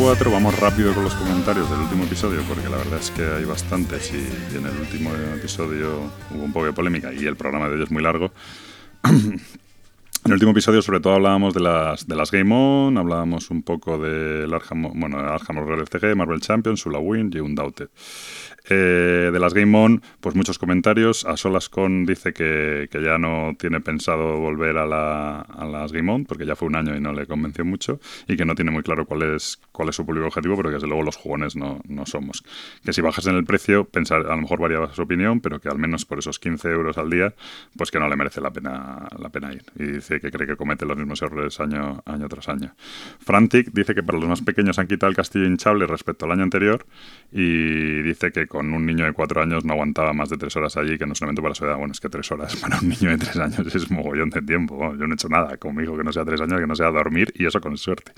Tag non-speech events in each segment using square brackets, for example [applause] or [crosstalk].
noches, episodio número 74. Vamos rápido con los comentarios del último episodio, porque la verdad es que hay bastantes y, en el último episodio hubo un poco de polémica y el programa de hoy es muy largo. [clears throat] En el último episodio, sobre todo, hablábamos de las, de las Game On, hablábamos un poco del Arkham, bueno, Arkham Horror FTG, Marvel Champions, Sula Win y Undoubted. Eh, de las Game On, pues muchos comentarios. A solas con dice que, ya no tiene pensado volver a, las Game On, porque ya fue un año y no le convenció mucho, y que no tiene muy claro cuál es, cuál es su público objetivo, pero que desde luego los jugones no, no somos. Que si bajas en el precio, pensar, a lo mejor variaba su opinión, pero que al menos por esos 15 euros al día, pues que no le merece la pena, la pena ir. Y dice que cree que comete los mismos errores año, año tras año. Frantic dice que para los más pequeños han quitado el castillo hinchable respecto al año anterior y dice que con un niño de cuatro años no aguantaba más de tres horas allí, que no solamente para su edad, bueno, es que tres horas para un niño de tres años es mogollón de tiempo. yo no he hecho nada con mi hijo que no sea tres años, que no sea dormir y eso con suerte.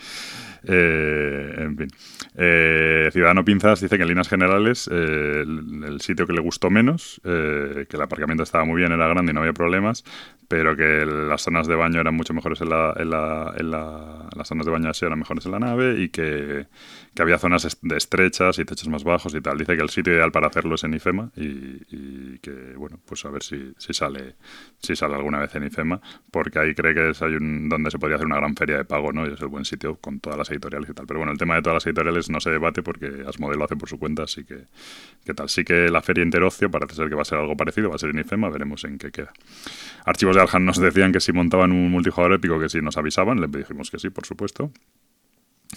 Eh, en fin. Eh, Ciudadano Pinzas dice que en líneas generales eh, el, sitio que le gustó menos, que el aparcamiento estaba muy bien, era grande y no había problemas, pero que las zonas de baño eran mucho mejores en la las zonas de baño así eran mejores en la nave y que, que, había zonas de estrechas y techos más bajos y tal. Dice que el sitio ideal para hacerlo es en IFEMA y, que, bueno, pues a ver si, si, sale si sale alguna vez en IFEMA, porque ahí cree que es hay un, donde se podría hacer una gran feria de pago, ¿no? Y es el buen sitio con todas las editoriales y tal. Pero bueno, el tema de todas las editoriales no se debate porque Asmodee lo hace por su cuenta, así que, ¿qué tal? Sí que la feria Interocio parece ser que va a ser algo parecido, va a ser en IFEMA, veremos en qué queda. Archivos de Aljan nos decían que si montaban un multijugador épico, que si nos avisaban, le dijimos que sí, por supuesto.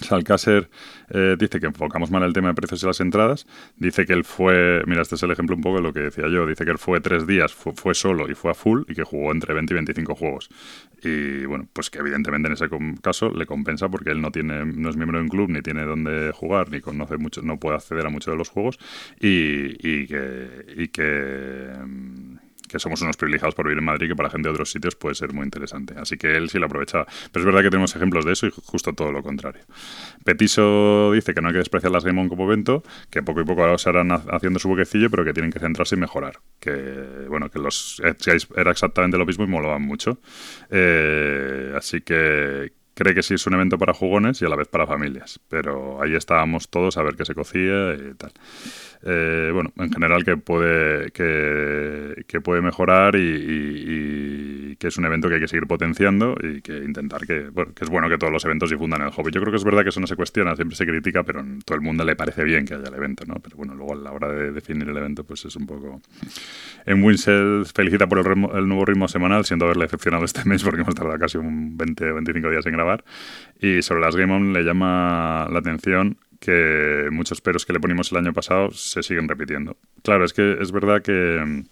Salcaser eh, dice que enfocamos mal el tema de precios y las entradas. Dice que él fue, mira, este es el ejemplo un poco de lo que decía yo. Dice que él fue tres días, fue, solo y fue a full y que jugó entre 20 y 25 juegos. Y bueno, pues que evidentemente en ese caso le compensa porque él no tiene, no es miembro de un club, ni tiene dónde jugar, ni conoce mucho, no puede acceder a muchos de los juegos y, y que, y que mm, que somos unos privilegiados por vivir en Madrid, que para gente de otros sitios puede ser muy interesante. Así que él sí lo aprovechaba. Pero es verdad que tenemos ejemplos de eso y justo todo lo contrario. Petiso dice que no hay que despreciar las Game On como evento, que poco y poco se harán haciendo su boquecillo, pero que tienen que centrarse y mejorar. Que, bueno, que los era exactamente lo mismo y molaban mucho. Eh, así que cree que sí es un evento para jugones y a la vez para familias. Pero ahí estábamos todos a ver qué se cocía y tal. Eh, bueno, en general que puede, que, puede mejorar y, que es un evento que hay que seguir potenciando y que intentar que, bueno, que es bueno que todos los eventos difundan el hobby. Yo creo que es verdad que eso no se cuestiona, siempre se critica, pero a todo el mundo le parece bien que haya el evento, ¿no? Pero bueno, luego a la hora de definir el evento, pues es un poco... En Winsell felicita por el, el nuevo ritmo semanal, siento haberle decepcionado este mes porque hemos tardado casi un 20 o 25 días en grabar. Y sobre las Game On le llama la atención que muchos peros que le ponimos el año pasado se siguen repitiendo. Claro, es que es verdad que,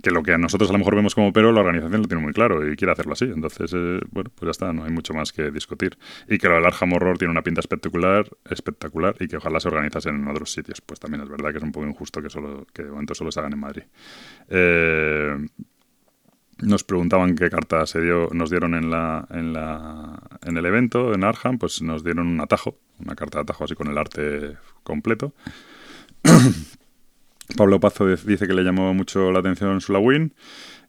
que lo que a nosotros a lo mejor vemos como pero, la organización lo tiene muy claro y quiere hacerlo así. Entonces, eh, bueno, pues ya está, no hay mucho más que discutir. Y que lo del Arkham Horror tiene una pinta espectacular, espectacular y que ojalá se organizase en otros sitios. Pues también es verdad que es un poco injusto que, solo, que de momento solo se hagan en Madrid. Eh, nos preguntaban qué carta se dio, nos dieron en, la, en, la, en el evento, en Arham, pues nos dieron un atajo, una carta de atajo así con el arte completo. [clears throat] Pablo Pazo dice que le llamó mucho la atención Sulawin.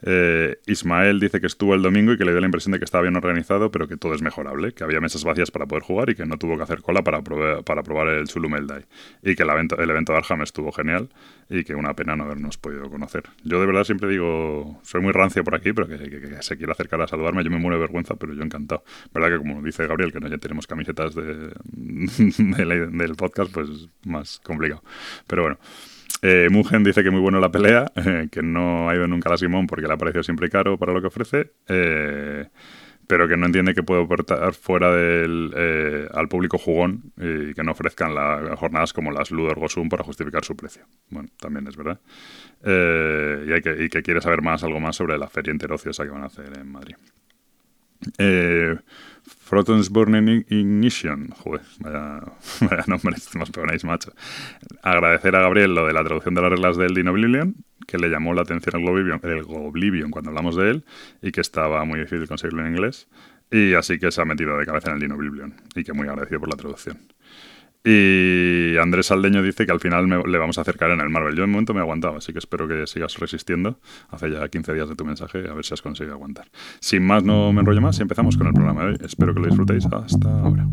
Eh, Ismael dice que estuvo el domingo y que le dio la impresión de que estaba bien organizado, pero que todo es mejorable, que había mesas vacías para poder jugar y que no tuvo que hacer cola para, probar, el Chulumeldai. Y que el evento, el evento de Arham estuvo genial y que una pena no habernos podido conocer. Yo de verdad siempre digo, soy muy rancio por aquí, pero que, se quiera acercar a saludarme, yo me muero de vergüenza, pero yo encantado. Verdad que como dice Gabriel, que no ya tenemos camisetas de, [laughs] del podcast, pues más complicado. Pero bueno. Eh, Mugen dice que muy bueno la pelea, que no ha ido nunca a la Simón porque le ha parecido siempre caro para lo que ofrece, eh, pero que no entiende que puede aportar fuera del, eh, al público jugón y que no ofrezcan las jornadas como las Ludor Gosum para justificar su precio. Bueno, también es verdad. y, hay que, y que quiere saber más, algo más sobre la feria interociosa que van a hacer en Madrid. Protons Burning Ignition. Joder, vaya, [laughs] vaya nombre, más ponéis, macho. Agradecer a Gabriel lo de la traducción de las reglas del Dino Oblivion, que le llamó la atención al Goblivion, el Goblivion cuando hablamos de él, y que estaba muy difícil conseguirlo en inglés. Y así que se ha metido de cabeza en el Dino Oblivion, y que muy agradecido por la traducción. Y Andrés Saldeño dice que al final me, le vamos a acercar en el Marvel. Yo de momento me he aguantado, así que espero que sigas resistiendo. Hace ya 15 días de tu mensaje, a ver si has conseguido aguantar. Sin más, no me enrollo más y empezamos con el programa de hoy. Espero que lo disfrutéis. Hasta ahora.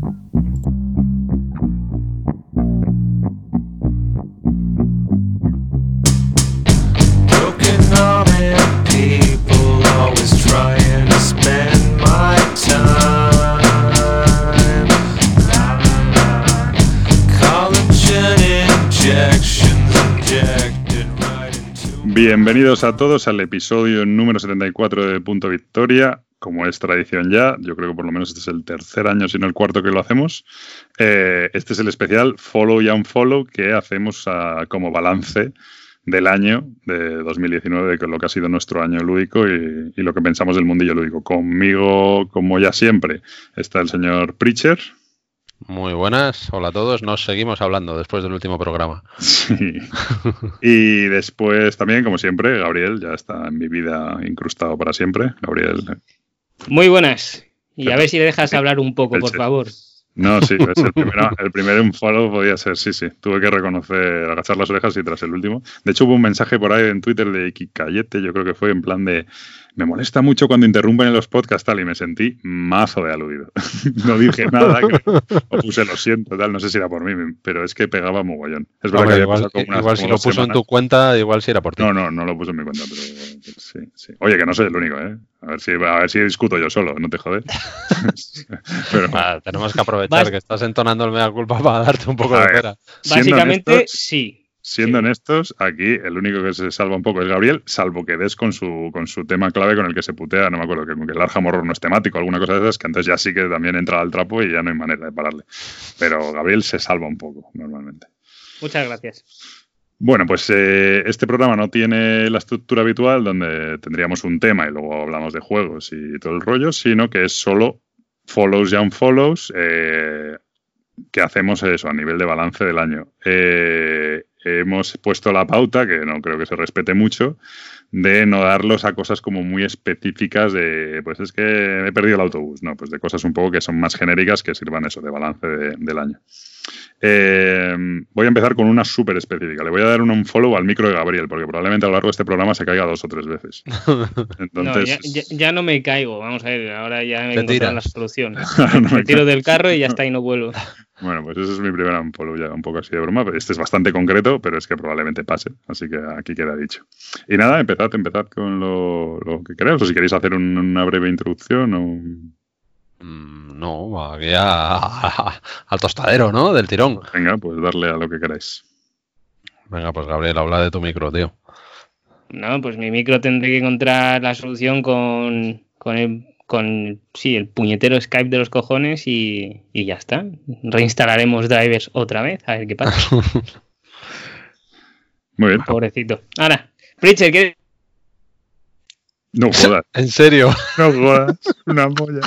Bienvenidos a todos al episodio número 74 de Punto Victoria. Como es tradición ya, yo creo que por lo menos este es el tercer año, si no el cuarto que lo hacemos. Eh, este es el especial Follow y Unfollow que hacemos como balance del año de 2019, que es lo que ha sido nuestro año lúdico y, y, lo que pensamos del mundillo lúdico. Conmigo, como ya siempre, está el señor Preacher. Muy buenas, hola a todos. Nos seguimos hablando después del último programa. Sí. [laughs] Y después también, como siempre, Gabriel ya está en mi vida incrustado para siempre. Gabriel. Muy buenas. Y a ver si le dejas hablar un poco, por favor. No, sí, es el, [laughs] primero, el primero en follow podía ser, sí, sí. Tuve que reconocer, agachar las orejas y tras el último. De hecho, hubo un mensaje por ahí en Twitter de Kikayete, yo creo que fue en plan de me molesta mucho cuando interrumpen en los podcasts tal y me sentí mazo de aludido. [laughs] no dije nada, o puse lo siento, tal, no sé si era por mí, pero es que pegaba mogollón. Es verdad que igual, como unas, igual si lo puso en tu cuenta, igual si era por ti. No, no, no lo puso en mi cuenta, pero sí, sí. Oye, que no soy el único, ¿eh? A ver si, a ver si discuto yo solo, no te jodes. [laughs] pero, ah, tenemos que aprovechar que estás entonando el mea culpa para darte un poco de cara. Básicamente, sí. Siendo honestos, aquí el único que se salva un poco es Gabriel, salvo que des con su, con su tema clave con el que se putea, no me acuerdo, que, el Arkham Horror no es temático, alguna cosa de esas, que antes ya sí que también entra al trapo y ya no hay manera de pararle. Pero Gabriel se salva un poco, normalmente. Muchas gracias. Bueno, pues eh, este programa no tiene la estructura habitual donde tendríamos un tema y luego hablamos de juegos y todo el rollo, sino que es solo follows y unfollows eh, que hacemos eso a nivel de balance del año. Eh, hemos puesto la pauta, que no creo que se respete mucho, de no darlos a cosas como muy específicas de, pues es que he perdido el autobús, no, pues de cosas un poco que son más genéricas que sirvan eso, de balance del año. Eh, voy a empezar con una súper específica. Le voy a dar un follow al micro de Gabriel, porque probablemente a lo largo de este programa se caiga dos o tres veces. [laughs] Entonces, ya, no me caigo, vamos a ver, ahora ya me encontrado la solución. [laughs] me tiro del carro y ya está y no vuelvo. [laughs] Bueno, pues ese es mi primer unfollow, ya un poco así de broma. Este es bastante concreto, pero es que probablemente pase, así que aquí queda dicho. Y nada, empezad, empezad con lo, que queráis, o si queréis hacer una breve introducción o... Mm, no, aquí [laughs] al tostadero, ¿no? Del tirón. Venga, pues darle a lo que queráis. Venga, pues Gabriel, habla de tu micro, tío. No, pues mi micro tendré que encontrar la solución con, con el con sí, el puñetero Skype de los cojones y, y, ya está. Reinstalaremos drivers otra vez, a ver qué pasa. [laughs] Muy bien. Pobrecito. Ahora, Pritchard, ¿qué? No [laughs] jodas. ¿En serio? No jodas. Una polla.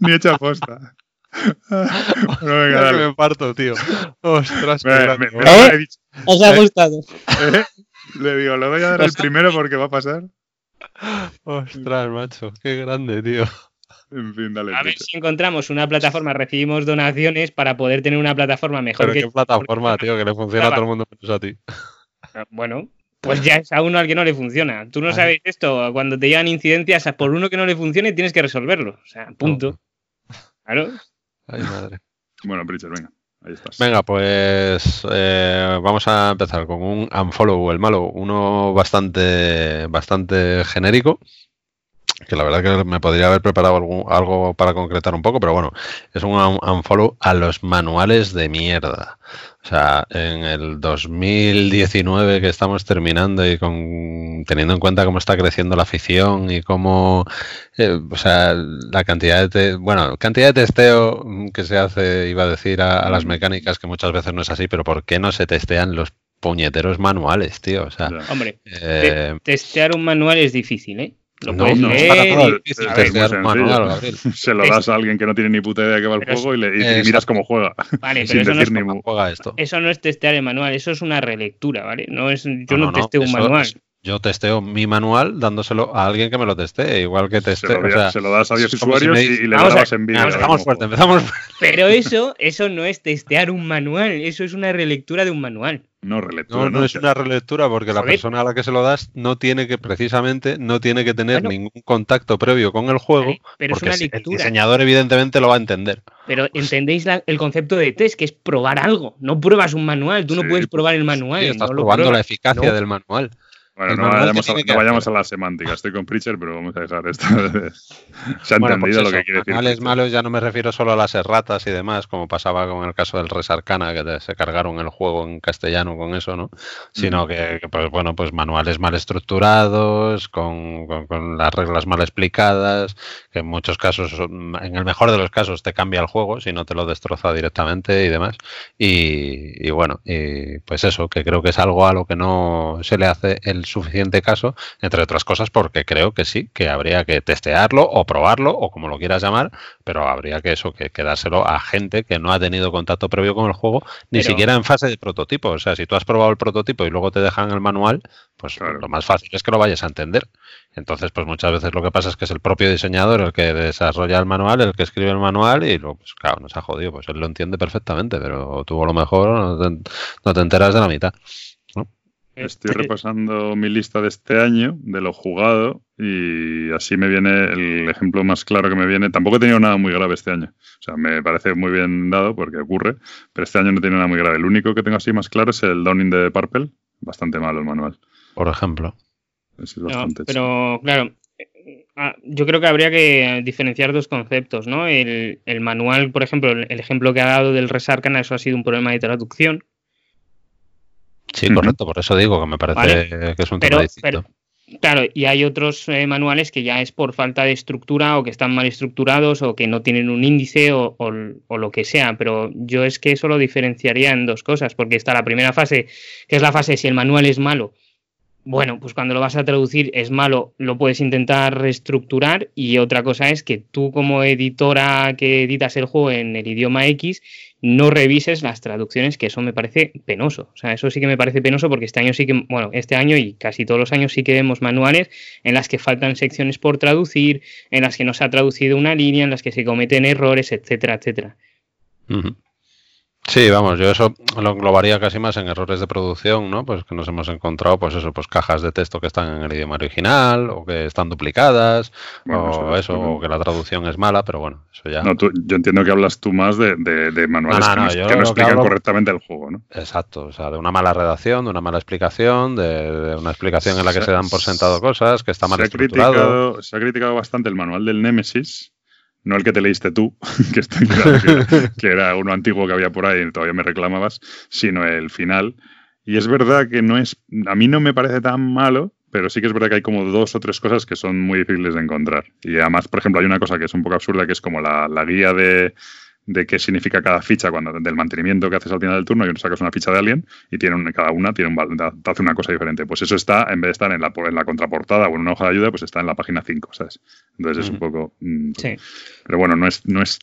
Ni hecha posta. No, venga, dale. me parto, tío. Ostras, me, me, me, ¿Os ha gustado? [laughs] ¿Eh? Le digo, le voy a dar el primero porque va a pasar. Ostras, macho, qué grande, tío. En fin, dale. A ver si encontramos una plataforma, recibimos donaciones para poder tener una plataforma mejor. ¿Pero qué plataforma, tío? Que le funciona a todo el mundo menos a ti. Ah, bueno, pues ya es a uno al que no le funciona. Tú no sabes esto. Cuando te llegan incidencias por uno que no le funcione, tienes que resolverlo. O sea, punto. Claro. Ay, madre. Bueno, Pritchard, venga. Venga, pues eh, vamos a empezar con un unfollow, el malo, uno bastante, bastante genérico, que la verdad que me podría haber preparado algo para concretar un poco, pero bueno, es un unfollow a los manuales de mierda. O sea, en el 2019 que estamos terminando y con, teniendo en cuenta cómo está creciendo la afición y cómo, eh, o sea, la cantidad de, bueno, cantidad de testeo que se hace, iba a decir, a, las mecánicas, que muchas veces no es así, pero ¿por qué no se testean los puñeteros manuales, tío? O sea, hombre, eh, testear un manual es difícil, ¿eh? No, no, Se lo das a alguien que no tiene ni puta idea de qué va el juego y, le, miras cómo juega. [laughs] Vale, [laughs] pero eso, no es, juega esto. eso no es testear el manual, eso es una relectura, ¿vale? No es, yo no, testeo un manual. yo testeo mi manual dándoselo a alguien que me lo teste, igual que testeo. Se lo, se lo das a 10 usuarios y, le grabas en vídeo. Empezamos fuerte, empezamos fuerte. Pero eso, eso no es testear un manual, eso es una relectura de un manual. No, relectura, no, no, es una relectura porque la persona a la que se lo das no tiene que, precisamente, no tiene que tener ningún contacto previo con el juego. pero porque es una lectura. el diseñador, evidentemente, lo va a entender. Pero entendéis el concepto de test, que es probar algo. No pruebas un manual, tú no puedes probar el manual. estás probando la eficacia del manual. Bueno, no vayamos, a, vayamos, a, la semántica. Estoy con Preacher, pero vamos a dejar esto. [laughs] Se ha entendido pues lo que quiere decir. Manuales malos ya no me refiero solo a las erratas y demás, como pasaba con el caso del Resarcana, que se cargaron el juego en castellano con eso, ¿no? Sino que, pues bueno, pues manuales mal estructurados, con, con, las reglas mal explicadas, que en muchos casos, en el mejor de los casos, te cambia el juego, si no te lo destroza directamente y demás. Y, y bueno, y pues eso, que creo que es algo a lo que no se le hace el suficiente caso, entre otras cosas porque creo que sí, que habría que testearlo o probarlo o como lo quieras llamar, pero habría que eso, que, quedárselo a gente que no ha tenido contacto previo con el juego, ni siquiera en fase de prototipo. O sea, si tú has probado el prototipo y luego te dejan el manual, pues lo más fácil es que lo vayas a entender. Entonces, pues muchas veces lo que pasa es que es el propio diseñador el que desarrolla el manual, el que escribe el manual y luego, pues claro, nos ha jodido, pues él lo entiende perfectamente, pero tú a lo mejor no te enteras de la mitad. Estoy este repasando mi lista de este año, de lo jugado, y así me viene el ejemplo más claro que me viene. Tampoco he tenido nada muy grave este año. O sea, me parece muy bien dado porque ocurre, pero este año no tiene nada muy grave. El único que tengo así más claro es el Downing de Purple. Bastante malo el manual. Por ejemplo. pero claro, ah, yo creo que habría que diferenciar dos conceptos, ¿no? El, manual, por ejemplo, el, ejemplo que ha dado del Resarcana, eso ha sido un problema de traducción Sí, correcto, por eso digo que me parece que es un tema distinto. claro, y hay otros eh, manuales que ya es por falta de estructura o que están mal estructurados o que no tienen un índice o, o, lo que sea, pero yo es que eso lo diferenciaría en dos cosas, porque está la primera fase, que es la fase si el manual es malo, bueno, pues cuando lo vas a traducir es malo, lo puedes intentar reestructurar y otra cosa es que tú como editora que editas el juego en el idioma X no revises las traducciones, que eso me parece penoso. O sea, eso sí que me parece penoso porque este año sí que, bueno, este año y casi todos los años sí que vemos manuales en las que faltan secciones por traducir, en las que no se ha traducido una línea, en las que se cometen errores, etcétera, etcétera. Sí, vamos, yo eso lo englobaría casi más en errores de producción, ¿no? Pues que nos hemos encontrado, pues eso, pues cajas de texto que están en el idioma original o que están duplicadas o eso, o que la traducción es mala, pero bueno, eso ya. No, yo entiendo que hablas tú más de, de, manuales que, no, explican correctamente el juego, ¿no? Exacto, o sea, de una mala redacción, de una mala explicación, de, una explicación en la que se, dan por sentado cosas, que está mal se estructurado. se ha criticado bastante el manual del Nemesis no el que te leíste tú, [laughs] que, estoy claro [laughs] que, era uno antiguo que había por ahí y todavía me reclamabas, sino el final. Y es verdad que no es, a mí no me parece tan malo, pero sí que es verdad que hay como dos o tres cosas que son muy difíciles de encontrar. Y además, por ejemplo, hay una cosa que es un poco absurda, que es como la guía de, de qué significa cada ficha cuando del mantenimiento que haces al final del turno y sacas una ficha de alguien y tiene cada una tiene un, te hace una cosa diferente. Pues eso está, en vez de estar en la, en la contraportada o en una hoja de ayuda, pues está en la página 5, ¿sabes? Entonces es un poco... Mm, sí. Pero bueno, no es, no es...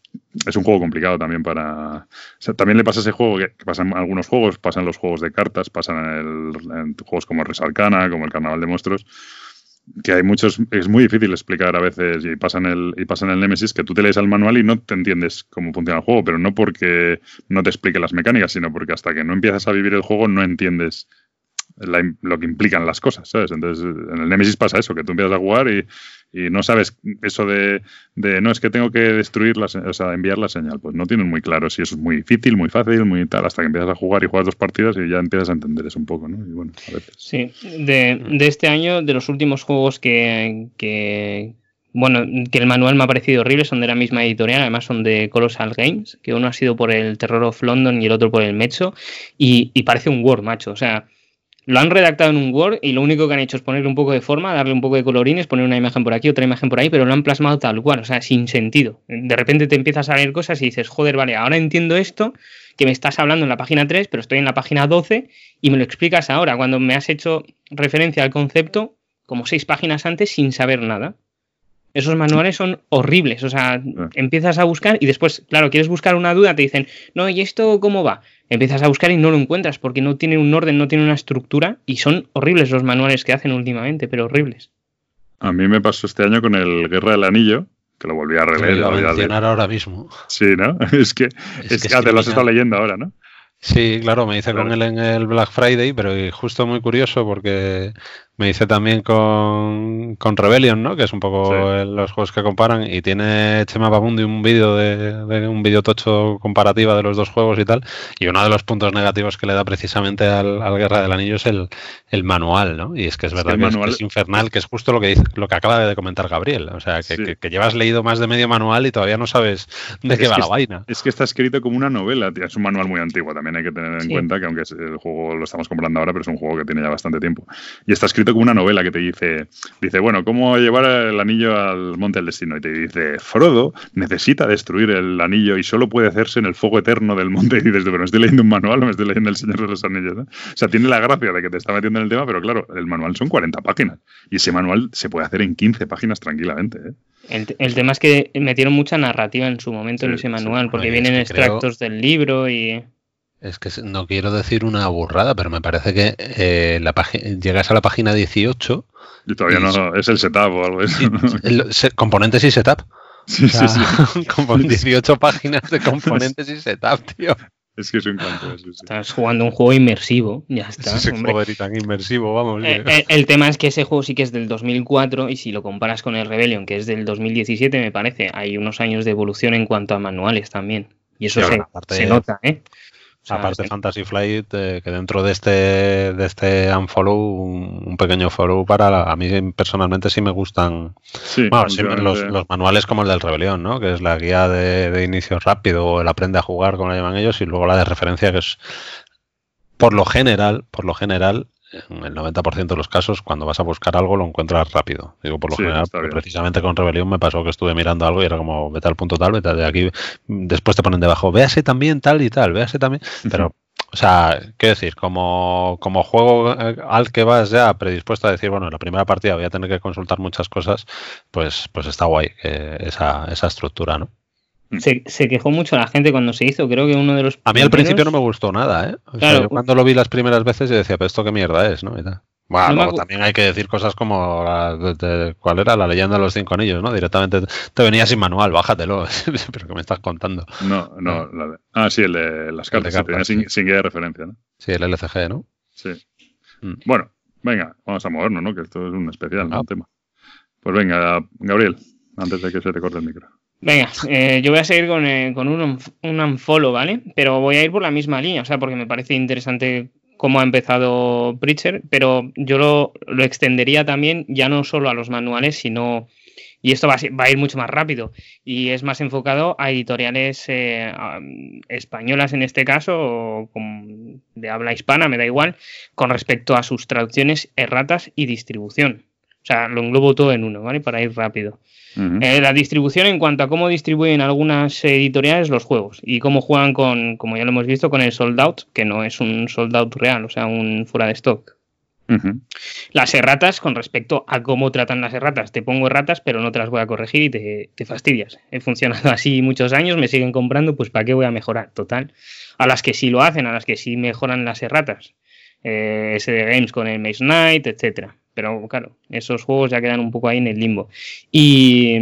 Es un juego complicado también para... también le pasa ese juego que, pasa en algunos juegos, pasan los juegos de cartas, pasan en, en juegos como el Resalcana, como el Carnaval de Monstruos que hay muchos, es muy difícil explicar a veces y pasa en el, y pasa en el Nemesis que tú te lees el manual y no te entiendes cómo funciona el juego, pero no porque no te explique las mecánicas, sino porque hasta que no empiezas a vivir el juego no entiendes lo que implican las cosas, ¿sabes? Entonces, en el Nemesis pasa eso, que tú empiezas a jugar y, no sabes eso de, no, es que tengo que destruir, la, o sea, enviar la señal. Pues no tienes muy claro si eso es muy difícil, muy fácil, muy tal, hasta que empiezas a jugar y juegas dos partidas y ya empiezas a entender eso un poco, ¿no? Sí, de, este año, de los últimos juegos que, bueno, que el manual me ha parecido horrible, son de la misma editorial, además son de Colossal Games, que uno ha sido por el Terror of London y el otro por el Mecho, y, y parece un Word, macho, o sea lo han redactado en un Word y lo único que han hecho es ponerle un poco de forma, darle un poco de colorines, poner una imagen por aquí, otra imagen por ahí, pero lo han plasmado tal cual, o sea, sin sentido. De repente te empiezas a leer cosas y dices, joder, vale, ahora entiendo esto que me estás hablando en la página 3, pero estoy en la página 12 y me lo explicas ahora, cuando me has hecho referencia al concepto como seis páginas antes sin saber nada. Esos manuales son horribles, o sea, ah. empiezas a buscar y después, claro, quieres buscar una duda, te dicen, no, ¿y esto cómo va? Empiezas a buscar y no lo encuentras porque no tienen un orden, no tienen una estructura y son horribles los manuales que hacen últimamente, pero horribles. A mí me pasó este año con el Guerra del Anillo, que lo volví a releer. Lo voy a mencionar ahora mismo. Sí, ¿no? [laughs] Es que, es, que, te lo has estado leyendo ahora, ¿no? Sí, claro, me hice con él en el Black Friday, pero justo muy curioso porque me hice también con, con Rebellion, ¿no? Que es un poco los juegos que comparan. Y tiene Chema Babundi un vídeo de, un vídeo tocho comparativa de los dos juegos y tal. Y uno de los puntos negativos que le da precisamente al, Guerra del Anillo es el, el, manual, ¿no? Y es que es verdad que, es, infernal, que es justo lo que dice, lo que acaba de comentar Gabriel. O sea, que, que, llevas leído más de medio manual y todavía no sabes de qué va la vaina. Es que está escrito como una novela, Es un manual muy antiguo, también hay que tener en cuenta que aunque el juego lo estamos comprando ahora, pero es un juego que tiene ya bastante tiempo. Y está escrito como una novela que te dice, dice, bueno, ¿cómo llevar el anillo al monte del destino? Y te dice, Frodo necesita destruir el anillo y solo puede hacerse en el fuego eterno del monte. [laughs] Y dices, pero me estoy leyendo un manual o me estoy leyendo El Señor de los Anillos. O sea, tiene la gracia de que te está metiendo en el tema, pero claro, el manual son 40 páginas. Y ese manual se puede hacer en 15 páginas tranquilamente. ¿eh? El, tema es que metieron mucha narrativa en su momento en ese manual, porque vienen extractos del libro y... Es que no quiero decir una burrada, pero me parece que eh, la llegas a la página 18. Y todavía no es el setup o algo así. componentes y setup. Sí, sí, sí. [laughs] Como 18 páginas de componentes y setup, tío. Es que es un canto. Estás jugando un juego inmersivo, ya está. Es un juego tan inmersivo, vamos. Eh, eh, el, tema es que ese juego sí que es del 2004 y si lo comparas con el Rebellion, que es del 2017, me parece, hay unos años de evolución en cuanto a manuales también. Y eso se, se, nota, ¿eh? Aparte Fantasy Flight, eh, que dentro de este de este unfollow, un, pequeño follow para a mí personalmente sí me gustan los, manuales como el del Rebelión, ¿no? que es la guía de, inicio rápido o el aprende a jugar, como lo llaman ellos, y luego la de referencia, que es por lo general, por lo general, en el 90% de los casos, cuando vas a buscar algo, lo encuentras rápido. Digo, por lo general, precisamente con Rebelión me pasó que estuve mirando algo y era como, vete al punto tal, vete de aquí. Después te ponen debajo, véase también tal y tal, véase también. Pero, o sea, quiero decir, como, como juego eh, al que vas ya predispuesto a decir, bueno, en la primera partida voy a tener que consultar muchas cosas, pues, pues está guay esa, esa estructura, ¿no? Mm. Se, quejó mucho la gente cuando se hizo, creo que uno de los... A mí al principio no me gustó nada, ¿eh? cuando lo vi las primeras veces yo decía, pero esto qué mierda es, ¿no? Bueno, también hay que decir cosas como cuál era la leyenda de los cinco anillos, ¿no? Directamente te venía sin manual, bájatelo. [laughs] pero que me estás contando. No, no, la ah, sí, el de las cartas, sin, guía de referencia, ¿no? Sí, el LCG, ¿no? Sí. Mm. Bueno, venga, vamos a movernos, ¿no? Que esto es un especial, ¿no? Ah. tema. Pues venga, Gabriel, antes de que se te corte el micro. Venga, eh, yo voy a seguir con, eh, un, un unfollow, ¿vale? Pero voy a ir por la misma línea, o sea, porque me parece interesante cómo ha empezado Preacher, pero yo lo, extendería también ya no solo a los manuales, sino, y esto va a, ir mucho más rápido, y es más enfocado a editoriales eh, españolas en este caso, o de habla hispana, me da igual, con respecto a sus traducciones erratas y distribución. O sea, lo englobo todo en uno, ¿vale? Para ir rápido. Eh, la distribución en cuanto a cómo distribuyen algunas editoriales los juegos y cómo juegan con, como ya lo hemos visto, con el sold out, que no es un sold out real, o sea, un fuera de stock. Las erratas con respecto a cómo tratan las erratas. Te pongo erratas, pero no te las voy a corregir y te, te, fastidias. He funcionado así muchos años, me siguen comprando, pues ¿para qué voy a mejorar? Total. A las que sí lo hacen, a las que sí mejoran las erratas. Eh, SD Games con el Maze Knight, etcétera. Pero claro, esos juegos ya quedan un poco ahí en el limbo. Y,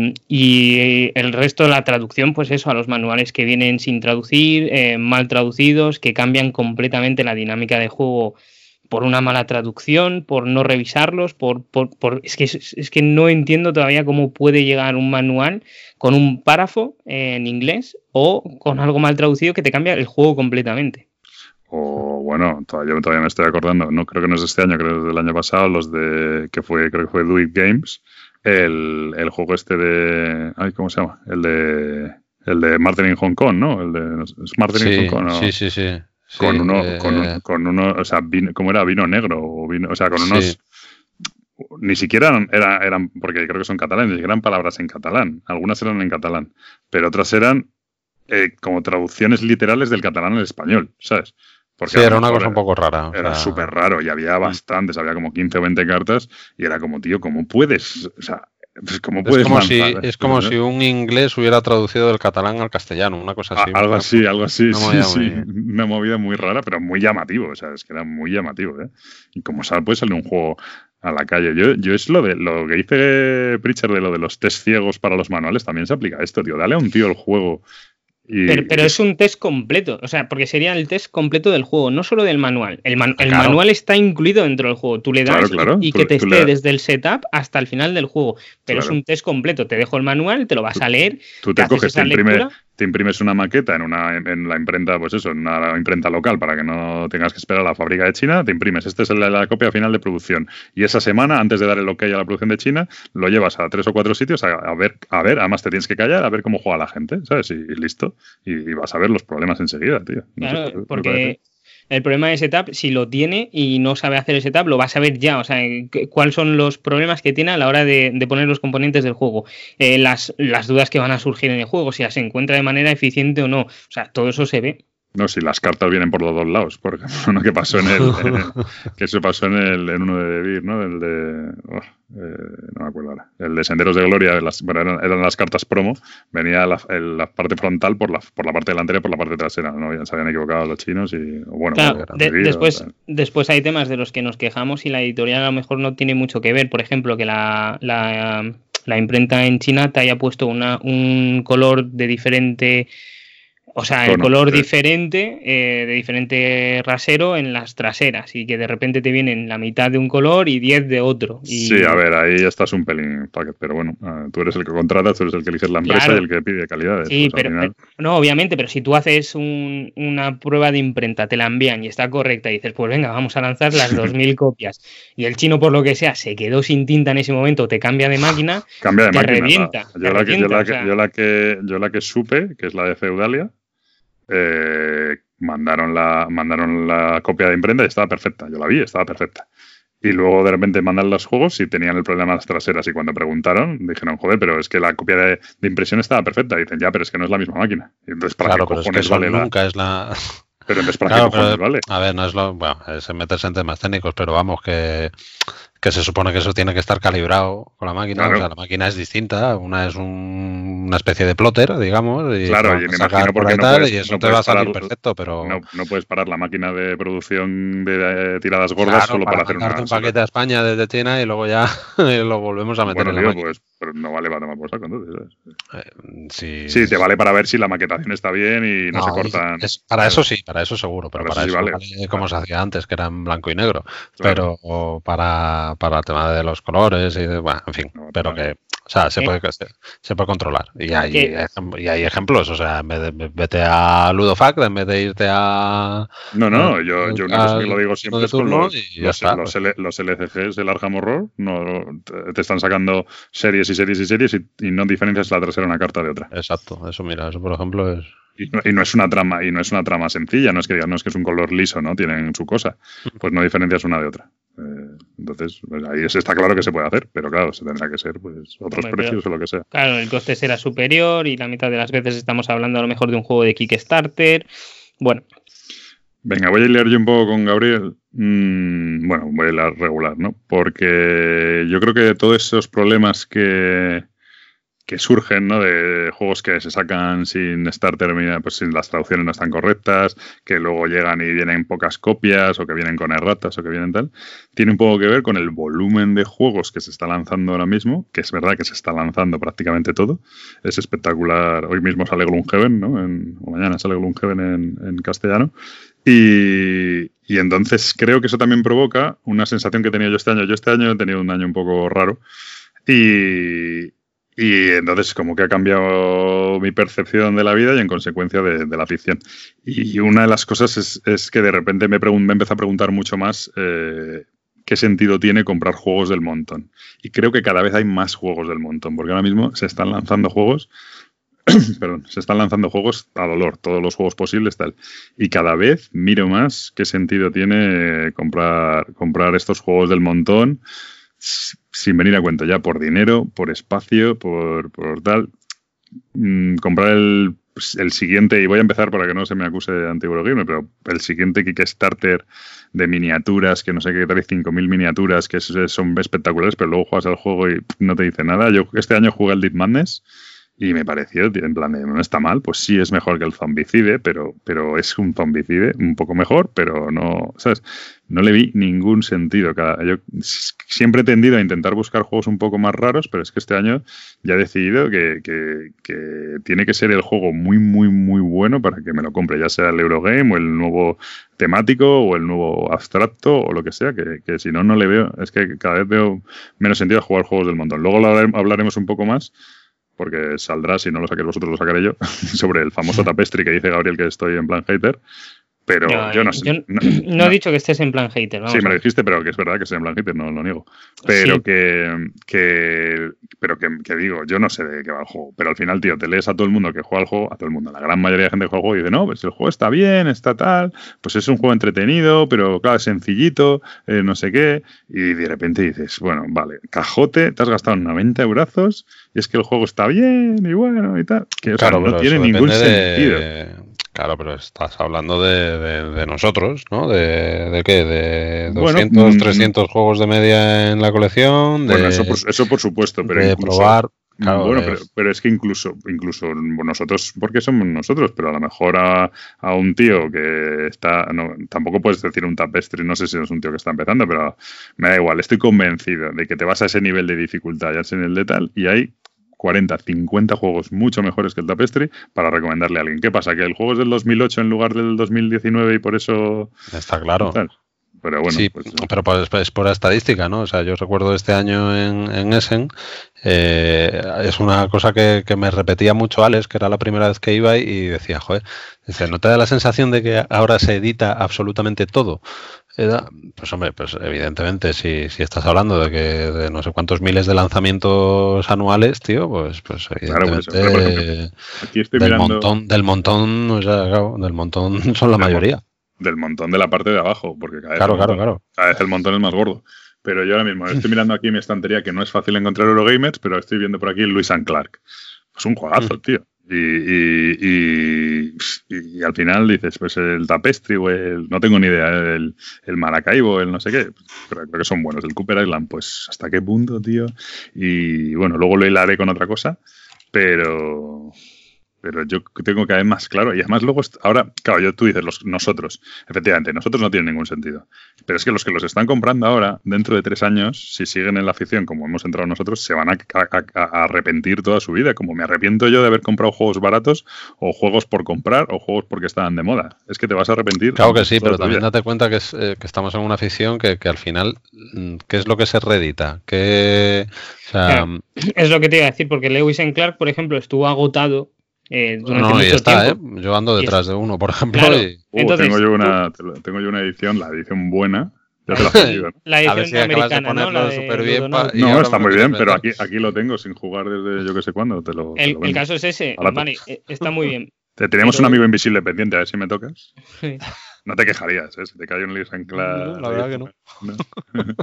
el resto de la traducción, pues eso, a los manuales que vienen sin traducir, eh, mal traducidos, que cambian completamente la dinámica de juego por una mala traducción, por no revisarlos, por, por, es, que, es que no entiendo todavía cómo puede llegar un manual con un párrafo en inglés o con algo mal traducido que te cambia el juego completamente o bueno, todavía, todavía me estoy acordando, no creo que no es este año, creo que es del año pasado, los de, que fue, creo que fue Do It Games, el, el juego este de, ay, ¿cómo se llama? El de, el de Martin in Hong Kong, ¿no? El de ¿es Martin sí, Hong Kong. ¿no? Sí, sí, sí. Con uno, eh, con, con, uno, o sea, vino, ¿cómo era? Vino negro, o, vino, o sea, con unos, ni siquiera eran, eran, porque creo que son catalanes, eran palabras en catalán, algunas eran en catalán, pero otras eran eh, como traducciones literales del catalán al español, ¿sabes? Porque sí, era una cosa un poco rara. Era súper raro y había bastantes, había como 15 o 20 cartas y era como, tío, ¿cómo puedes? O sea, pues, ¿cómo puedes es como, si, es como si un inglés hubiera traducido del catalán al castellano, una cosa así. algo así, algo así, sí, sí. Una movida muy rara, pero muy llamativo, o sea, es que era muy llamativo, ¿eh? Y como puede salir un juego a la calle. Yo, yo es lo de lo que dice Pritchard de lo de los test ciegos para los manuales, también se aplica a esto, tío. Dale a un tío el juego pero, es un test completo, o sea, porque sería el test completo del juego, no solo del manual. El, manual está incluido dentro del juego. Tú le das y, que te esté desde el setup hasta el final del juego. Pero es un test completo. Te dejo el manual, te lo vas a leer. Tú te, coges, te, te imprimes una maqueta en una en la imprenta, pues eso, en una imprenta local para que no tengas que esperar a la fábrica de China, te imprimes, esta es la, copia final de producción. Y esa semana, antes de dar el ok a la producción de China, lo llevas a tres o cuatro sitios a, ver, a ver, además te tienes que callar, a ver cómo juega la gente, ¿sabes? Y, listo. Y, vas a ver los problemas enseguida, tío. claro, porque el problema de setup, si lo tiene y no sabe hacer el setup, lo va a saber ya. O sea, cuáles son los problemas que tiene a la hora de, poner los componentes del juego. Eh, las, las dudas que van a surgir en el juego, si las encuentra de manera eficiente o no. O sea, todo eso se ve. No, si las cartas vienen por los dos lados, porque ejemplo, [laughs] que pasó en el, [laughs] que eso pasó en el en uno de Vir, ¿no? El de oh, eh, no me acuerdo ahora. El de Senderos de Gloria, las, bueno, eran, las cartas promo, venía la, la, parte frontal por la, por la parte delantera y por la parte trasera, ¿no? Ya se habían equivocado los chinos y bueno, después, después hay temas de los que nos quejamos y la editorial a lo mejor no tiene mucho que ver. Por ejemplo, que la, la, la imprenta en China te haya puesto una, un color de diferente o sea, el color diferente, eh, de diferente rasero en las traseras y que de repente te vienen la mitad de un color y 10 de otro. Sí, a ver, ahí estás un pelín pero bueno, eh, tú eres el que contratas, tú eres el que eliges la empresa y el que pide calidad. Sí, pues pero, no, obviamente, pero si tú haces una prueba de imprenta, te la envían y está correcta y dices, pues venga, vamos a lanzar las 2.000 [laughs] copias y el chino por lo que sea se quedó sin tinta en ese momento, te cambia de máquina, cambia de te máquina. Revienta, yo, la que, yo, la que, yo, la que, yo la que supe, que es la de Feudalia, eh, mandaron, la, mandaron la copia de imprenta y estaba perfecta. Yo la vi, estaba perfecta. Y luego de repente mandan los juegos y tenían el problema de las traseras. Y cuando preguntaron, dijeron, joder, pero es que la copia de, impresión estaba perfecta. Y dicen, ya, pero es que no es la misma máquina. Y entonces, ¿para qué cojones vale nunca es la. Pero entonces, ¿para qué cojones vale? A ver, no es lo. Bueno, es meterse en temas técnicos, pero vamos, que que se supone que eso tiene que estar calibrado con la máquina. O sea, la máquina es distinta. Una es una especie de plotter, digamos. Y claro, y me imagino porque no puedes, y eso te va a salir perfecto, pero. No, puedes parar la máquina de producción de, tiradas gordas solo para, hacer una. un paquete a España desde China y luego ya [laughs] lo volvemos a meter en la máquina. Pues, pero no vale para tomar por saco, entonces. Eh, sí, sí, te vale para ver si la maquetación está bien y no, se cortan. para eso sí, para eso seguro, pero para, eso, vale. como se hacía antes, que era en blanco y negro. Pero para para, el tema de los colores y bueno, en fin, pero que o sea, se puede, se, puede controlar. Y hay, y hay ejemplos. O sea, vete a Ludofac en vez de irte a. No, no, yo, yo una cosa que lo digo siempre es con los, los, los, los, LCGs del Arkham Horror. No, te están sacando series y series y series y, y no diferencias la trasera una carta de otra. Exacto, eso mira, eso por ejemplo es. Y no, es una trama, y no es una trama sencilla, no es que digas, no es que es un color liso, ¿no? Tienen su cosa. Pues no diferencias una de otra. Eh, entonces, pues ahí está claro que se puede hacer, pero claro, se tendrá que ser pues otros precios o lo que sea. Claro, el coste será superior y la mitad de las veces estamos hablando a lo mejor de un juego de Kickstarter. Bueno. Venga, voy a leer yo un poco con Gabriel. Mm, bueno, voy a leer regular, ¿no? Porque yo creo que todos esos problemas que, que surgen, ¿no? De juegos que se sacan sin estar terminados, pues sin las traducciones no están correctas, que luego llegan y vienen pocas copias, o que vienen con erratas, o que vienen tal. Tiene un poco que ver con el volumen de juegos que se está lanzando ahora mismo, que es verdad que se está lanzando prácticamente todo. Es espectacular. Hoy mismo sale Gloomhaven, ¿no? O mañana sale Gloomhaven en, en castellano. Y, y entonces creo que eso también provoca una sensación que tenía yo este año. Yo este año he tenido un año un poco raro. Y, y entonces como que ha cambiado mi percepción de la vida y en consecuencia de, la ficción. Y una de las cosas es, que de repente me, me empezado a preguntar mucho más eh, qué sentido tiene comprar juegos del montón. Y creo que cada vez hay más juegos del montón, porque ahora mismo se están lanzando juegos, [clears throat] perdón, se están lanzando juegos a dolor, todos los juegos posibles tal. Y cada vez miro más qué sentido tiene comprar, comprar estos juegos del montón sin venir a cuenta ya por dinero, por espacio, por, tal. Mm, comprar el, el, siguiente, y voy a empezar para que no se me acuse de antiguo pero el siguiente Kickstarter de miniaturas, que no sé qué trae 5.000 miniaturas, que son espectaculares, pero luego juegas al juego y no te dice nada. Yo este año jugué al Deep Madness Y me pareció, en plan, de, no está mal, pues sí es mejor que el zombicide, pero, pero es un zombicide un poco mejor, pero no, ¿sabes? No le vi ningún sentido. Yo siempre he tendido a intentar buscar juegos un poco más raros, pero es que este año ya he decidido que, que, que tiene que ser el juego muy, muy, muy bueno para que me lo compre, ya sea el Eurogame o el nuevo temático o el nuevo abstracto o lo que sea, que, que si no, no le veo. Es que cada vez veo menos sentido a jugar juegos del montón. Luego hablaremos un poco más porque saldrá, si no lo saquéis vosotros, lo sacaré yo, [laughs] sobre el famoso [laughs] tapestry que dice Gabriel que estoy en plan hater. Pero yo no sé. [clears throat] no, he dicho que estés en plan hater. sí, me lo dijiste, pero que es verdad que estoy en plan hater, no lo niego. Pero que, que, pero que, digo, yo no sé de qué va el juego. Pero al final, tío, te lees a todo el mundo que juega al juego, a todo el mundo, la gran mayoría de gente que juega al juego y dice, no, pues el juego está bien, está tal, pues es un juego entretenido, pero claro, es sencillito, eh, no sé qué. Y de repente dices, bueno, vale, cajote, te has gastado 90 euros y es que el juego está bien y bueno y tal. Que claro, no tiene ningún sentido. Claro, pero estás hablando de, nosotros, ¿no? ¿De, de qué? ¿De 200, 300 mm, juegos de media en la colección? bueno, eso por, eso por supuesto, pero de probar. bueno, pero, es que incluso, incluso nosotros, porque somos nosotros, pero a lo mejor a, un tío que está, no, tampoco puedes decir un tapestry, no sé si es un tío que está empezando, pero me da igual, estoy convencido de que te vas a ese nivel de dificultad, ya en el de tal, y hay 40, 50 juegos mucho mejores que el Tapestry para recomendarle a alguien. ¿Qué pasa? ¿Que el juego es del 2008 en lugar del 2019 y por eso... Está claro. Pero bueno, sí, pues, pero pues, es por estadística, ¿no? O sea, yo recuerdo este año en, en Essen, eh, es una cosa que, que, me repetía mucho Alex, que era la primera vez que iba y decía, joder, dice, ¿no te da la sensación de que ahora se edita absolutamente todo? pues hombre, pues evidentemente, si, si estás hablando de que de no sé cuántos miles de lanzamientos anuales, tío, pues, pues evidentemente del montón, del montón, o sea, del montón [laughs] son la mayoría. Del montón de la parte de abajo, porque cada vez, claro, claro, claro. cada vez el montón es más gordo. Pero yo ahora mismo estoy mirando aquí mi estantería, que no es fácil encontrar Eurogamers, pero estoy viendo por aquí Luis and Clark. Es un juegazo, mm. tío. Y, y, al final dices, pues el Tapestry o el, no tengo ni idea, el, el Maracaibo, el no sé qué, pero creo que son buenos. El Cooper Island, pues hasta qué punto, tío. Y bueno, luego lo hilaré con otra cosa, pero, pero yo tengo que haber más claro. Y además luego, ahora, claro, yo, tú dices los, nosotros. Efectivamente, nosotros no tiene ningún sentido. Pero es que los que los están comprando ahora, dentro de tres años, si siguen en la afición como hemos entrado nosotros, se van a, arrepentir toda su vida. Como me arrepiento yo de haber comprado juegos baratos o juegos por comprar o juegos porque estaban de moda. Es que te vas a arrepentir. Claro que sí, pero también date cuenta que, eh, que, estamos en una afición que, que, al final, mm, ¿qué es lo que se reedita? Que, es lo que te iba a decir, porque Lewis en Clark, por ejemplo, estuvo agotado eh, no, ya está, ¿eh? Yo ando detrás de uno, por ejemplo. Uh, tengo, yo una, tengo yo una edición, la edición buena. Ya te la he pedido, [laughs] La edición americana, ¿no? La bien no, está muy bien, pero aquí, aquí lo tengo sin jugar desde yo que sé cuándo. Te lo, el, el caso es ese, vale, eh, está muy bien. [laughs] Te, tenemos un amigo invisible pendiente, a ver si me tocas. No te quejarías, ¿eh? Si te cae un Lewis en clase. la verdad que no. [laughs]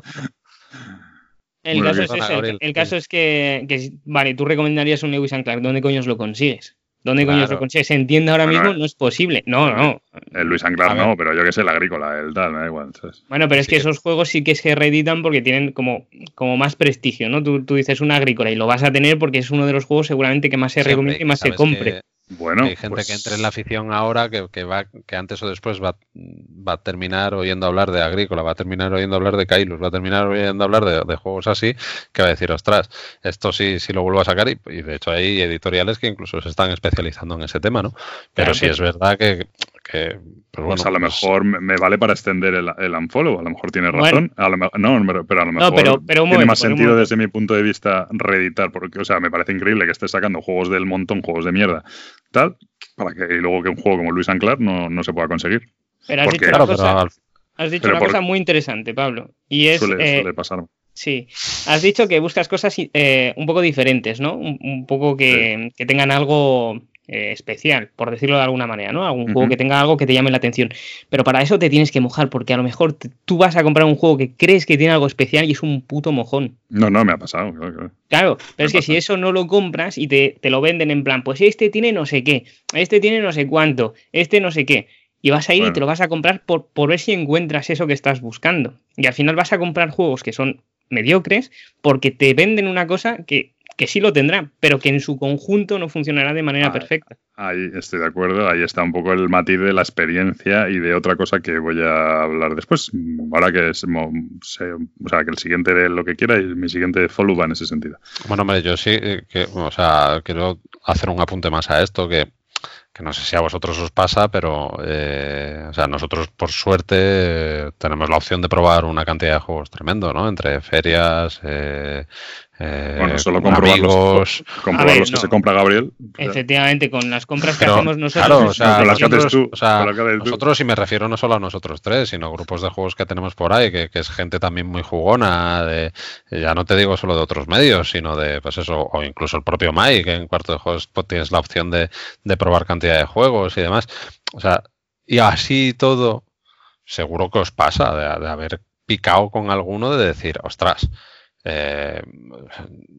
El, caso es ese, el, caso es que, que, vale, tú recomendarías un Lewis and Clark, ¿dónde coño lo consigues? ¿Dónde coño se consigue? ¿Se entiende ahora mismo? no es posible. No, no. El Luis Anglar no, pero yo que sé, el agrícola, el tal, me da igual. Bueno, pero es que esos juegos sí que se reeditan porque tienen como, como más prestigio, ¿no? Tú, tú, dices un agrícola y lo vas a tener porque es uno de los juegos seguramente que más se recomienda y más se compre. Bueno, hay gente que entre en la afición ahora que, que, va, que antes o después va, va, a terminar oyendo hablar de Agrícola, va a terminar oyendo hablar de Kailus, va a terminar oyendo hablar de, juegos así, que va a decir, ostras, esto sí, sí lo vuelvo a sacar y, de hecho hay editoriales que incluso se están especializando en ese tema, ¿no? Pero sí es verdad que, que pues, pues a lo mejor me, vale para extender el, el, unfollow, a lo mejor tiene razón, a lo, no, pero a lo mejor tiene más sentido desde mi punto de vista reeditar, porque, o sea, me parece increíble que esté sacando juegos del montón, juegos de mierda, tal, para que y luego que un juego como Luis Anclar no, no se pueda conseguir. Pero has dicho una, cosa, has dicho una cosa, muy interesante, Pablo, y es... Suele, eh, pasar. Sí, has dicho que buscas cosas eh, un poco diferentes, ¿no? Un, poco que, que tengan algo eh, especial, por decirlo de alguna manera, ¿no? Algún juego que tenga algo que te llame la atención. Pero para eso te tienes que mojar, porque a lo mejor tú vas a comprar un juego que crees que tiene algo especial y es un puto mojón. No, no, me ha pasado. Claro, pero es que si eso no lo compras y te, te, lo venden en plan, pues este tiene no sé qué, este tiene no sé cuánto, este no sé qué. Y vas a ir y te lo vas a comprar por, por ver si encuentras eso que estás buscando. Y al final vas a comprar juegos que son mediocres porque te venden una cosa que que sí lo tendrá, pero que en su conjunto no funcionará de manera perfecta. Ahí estoy de acuerdo, ahí está un poco el matiz de la experiencia y de otra cosa que voy a hablar después. Ahora que, es, o sea, que el siguiente de lo que quiera y mi siguiente follow va en ese sentido. Bueno, hombre, yo sí, eh, que, o sea, quiero hacer un apunte más a esto, que que no sé si a vosotros os pasa, pero eh, o sea, nosotros por suerte tenemos la opción de probar una cantidad de juegos tremendo, ¿no? Entre ferias, eh, eh, bueno, solo comprobar los, que se compra Gabriel. Efectivamente, con las compras que hacemos nosotros. Claro, o sea, nosotros, nosotros, y me refiero no solo a nosotros tres, sino a grupos de juegos que tenemos por ahí, que, es gente también muy jugona, de, ya no te digo solo de otros medios, sino de, pues eso, o incluso el propio Mike, que en cuarto de juegos pues, tienes la opción de, de probar cantidad de juegos y demás. O sea, y así todo, seguro que os pasa de, de haber picado con alguno de decir, ostras, eh,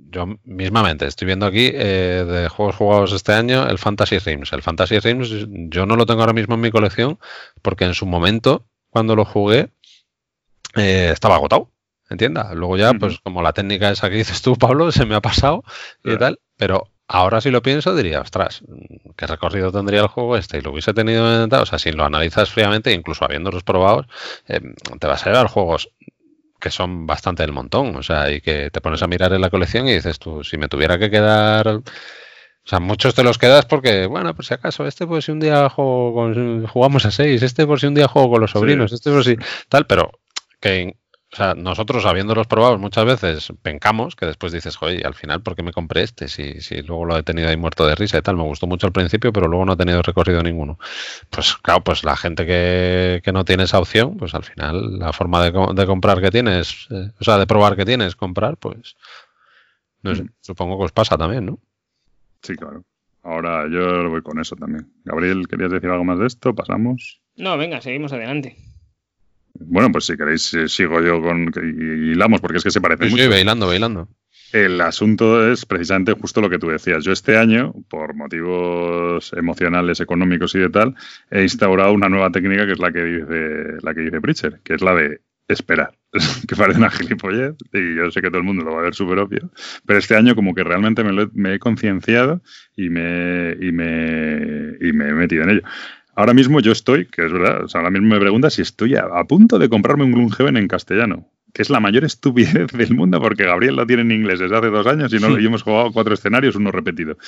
yo mismamente estoy viendo aquí eh, de juegos jugados este año el Fantasy Rims. El Fantasy Rims yo no lo tengo ahora mismo en mi colección porque en su momento, cuando lo jugué, eh, estaba agotado. ¿Entiendes? Luego ya, pues como la técnica esa que dices tú, Pablo, [laughs] se me ha pasado y tal, pero ahora si lo pienso diría, ostras, ¿qué recorrido tendría el juego este? Y lo hubiese tenido en... O sea, si lo analizas fríamente, incluso habiéndolos probados, te vas a llevar juegos que son bastante del montón, o sea, y que te pones a mirar en la colección y dices tú, si me tuviera que quedar, o sea, muchos te los quedas porque, bueno, por si acaso, este por si un día juego con, jugamos a seis, este por si un día juego con los sobrinos, este por si tal, pero que o sea, nosotros habiéndolos probado muchas veces pencamos, que después dices, joder, al final, ¿por qué me compré este? Si, si luego lo he tenido ahí muerto de risa y tal, me gustó mucho al principio, pero luego no ha tenido recorrido ninguno. Pues claro, pues la gente que, no tiene esa opción, pues al final la forma de, de comprar que tienes, eh, o sea, de probar que tienes, comprar, pues no sé, mm. supongo que os pasa también, ¿no? Sí, claro. Ahora yo voy con eso también. Gabriel, ¿querías decir algo más de esto? ¿Pasamos? No, venga, seguimos adelante. Bueno, pues si queréis, eh, sigo yo con. Y hilamos, porque es que se parece mucho. Sí, bailando, bailando. El asunto es precisamente justo lo que tú decías. Yo este año, por motivos emocionales, económicos y de tal, he instaurado una nueva técnica que es la que dice, la que dice Pritcher, que es la de esperar. [laughs] que parece una gilipollez y yo sé que todo el mundo lo va a ver súper obvio, pero este año como que realmente me, me he concienciado y me, y, me, y me he metido en ello. Ahora mismo yo estoy, que es verdad, o sea, ahora mismo me pregunta si estoy a, punto de comprarme un Gloomhaven en castellano, que es la mayor estupidez del mundo porque Gabriel lo tiene en inglés desde hace dos años y, no, hemos jugado cuatro escenarios, uno repetido.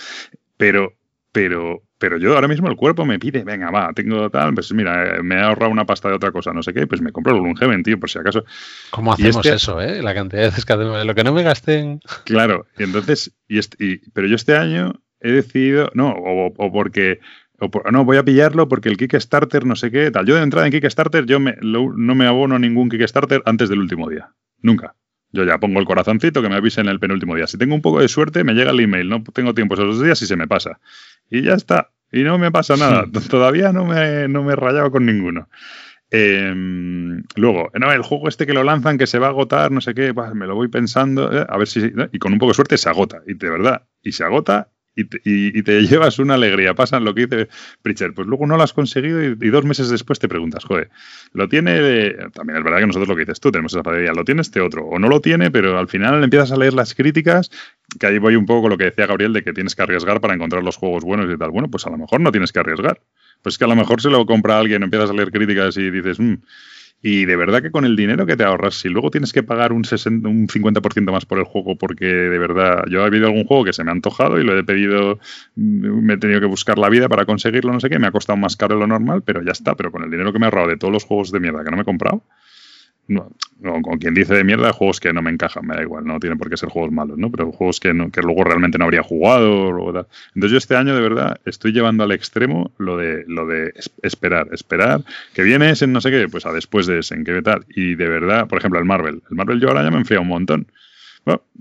Pero, pero, pero yo ahora mismo el cuerpo me pide, venga, va, tengo tal, pues mira, eh, me he ahorrado una pasta de otra cosa, no sé qué, pues me compro el Gloomhaven, tío, por si acaso. ¿Cómo hacemos este eso, eh? La cantidad de veces que hacemos, lo que no me gasten. Claro, y entonces, y, este, pero yo este año he decidido, no, o porque no, voy a pillarlo porque el Kickstarter no sé qué, tal. Yo de entrada en Kickstarter yo no me abono a ningún Kickstarter antes del último día. Nunca. Yo ya pongo el corazoncito que me avise en el penúltimo día. Si tengo un poco de suerte, me llega el email. No tengo tiempo esos dos días y se me pasa. Y ya está. Y no me pasa nada. [laughs] Todavía no me, no me he rayado con ninguno. Em, luego, no, el juego este que lo lanzan, que se va a agotar, no sé qué, me lo voy pensando, eh, a ver si. Y con un poco de suerte se agota. Y de verdad, y se agota y te, [laughs] llevas una alegría. Pasan lo que dice Pritchard, pues luego no lo has conseguido y, dos meses después te preguntas, joder, lo tiene, también es verdad que nosotros lo que dices tú, tenemos esa panadería, lo tiene este otro, o no lo tiene, pero al final empiezas a leer las críticas, que ahí voy un poco con lo que decía Gabriel de que tienes que arriesgar para encontrar los juegos buenos y tal. Bueno, pues a lo mejor no tienes que arriesgar. Pues que a lo mejor se lo compra alguien, empiezas a leer críticas y dices, mmm, y de verdad que con el dinero que te ahorras, si luego tienes que pagar un, 60, un 50% más por el juego, porque de verdad yo he habido algún juego que se me ha antojado y lo he pedido, mm, me he tenido que buscar la vida para conseguirlo, no sé qué, me ha costado más caro de lo normal, pero ya está. Pero con el dinero que me he ahorrado de todos los juegos de mierda que no me he comprado, no, con quien dice de mierda, juegos que no me encajan, me da igual, no tiene por qué ser juegos malos, ¿no? Pero juegos que, que luego realmente no habría jugado. Entonces yo este año de verdad estoy llevando al extremo lo de, lo de esperar, esperar, que viene ese no sé qué, pues a después de ese, en qué tal. Y de verdad, por ejemplo, el Marvel. El Marvel yo ahora ya me enfría un montón.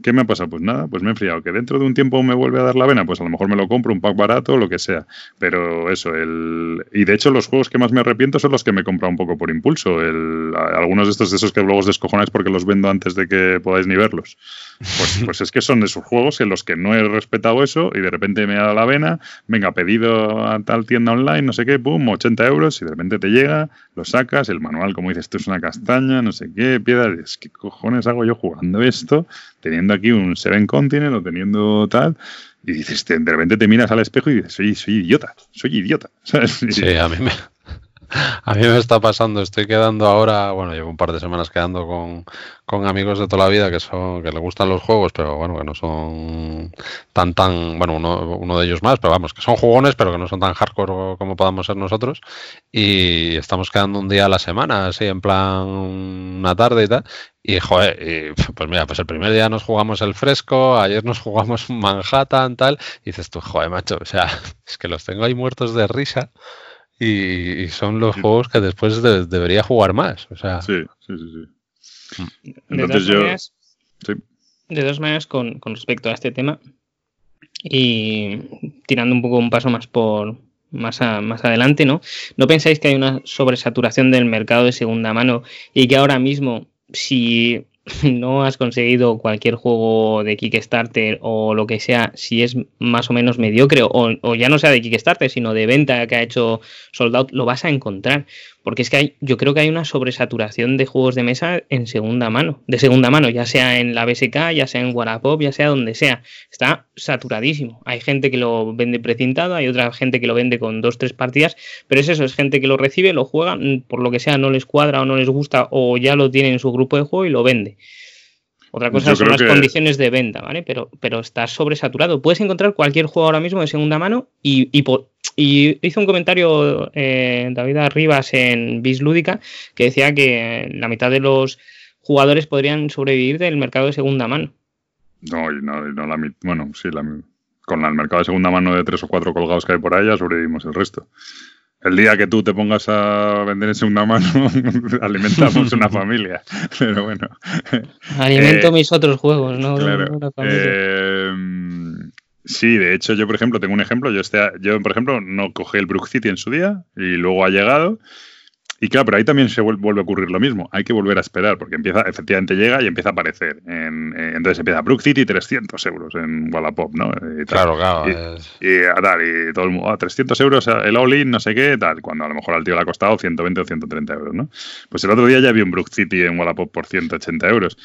¿Qué me ha pasado? Pues nada, pues me he enfriado. Que dentro de un tiempo me vuelve a dar la vena, pues a lo mejor me lo compro, un pack barato, lo que sea. Pero eso, el. Y de hecho, los juegos que más me arrepiento son los que me he comprado un poco por impulso. El... Algunos de estos de esos que luego os descojonáis porque los vendo antes de que podáis ni verlos. Pues, [laughs] pues es que son esos juegos en los que no he respetado eso y de repente me da la vena, venga, pedido a tal tienda online, no sé qué, pum, 80 euros y de repente te llega, lo sacas, el manual, como dices, esto es una castaña, no sé qué, piedra, es que cojones hago yo jugando esto teniendo aquí un Seven Continent o teniendo tal, y dices, de repente te miras al espejo y dices, soy, soy idiota, soy idiota. [laughs] Sí, a mí me, a mí me está pasando, estoy quedando ahora, bueno, llevo un par de semanas quedando con, con amigos de toda la vida que son que le gustan los juegos, pero bueno, que no son tan tan, bueno, uno, uno de ellos más, pero vamos, que son jugones, pero que no son tan hardcore como podamos ser nosotros. Y estamos quedando un día a la semana, así en plan una tarde y tal. Y joder, y, pues mira, pues el primer día nos jugamos el fresco, ayer nos jugamos Manhattan, tal, y dices tú, joder, macho, o sea, [laughs] es que los tengo ahí muertos de risa y, son los juegos que después debería jugar más. O sea, sí, sí, sí. Mm. Entonces de yo. Maneras, De todas maneras, con, respecto a este tema, y tirando un poco un paso más por más, más adelante, ¿no? ¿No pensáis que hay una sobresaturación del mercado de segunda mano y que ahora mismo, si [laughs] no has conseguido cualquier juego de Kickstarter o lo que sea, si es más o menos mediocre o, ya no sea de Kickstarter, sino de venta que ha hecho Sold Out, lo vas a encontrar. Porque es que hay, yo creo que hay una sobresaturación de juegos de mesa en segunda mano, de segunda mano, ya sea en la BSK, ya sea en Wallapop, ya sea donde sea. Está saturadísimo. Hay gente que lo vende precintado, hay otra gente que lo vende con dos, tres partidas, pero es eso, es gente que lo recibe, lo juega, por lo que sea, no les cuadra o no les gusta o ya lo tiene en su grupo de juego y lo vende. Otra cosa son las condiciones de venta, ¿vale? Pero, pero está sobresaturado. Puedes encontrar cualquier juego ahora mismo de segunda mano y, y, hizo un comentario eh, David Arribas en Bis Lúdica que decía que la mitad de los jugadores podrían sobrevivir del mercado de segunda mano. No, no, no la bueno, sí, la, con el mercado de segunda mano de tres o cuatro colgados que hay por ahí ya sobrevivimos el resto. El día que tú te pongas a vender en segunda mano, [laughs] alimentamos una familia. [laughs] Pero bueno. Alimento eh, mis otros juegos, ¿no? Eh, sí, de hecho, yo, por ejemplo, tengo un ejemplo. Yo, este, yo, por ejemplo, no cogí el Brook City en su día y luego ha llegado y claro, pero ahí también se vuelve a ocurrir lo mismo. Hay que volver a esperar, porque empieza, efectivamente llega y empieza a aparecer. En, eh, entonces empieza Brook City 300 euros en Wallapop, ¿no? claro, claro. Y, tal, y todo el mundo, 300 ah, euros el all-in, no sé qué, tal, cuando a lo mejor al tío le ha costado 120 o 130 euros, ¿no? Pues el otro día ya vi un Brook City en Wallapop por 180 euros.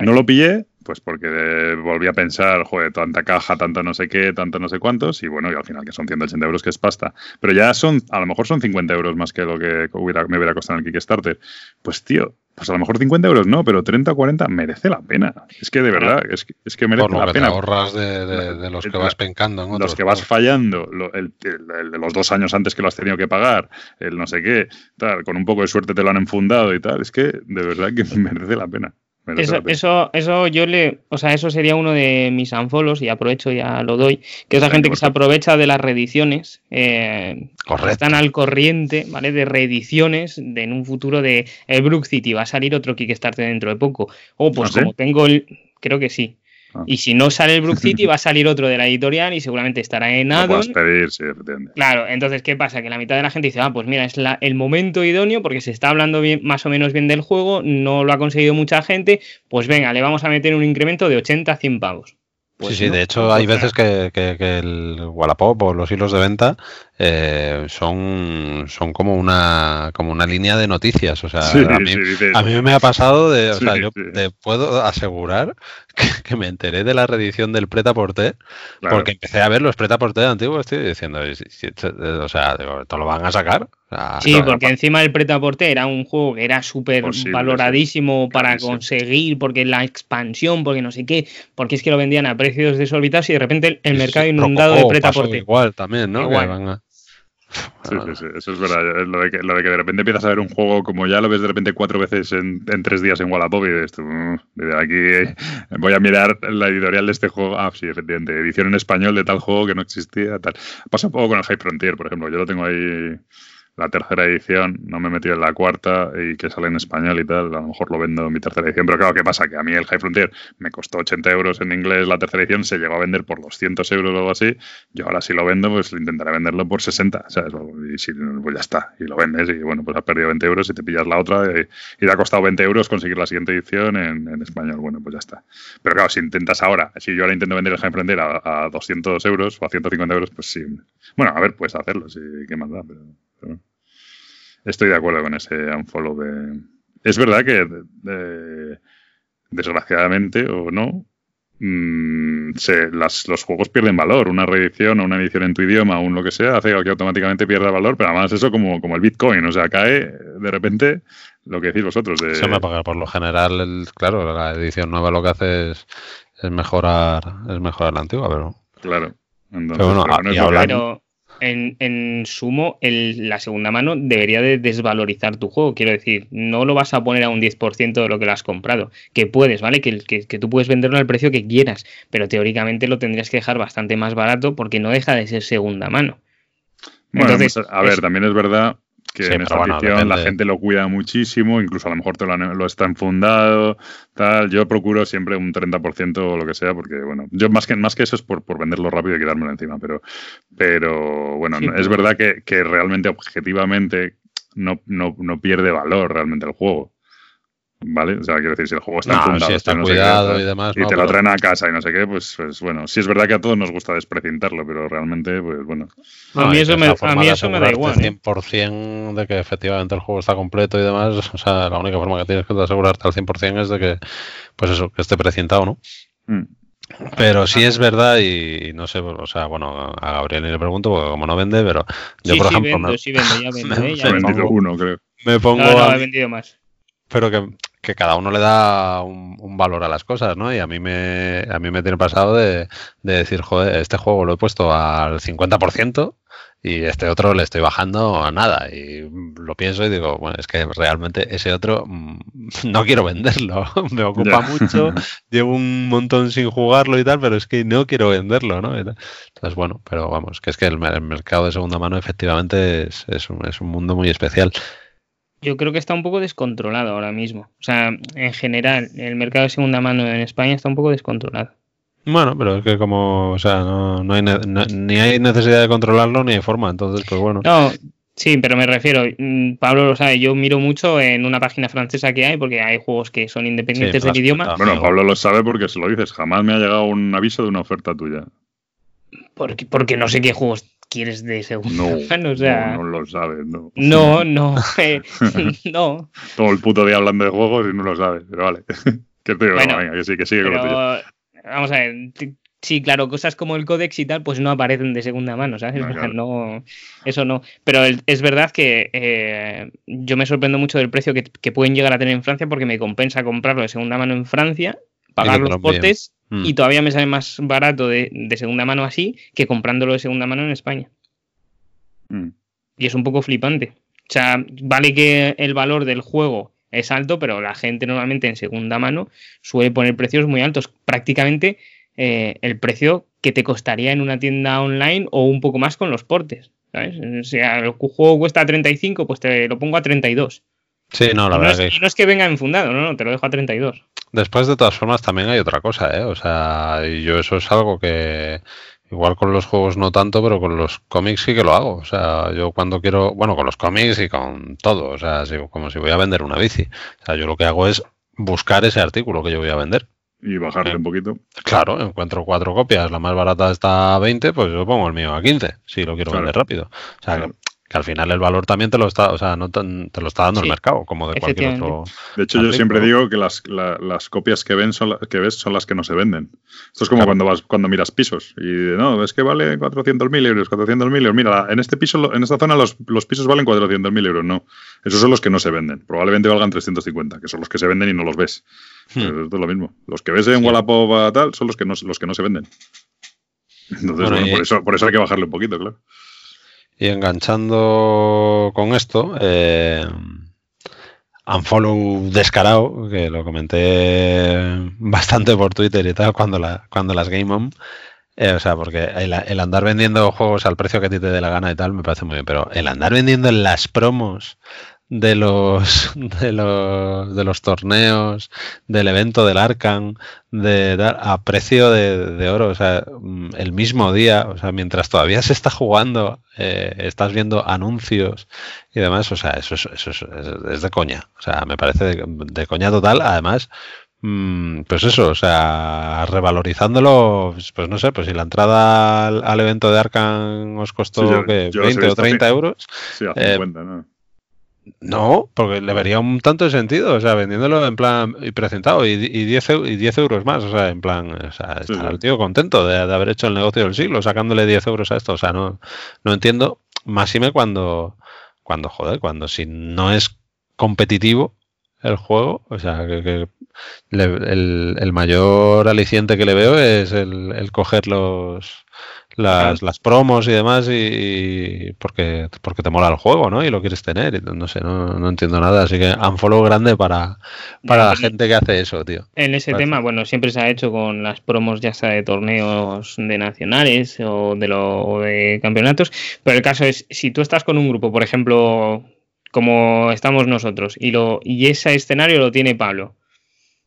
No lo pillé, pues porque volví a pensar, joder, tanta caja, tanta no sé qué, tanto no sé cuántos, y bueno, y al final que son 180 euros, que es pasta. Pero ya son, a lo mejor son 50 euros más que lo que hubiera, me hubiera costado en el Kickstarter. Pues tío, pues a lo mejor 50 euros no, pero 30 o 40 merece la pena. Es que de verdad, es que, es que merece Por lo la que pena. Te ahorras de, los que vas pencando. En los que vas fallando, el, de los dos años antes que lo has tenido que pagar, el no sé qué, tal, con un poco de suerte te lo han enfundado y tal. Es que de verdad que [laughs] merece la pena. Eso, eso, eso yo le, o sea, eso sería uno de mis anfolos y aprovecho ya lo doy, que es la gente que se aprovecha de las reediciones, eh, están al corriente, ¿vale? De reediciones de en un futuro de el Brook City va a salir otro Kickstarter dentro de poco. O pues ¿Ah, como tengo el, creo que sí, Ah. Y si no sale el Brook [laughs] City, va a salir otro de la editorial y seguramente estará en Addon. claro, entonces, ¿qué pasa? Que la mitad de la gente dice, ah, pues mira, es la, el momento idóneo porque se está hablando bien, más o menos bien del juego, no lo ha conseguido mucha gente, pues venga, le vamos a meter un incremento de 80 a 100 pavos. Pues sí, sí, de hecho hay veces que, que, el Wallapop o los hilos de venta eh, son, son como una como una línea de noticias. O sea, a, mí, a, mí, me ha pasado de, o sea, yo te puedo asegurar [laughs] que, me enteré de la reedición del Preta Porté porque empecé a ver los Preta Porté antiguos, estoy diciendo, o sea, ¿te lo van a sacar? sí, porque encima el Preta Porté era un juego que era súper valoradísimo para conseguir, porque la expansión, porque no sé qué, porque es que lo vendían a precios desorbitados y de repente el, mercado inundado de Preta Porté. Igual también, ¿no? [laughs] Sí, sí, sí, eso es verdad. [laughs] Lo de, que, lo de, que, de repente empiezas a ver un juego como ya lo ves de repente cuatro veces en, en tres días en Wallapop y dices tú, mm, aquí voy a mirar la editorial de este juego. Ah, sí, efectivamente, edición en español de tal juego que no existía. Tal. Pasa un poco con el High Frontier, por ejemplo. Yo lo tengo ahí la tercera edición, no me he metido en la cuarta y que sale en español y tal, a lo mejor lo vendo en mi tercera edición, pero claro, ¿qué pasa? Que a mí el High Frontier me costó 80 euros en inglés la tercera edición, se llegó a vender por 200 euros o algo así, yo ahora si lo vendo, pues intentaré venderlo por 60, ¿sabes? Y si, pues ya está, y lo vendes y bueno, pues has perdido 20 euros y te pillas la otra y, te ha costado 20 euros conseguir la siguiente edición en, español, bueno, pues ya está. Pero claro, si intentas ahora, si yo ahora intento vender el High Frontier a, 200 euros o a 150 euros, pues sí. Bueno, a ver, puedes hacerlo, sí, qué más da, pero Estoy de acuerdo con ese unfollow de... Es verdad que desgraciadamente o no, mm, se, las, los juegos pierden valor. Una reedición o una edición en tu idioma o un lo que sea hace que automáticamente pierda valor, pero además eso como, como el Bitcoin, o sea, cae de repente lo que decís vosotros. De... Se me apaga. Por lo general, el, claro, la edición nueva lo que hace es, es mejorar es mejorar la antigua, pero... Claro. Entonces, Pero bueno, pero no y es lo que hablando- en, en sumo, el- la segunda mano debería de desvalorizar tu juego. Quiero decir, no lo vas a poner a un 10% de lo que lo has comprado. Que puedes, ¿vale? Que, que, que tú puedes venderlo al precio que quieras, pero teóricamente lo tendrías que dejar bastante más barato porque no deja de ser segunda mano. Bueno, Entonces, a ver, es- también es verdad que Sí, en esta bueno, afición la depende. gente lo cuida muchísimo, incluso a lo mejor te lo, han- lo está enfundado, tal. Yo procuro siempre un 30% o lo que sea, porque bueno, yo más que más que eso es por, por venderlo rápido y quitármelo encima, pero, pero bueno, Sí, no- es verdad que, que realmente objetivamente no, no, no pierde valor realmente el juego. ¿Vale? O sea, quiero decir, si el juego está No, enfundado, si está no qué, cuidado y demás, y no, te lo traen a casa y no sé qué, pues, pues bueno, sí es verdad que a todos nos gusta desprecintarlo, pero realmente, pues bueno. A mí eso me- a mí eso me da igual, ¿eh? 100% de que efectivamente el juego está completo y demás, o sea, la única forma que tienes que asegurarte al 100% es de que, pues eso, que esté precintado, ¿no? Mm. Pero sí es verdad y no sé, o sea, bueno, a Gabriel ni le pregunto porque como no vende, pero yo sí, por sí, ejemplo vendo, me, sí vendo, ya vendo, me- ¿eh? [laughs] Ya me vendido [laughs] pongo- uno, creo. me pongo No, no, a- he vendido más. pero que, que cada uno le da un, un valor a las cosas, ¿no? Y a mí me, a mí me tiene pasado de, de decir, joder, este juego lo he puesto al 50% y este otro le estoy bajando a nada. Y lo pienso y digo, bueno, es que realmente ese otro mm, [laughs] no quiero venderlo. [laughs] me ocupa mucho, [laughs] llevo un montón sin jugarlo y tal, pero es que no quiero venderlo, ¿no? Entonces, bueno, pero vamos, que es que el, mer- el mercado de segunda mano efectivamente es, es un, es un mundo muy especial. Yo creo que está un poco descontrolado ahora mismo. O sea, en general, el mercado de segunda mano en España está un poco descontrolado. Bueno, pero es que como, o sea, no, no hay no- ni hay necesidad de controlarlo ni hay forma, entonces, pues bueno. No, sí, pero me refiero, mm, Pablo lo sabe, yo miro mucho en una página francesa que hay, porque hay juegos que son independientes Sí, del idioma. Bueno. Pablo lo sabe porque se lo dices. Jamás me ha llegado un aviso de una oferta tuya. porque, porque no sé qué juegos quieres de segunda No, [laughs] mano, o sea... no, no lo sabes, no. No, no, [laughs] eh, [laughs] no. Todo el puto día hablando de juegos y no lo sabes, pero vale. que te digo, Bueno, no, venga, que sí, que sigue con lo tuyo. Vamos a ver, sí, claro, cosas como el códex y tal, pues no aparecen de segunda mano, ¿sabes? No, claro. eso no. Pero el- es verdad que eh, yo me sorprendo mucho del precio que, que pueden llegar a tener en Francia porque me compensa comprarlo de segunda mano en Francia, pagar los portes Mm. y todavía me sale más barato de, de segunda mano así que comprándolo de segunda mano en España. Mm. Y es un poco flipante. O sea, vale que el valor del juego es alto, pero la gente normalmente en segunda mano suele poner precios muy altos. Prácticamente eh, el precio que te costaría en una tienda online o un poco más con los portes. ¿sabes? O sea, el juego cuesta 35, pues te lo pongo a 32. Sí, no, la y, no verdad es, que y no es que venga enfundado, no, no, te lo dejo a 32. después de todas formas también hay otra cosa, ¿eh? O sea, y yo eso es algo que igual con los juegos no tanto, pero con los cómics sí que lo hago. O sea, yo cuando quiero, bueno, con los cómics y con todo, o sea, si- como si voy a vender una bici. O sea, yo lo que hago es buscar ese artículo que yo voy a vender. Y bajarle Eh. un poquito. Claro, encuentro cuatro copias, la más barata está a 20, pues yo pongo el mío a 15, si lo quiero Claro. vender rápido. O sea, Claro. que, que al final el valor también te lo está, o sea, no te, te lo está dando Sí, el mercado, como de cualquier otro. De hecho, yo siempre digo que las, la- las copias que, ven son la- que ves son las que no se venden. Esto es como Claro. cuando vas cuando miras pisos. Y no, es que vale 400.000 euros, 400.000 euros. Mira, en este piso, en esta zona los, los pisos valen 400.000 euros. No, esos son los que no se venden. Probablemente valgan 350, que son los que se venden y no los ves. Pero esto es lo mismo. Los que ves en Hmm. Sí. Wallapop tal son los que no, los que no se venden. Entonces, Bueno, bueno, y- por, eso, por eso hay que bajarle un poquito, claro. Y enganchando con esto, eh, Unfollow descarado, que lo comenté [laughs] bastante por Twitter y tal cuando, la, cuando las Game On. Eh, o sea, porque el, el andar vendiendo juegos al precio que a ti te dé la gana y tal me parece muy bien, pero el andar vendiendo en las promos de los [laughs] de los de los torneos, del evento del Arcan, de dar a precio de, de oro, o sea, mm, el mismo día, o sea, mientras todavía se está jugando, eh, estás viendo anuncios y demás, o sea, eso es, eso es, de coña, o sea, me parece de, de coña total, además, mm, pues eso, o sea, revalorizándolo, pues, pues no sé, pues si la entrada al, al evento de Arcan os costó Sí, he 20 o visto 30 así. euros, Sí, a Eh, 50, ¿no? No, porque le vería un tanto de sentido, o sea, vendiéndolo en plan y presentado y, y, 10, y 10 euros más, o sea, en plan, o sea, está el tío contento de, haber hecho el negocio del siglo, sacándole 10 euros a esto, o sea, no, no entiendo, más y me cuando, cuando, joder, cuando si no es competitivo el juego, o sea, que, el, el, mayor aliciente que le veo es el, el coger los las, las promos y demás y, porque, porque te mola el juego, ¿no? Y lo quieres tener. no sé, no, no entiendo nada. Así que unfollow grande para, para la gente que hace eso, tío. En ese tema, bueno, siempre se ha hecho con las promos ya sea de torneos de nacionales o de, lo, de campeonatos. Pero el caso es, si tú estás con un grupo, por ejemplo, como estamos nosotros, y, lo, y ese escenario lo tiene Pablo.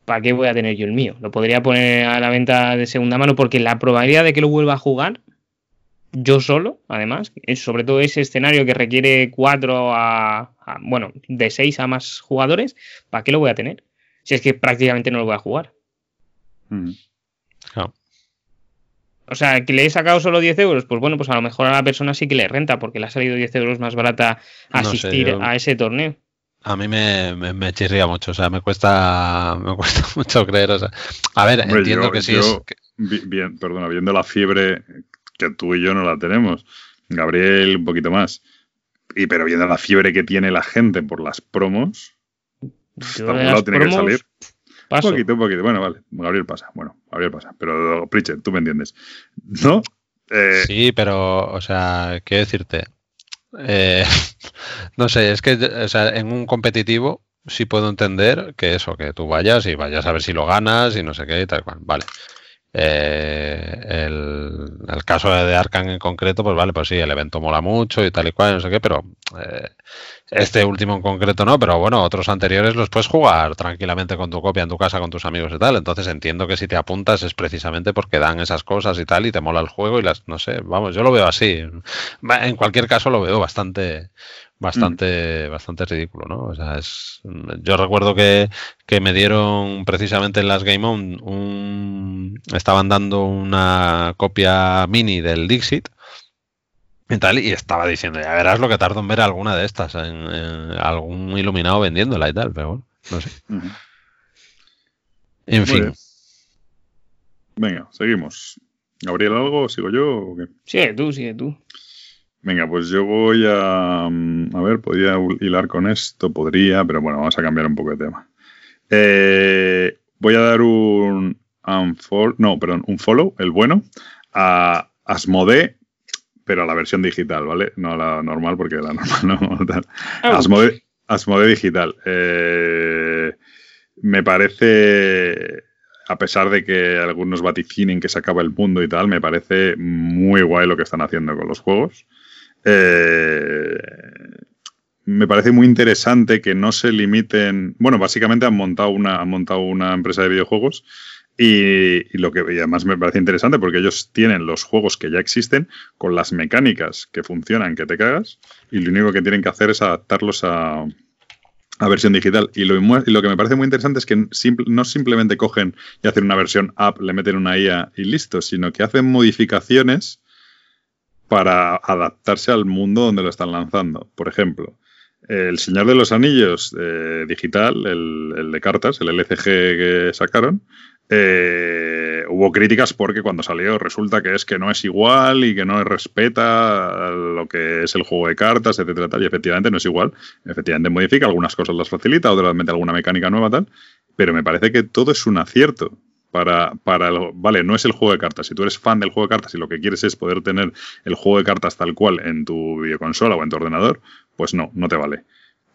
¿Para qué voy a tener yo el mío? Lo podría poner a la venta de segunda mano porque la probabilidad de que lo vuelva a jugar yo solo, además, es sobre todo ese escenario que requiere cuatro a, bueno, de seis a más jugadores, ¿para qué lo voy a tener? Si es que prácticamente no lo voy a jugar. Mm. O sea, que le he sacado solo 10 euros, pues bueno, pues a lo mejor a la persona sí que le renta, porque le ha salido 10 euros más barata asistir a ese torneo. A mí me, me, chirría mucho, o sea, me cuesta, [laughs] me cuesta mucho creer. O sea, a ver, entiendo que sí es. Bien, perdona, viendo la fiebre que tú y yo no la tenemos. Gabriel un poquito más. Y pero viendo la fiebre que tiene la gente por las promos, algún lado tiene que salir. Un poquito, un poquito. Bueno, vale. Gabriel pasa. Bueno, Gabriel pasa. Pero, Pritchett, tú me entiendes. ¿No? Eh, sí, pero, o sea, quiero decirte. Eh, [laughs] no sé, es que o sea, en un competitivo sí puedo entender que eso, que tú vayas y vayas a ver si lo ganas y no sé qué y tal cual. Vale. Eh, el, caso de Arkham en concreto, pues vale, pues sí, el evento mola mucho y tal y cual, no sé qué, pero eh, este último en concreto no, pero bueno, otros anteriores los puedes jugar tranquilamente con tu copia en tu casa con tus amigos y tal. Entonces entiendo que si te apuntas es precisamente porque dan esas cosas y tal y te mola el juego y las, no sé, vamos, yo lo veo así. En cualquier caso lo veo bastante, bastante, mm. bastante ridículo, ¿no? O sea, es, yo recuerdo que, que me dieron precisamente en las Game On un, estaban dando una copia mini del Dixit y tal, y estaba diciendo, ya verás lo que tardo en ver alguna de estas, en, algún iluminado vendiéndola y tal, pero bueno, no sé. En fin. Venga, seguimos. ¿Gabriel algo? ¿Sigo yo o qué? Sigue tú, sigue tú. Venga, pues yo voy a. Mm, a ver, podría hilar con esto, podría, pero bueno, vamos a cambiar un poco de tema. Eh, voy a dar un. Unfollow, no, perdón, un follow, el bueno, a Asmode, pero a la versión digital, ¿vale? No a la normal, porque la [laughs] normal no. Tal. Asmode, Asmode digital. Eh, me parece a pesar de que algunos vaticinen que se acaba el mundo y tal, me parece muy guay lo que están haciendo con los juegos. Eh, me parece muy interesante que no se limiten. Bueno, básicamente han montado una, han montado una empresa de videojuegos y, lo que además me parece interesante porque ellos tienen los juegos que ya existen con las mecánicas que funcionan, que te cagas, y lo único que tienen que hacer es adaptarlos a, a versión digital. Y lo, y lo, que me parece muy interesante es que no simplemente cogen y hacen una versión app, le meten una IA y listo, sino que hacen modificaciones para adaptarse al mundo donde lo están lanzando. Por ejemplo, El Señor de los Anillos eh, digital, el, de cartas, el LCG que sacaron, eh, hubo críticas porque cuando salió resulta que es que no es igual y que no respeta lo que es el juego de cartas, etcétera, tal, y efectivamente no es igual. Efectivamente modifica, algunas cosas las facilita, otras mete alguna mecánica nueva, tal, pero me parece que todo es un acierto para, para vale, no es el juego de cartas. Si tú eres fan del juego de cartas y lo que quieres es poder tener el juego de cartas tal cual en tu videoconsola o en tu ordenador, pues no, no te vale.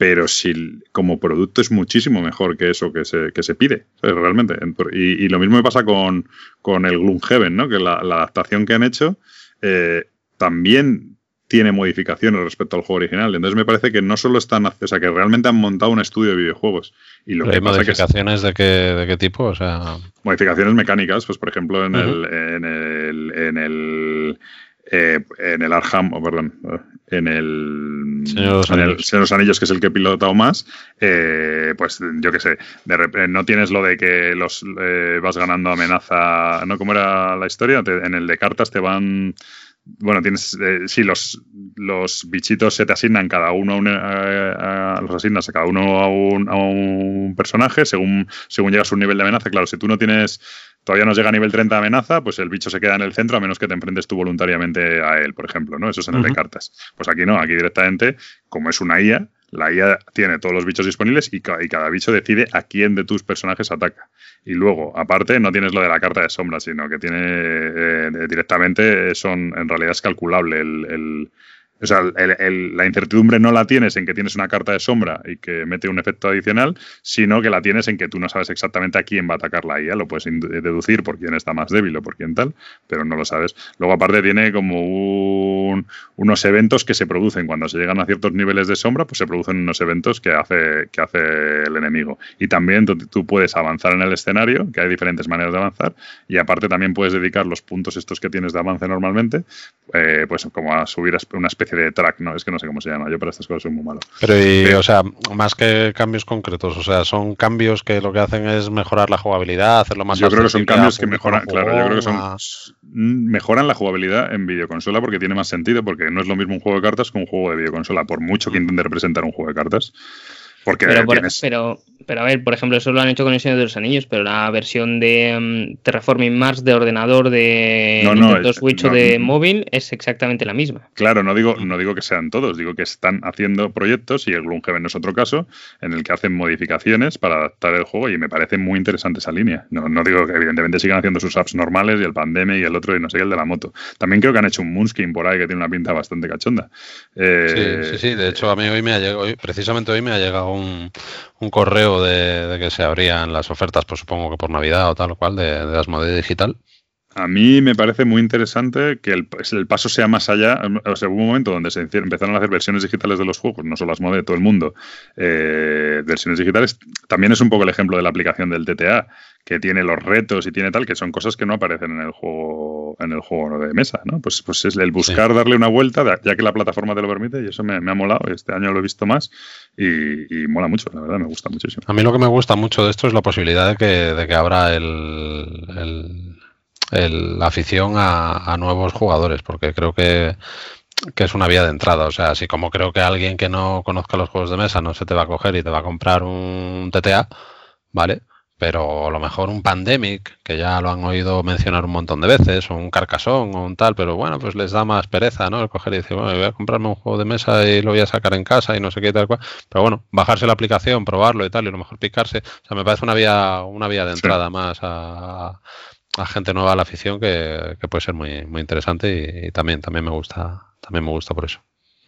Pero si como producto es muchísimo mejor que eso que se, que se pide, realmente. Y, lo mismo me pasa con, con el Gloomhaven, ¿no? Que la, adaptación que han hecho eh, también tiene modificaciones respecto al juego original. Entonces me parece que no solo están, o sea, que realmente han montado un estudio de videojuegos. Y lo que modificaciones de qué de qué tipo, o sea, modificaciones mecánicas, pues por ejemplo en el en el en el eh, en el Arham, o perdón, en el Señor de los Anillos, que es el que he pilotado más, eh, pues yo qué sé, de repente no tienes lo de que los eh, vas ganando amenaza, ¿no? ¿Cómo era la historia? en el de cartas te van bueno, tienes, eh, sí, los, los bichitos se te asignan cada uno, a, a, los asignas a cada uno a un, a un personaje según, según llegas a un nivel de amenaza. Claro, si tú no tienes todavía no llega a nivel 30 de amenaza, pues el bicho se queda en el centro a menos que te enfrentes tú voluntariamente a él, por ejemplo, ¿no? Eso es en el de cartas. Pues aquí no, aquí directamente, como es una IA, la IA tiene todos los bichos disponibles y, cada bicho decide a quién de tus personajes ataca. Y luego, aparte, no tienes lo de la carta de sombra, sino que tiene eh, directamente, son, en realidad es calculable el o sea, la incertidumbre no la tienes en que tienes una carta de sombra y que mete un efecto adicional, sino que la tienes en que tú no sabes exactamente a quién va a atacar la IA. Lo puedes deducir por quién está más débil o por quién tal, pero no lo sabes. Luego, aparte, tiene como unos eventos que se producen cuando se llegan a ciertos niveles de sombra, pues se producen unos eventos que hace, que hace el enemigo. Y también tú, puedes avanzar en el escenario, que hay diferentes maneras de avanzar, y aparte también puedes dedicar los puntos estos que tienes de avance normalmente, eh, pues como a subir una especie de track, ¿no? Es que no sé cómo se llama. Yo para estas cosas soy muy malo. Pero, o sea, más que cambios concretos, o sea, son cambios que lo que hacen es mejorar la jugabilidad, hacerlo más Yo creo que son cambios que mejoran, claro, yo creo que son mejoran la jugabilidad en videoconsola porque tiene más sentido, porque no es lo mismo un juego de cartas que un juego de videoconsola, por mucho que mm. intente representar un juego de cartas. Porque pero, pero, pero, a ver, por ejemplo, eso lo han hecho con el Señor de los Anillos, pero la versión de um, Terraforming Mars de ordenador de Nintendo Switch o de móvil es exactamente la misma. Claro, no digo, no digo que sean todos, digo que están haciendo proyectos y el Gloomhaven es otro caso en el que hacen modificaciones para adaptar el juego y me parece muy interesante esa línea. No, no digo que evidentemente sigan haciendo sus apps normales y el Pandemia y el otro y no sé qué, el de la moto. También creo que han hecho un Moonskin por ahí que tiene una pinta bastante cachonda. Eh, sí, sí, sí. De hecho, a mí hoy me ha llegado, precisamente hoy me ha llegado un, correo de, que se abrían las ofertas, pues supongo que por Navidad o tal o cual, de, de Asmodee Digital. A mí me parece muy interesante que el, paso sea más allá. O sea, hubo un momento donde se empezaron a hacer versiones digitales de los juegos, no solo Asmodee, todo el mundo, eh, versiones digitales. También es un poco el ejemplo de la aplicación del TTA, que tiene los retos y tiene tal, que son cosas que no aparecen en el juego en el juego de mesa, ¿no? Pues, pues es el buscar darle una vuelta, ya que la plataforma te lo permite, y eso me, ha molado. Este año lo he visto más y, mola mucho, la verdad, me gusta muchísimo. A mí lo que me gusta mucho de esto es la posibilidad de que, de que abra el la afición a, nuevos jugadores, porque creo que, es una vía de entrada. O sea, así como creo que alguien que no conozca los juegos de mesa no se te va a coger y te va a comprar un TTA, ¿vale? Pero a lo mejor un Pandemic, que ya lo han oído mencionar un montón de veces, o un Carcassonne o un tal, pero bueno, pues les da más pereza, ¿no? El coger y decir, bueno, voy a comprarme un juego de mesa y lo voy a sacar en casa y no sé qué tal cual. Pero bueno, bajarse la aplicación, probarlo y tal, y a lo mejor picarse. O sea, me parece una vía, una vía de entrada más a, a gente nueva a la afición que, puede ser muy, muy interesante y, también, también me gusta, también me gusta por eso.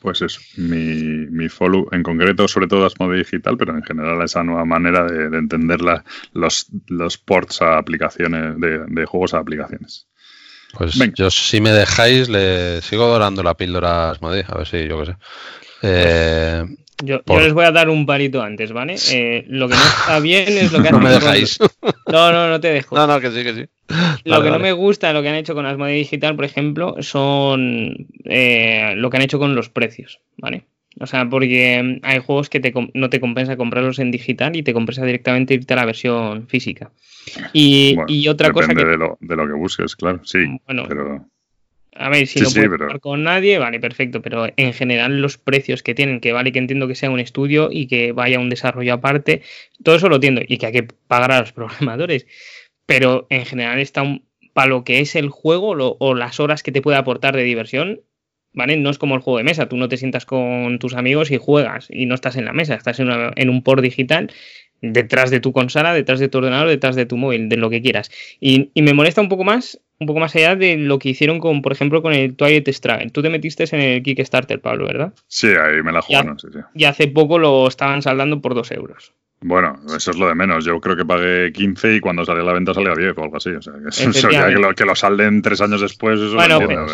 Pues eso, mi, mi follow en concreto, sobre todo Asmode Digital, pero en general esa nueva manera de, entender los, los ports a aplicaciones, de, juegos a aplicaciones. Pues yo, si me dejáis, le sigo dorando la píldora a Asmodee, a ver si yo qué sé. Eh, yo, les voy a dar un palito antes, ¿vale? Eh, lo que no está bien es lo que [laughs] han No me dejáis. No, no, no te dejo. No, no, que sí, que sí. Lo que no me gusta, lo que han hecho con Asmodee Digital, por ejemplo, son eh, lo que han hecho con los precios, ¿vale? O sea, porque hay juegos que te, no te compensa comprarlos en digital y te compensa directamente irte a la versión física. Y, otra cosa que... De lo, de lo que busques, claro, sí. Bueno, pero... A ver, si no puedes jugar con nadie, vale, perfecto, pero en general los precios que tienen, que vale que entiendo que sea un estudio y que vaya un desarrollo aparte, todo eso lo entiendo y que hay que pagar a los [laughs] programadores, pero en general está un, para lo que es el juego o las horas que te puede aportar de diversión, ¿vale? No es como el juego de mesa, tú no te sientas con tus amigos y juegas y no estás en la mesa, estás en, en un port digital detrás de tu consola, detrás de tu ordenador, detrás de tu móvil, de lo que quieras. Y, y me molesta un poco más un poco más allá de lo que hicieron con, por ejemplo, con el Twilight Struggle. Tú te metiste en el Kickstarter, Pablo, ¿verdad? Sí, ahí me la jugaron, sí, sí. Y hace poco lo estaban saldando por dos euros. Bueno, eso es lo de menos. Yo creo que pagué 15 y cuando salió la venta salía 10 o algo así. O sea, que, eso ya que, lo, que lo salden tres años después, eso bueno, pero,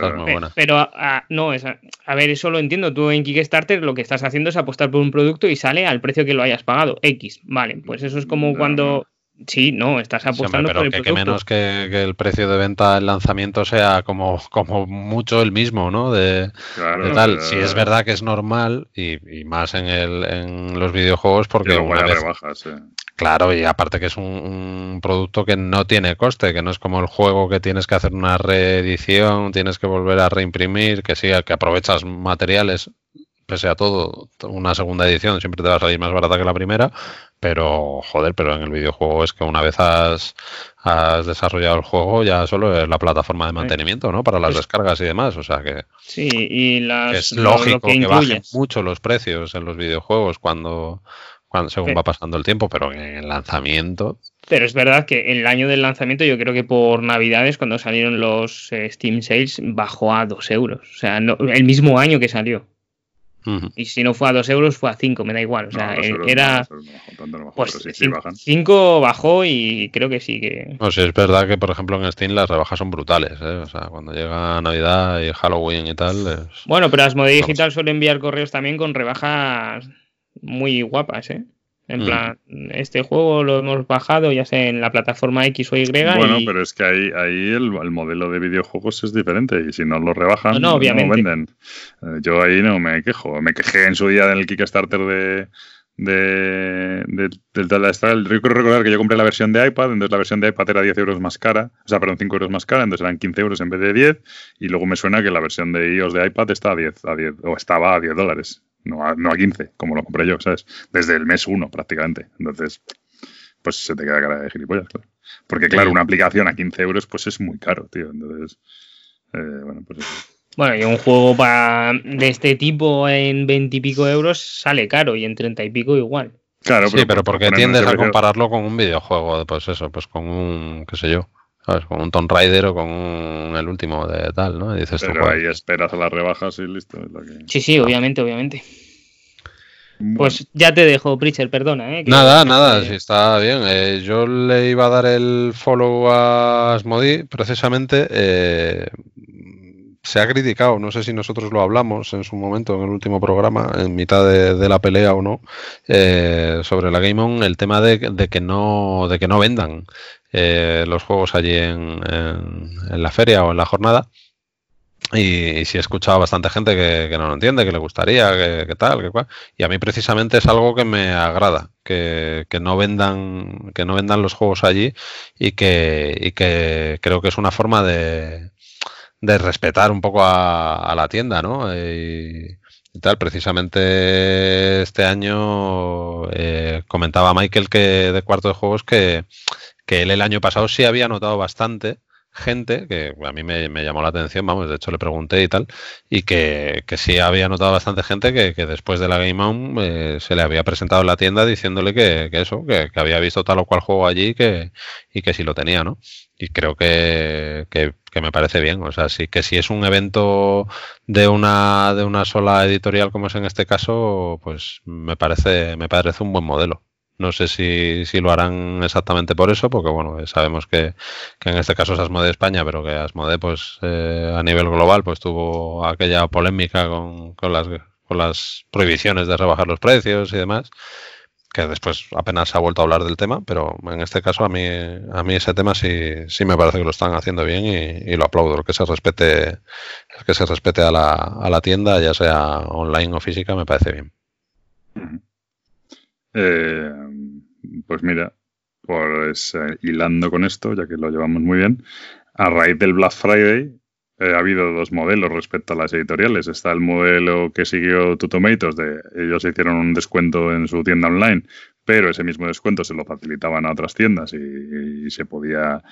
pero, no, a, ver, eso lo entiendo. Tú en Kickstarter lo que estás haciendo es apostar por un producto y sale al precio que lo hayas pagado, X. Vale, pues eso es como cuando Sí, no, estás apostando por el que, que menos que, el precio de venta del lanzamiento sea como, como mucho el mismo, ¿no? De, tal. Si es verdad que es normal y, más en, el, en los videojuegos porque una vez, Claro, y aparte que es un, producto que no tiene coste, que no es como el juego que tienes que hacer una reedición, tienes que volver a reimprimir, que sí, que aprovechas materiales, pese a todo, una segunda edición siempre te va a salir más barata que la primera, pero joder, pero en el videojuego es que una vez has, desarrollado el juego ya solo es la plataforma de mantenimiento, ¿no? Para las descargas y demás, o sea que... Sí, y las... Es lógico que, bajen mucho los precios en los videojuegos cuando cuando, según va pasando el tiempo, pero en el lanzamiento. Pero es verdad que el año del lanzamiento, yo creo que por Navidades, cuando salieron los eh, Steam Sales, bajó a 2 euros. O sea, el mismo año que salió. Y si no fue a 2 euros, fue a 5, me da igual. O sea, era. 5 bajó y creo que sí que. No, sí, es verdad que, por ejemplo, en Steam las rebajas son brutales. ¿eh? O sea, cuando llega Navidad y Halloween y tal. Bueno, pero Asmodee Digital suele enviar correos también con rebajas muy guapas, ¿eh? En mm. plan, este juego lo hemos bajado ya sea en la plataforma X o Y. Bueno, pero es que ahí, ahí el, modelo de videojuegos es diferente y si no lo rebajan, no, venden. Eh, yo ahí no me quejo. Me quejé en su día en el Kickstarter de, de, de, del Yo recordar que yo compré la versión de iPad, entonces la versión de iPad era 10 euros más cara, o sea, perdón, 5 euros más cara, entonces eran 15 euros en vez de 10, y luego me suena que la versión de iOS de iPad está a 10, a 10 o estaba a 10 dólares no a, no a 15, como lo compré yo, ¿sabes? Desde el mes 1 prácticamente. Entonces, pues se te queda cara de gilipollas, claro. Porque, claro, una aplicación a 15 euros, pues es muy caro, tío. Entonces, eh, bueno, pues eso. Bueno, y un juego para, de este tipo en 20 y pico euros sale caro y en 30 y pico igual. Claro, sí, pero porque tiendes a compararlo con un videojuego, pues eso, pues con un, qué sé yo, con un Tomb Raider o con el último de tal, ¿no? dices Pero ahí esperas a las rebajas y listo. Sí, sí, obviamente, obviamente. Pues ya te dejo, Pritcher, perdona. ¿eh? nada, nada, si está bien. Eh, yo le iba a dar el follow a Asmodi precisamente eh, se ha criticado, no sé si nosotros lo hablamos en su momento, en el último programa, en mitad de, la pelea o no, eh, sobre la Game On, el tema de, que no de que no vendan eh, los juegos allí en, la feria o en la jornada. Y, si he escuchado bastante gente que, no lo entiende, que le gustaría, que, tal, que cual. Y a mí precisamente es algo que me agrada, que, no vendan, que no vendan los juegos allí y que, y que creo que es una forma de, de respetar un poco a, la tienda, ¿no? Y, tal, precisamente este año eh, comentaba Michael que de cuarto de juegos que, que él el año pasado sí había notado bastante gente, que a mí me, llamó la atención, vamos, de hecho le pregunté y tal, y que, que sí había notado bastante gente que, que después de la Game On eh, se le había presentado en la tienda diciéndole que, eso, que, había visto tal o cual juego allí que, y que sí lo tenía, ¿no? Y creo que, que, me parece bien, o sea, sí que si es un evento de una, de una sola editorial como es en este caso, pues me parece, me parece un buen modelo. No sé si, si, lo harán exactamente por eso, porque bueno, sabemos que, que en este caso es Asmode España, pero que Asmode pues eh, a nivel global pues tuvo aquella polémica con, con, las, con las prohibiciones de rebajar los precios y demás, que después apenas se ha vuelto a hablar del tema, pero en este caso a mí, a mí ese tema sí, sí me parece que lo están haciendo bien y, lo aplaudo, el que se respete, que se respete a la, a la tienda, ya sea online o física, me parece bien. Eh, pues mira, pues hilando con esto, ya que lo llevamos muy bien, a raíz del Black Friday eh, ha habido dos modelos respecto a las editoriales. Está el modelo que siguió Tutomatos, de ellos hicieron un descuento en su tienda online, pero ese mismo descuento se lo facilitaban a otras tiendas y se podía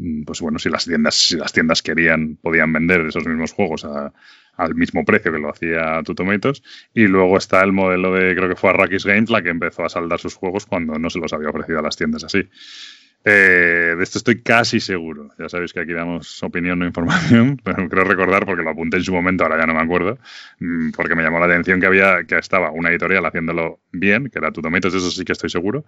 Mm, pues bueno, si las tiendas, si las tiendas querían, podían vender esos mismos juegos al mismo precio que lo hacía Tutomatos. Y luego está el modelo de, creo que fue Arrakis Games, la que empezó a saldar sus juegos cuando no se los había ofrecido a las tiendas así. Eh, de esto estoy casi seguro. Ya sabéis que aquí damos opinión, no información, [laughs] pero creo recordar porque lo apunté en su momento, ahora ya no me acuerdo, mm, porque me llamó la atención que había que estaba una editorial haciéndolo bien, que era Tutomatos, eso sí que estoy seguro,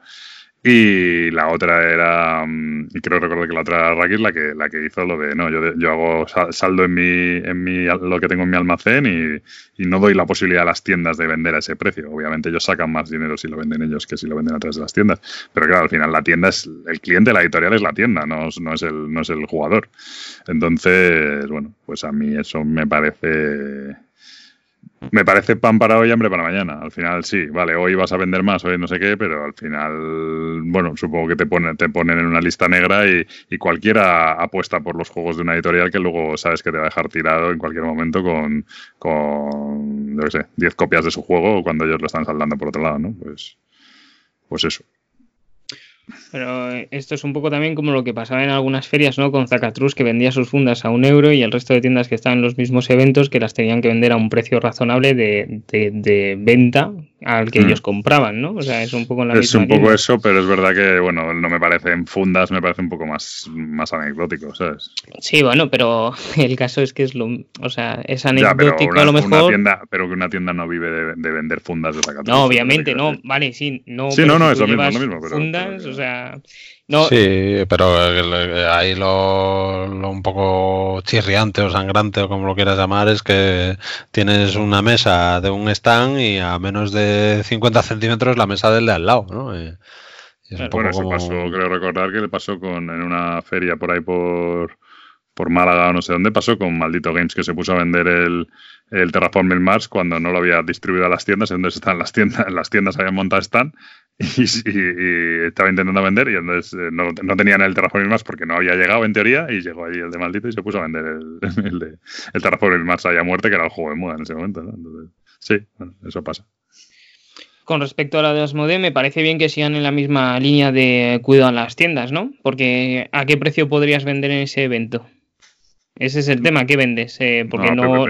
y la otra era, mm, y creo recordar que la otra era Rakis, la que, la que hizo lo de, no, yo, yo hago saldo en mi, en mi, lo que tengo en mi almacén y, y, no doy la posibilidad a las tiendas de vender a ese precio. Obviamente ellos sacan más dinero si lo venden ellos que si lo venden a través de las tiendas. Pero claro, al final la tienda es, el cliente, la editorial es la tienda, no, no, es, el, no es el jugador. Entonces, bueno, pues a mí eso me parece me parece pan para hoy, hambre para mañana. Al final sí, vale, hoy vas a vender más, hoy no sé qué, pero al final, bueno, supongo que te ponen, te ponen en una lista negra y, cualquiera apuesta por los juegos de una editorial que luego sabes que te va a dejar tirado en cualquier momento con, con sé, 10 copias de su juego cuando ellos lo están saldando por otro lado, ¿no? Pues, pues eso. Pero eh, esto es un poco también como lo que pasaba en algunas ferias, ¿no? Con Zacatrus, que vendía sus fundas a un euro y el resto de tiendas que estaban en los mismos eventos que las tenían que vender a un precio razonable de, de venta al que mm. ellos compraban, ¿no? O sea, es un poco la Es un poco eso, pero es verdad que, bueno, no me parece en fundas, me parece un poco más, más anecdótico, ¿sabes? Sí, bueno, pero [laughs] el caso es que es lo, o sea, es anecdótico a lo mejor. tienda, pero que una tienda no vive de, vender fundas de Zacatrus. No, obviamente, no, vale, sí, no. Sí, no, no, es lo mismo, lo mismo. Pero, fundas, o sea, sí, pero ahí lo, un poco chirriante o sangrante o como lo quieras llamar es que tienes una mesa de un stand y a menos de 50 centímetros la mesa del de al lado, ¿no? bueno, eso pasó, creo recordar que le pasó con en una feria por ahí por, por Málaga o no sé dónde, pasó con Maldito Games que se puso a vender el, el Terraforming Mars cuando no lo había distribuido a las tiendas, entonces están las tiendas, las tiendas habían montado stand y, estaba intentando vender y entonces eh, no, no, tenían el Terraforming Mars porque no había llegado en teoría y llegó ahí el de maldito y se puso a vender el, [laughs] el, de, el Terraforming Mars allá muerte que era el juego de moda en ese momento, Entonces, sí, eso pasa. Con respecto a la de Asmodee, me parece bien que sigan en la misma línea de cuidado a las tiendas, ¿no? Porque ¿a qué precio podrías vender en ese evento? Ese es el tema, ¿qué vendes? Eh, porque no,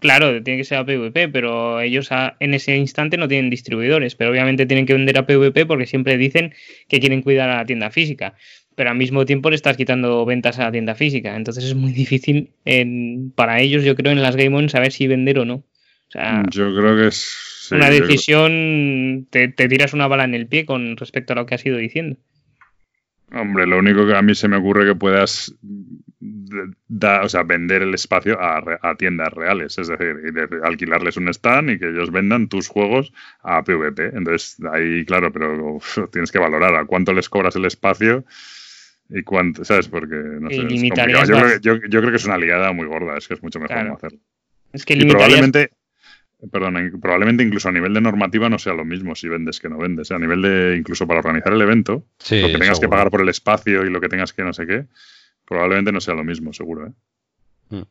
claro. tiene que ser a PvP, pero ellos en ese instante no tienen distribuidores, pero obviamente tienen que vender a PvP porque siempre dicen que quieren cuidar a la tienda física, pero al mismo tiempo le estás quitando ventas a la tienda física, entonces es muy difícil para ellos, yo creo, en las Game On saber si vender o no. yo creo que es una decisión, te, te tiras una bala en el pie con respecto a lo que has ido diciendo. Hombre, lo único que a mí se me ocurre que puedas da, o sea, vender el espacio a, a, tiendas reales, es decir, alquilarles un stand y que ellos vendan tus juegos a PvP. Entonces, ahí, claro, pero tienes que valorar a cuánto les cobras el espacio y cuánto, ¿sabes? Porque, no sé, es yo, yo, creo, que es una liada muy gorda, es que es mucho mejor no hacerlo. Es que y probablemente, perdón, probablemente incluso a nivel de normativa no sea lo mismo si vendes que no vendes. A nivel de, incluso para organizar el evento, lo que tengas que pagar por el espacio y lo que tengas que no sé qué, Probablemente no sea lo mismo, seguro, ¿eh? Hmm.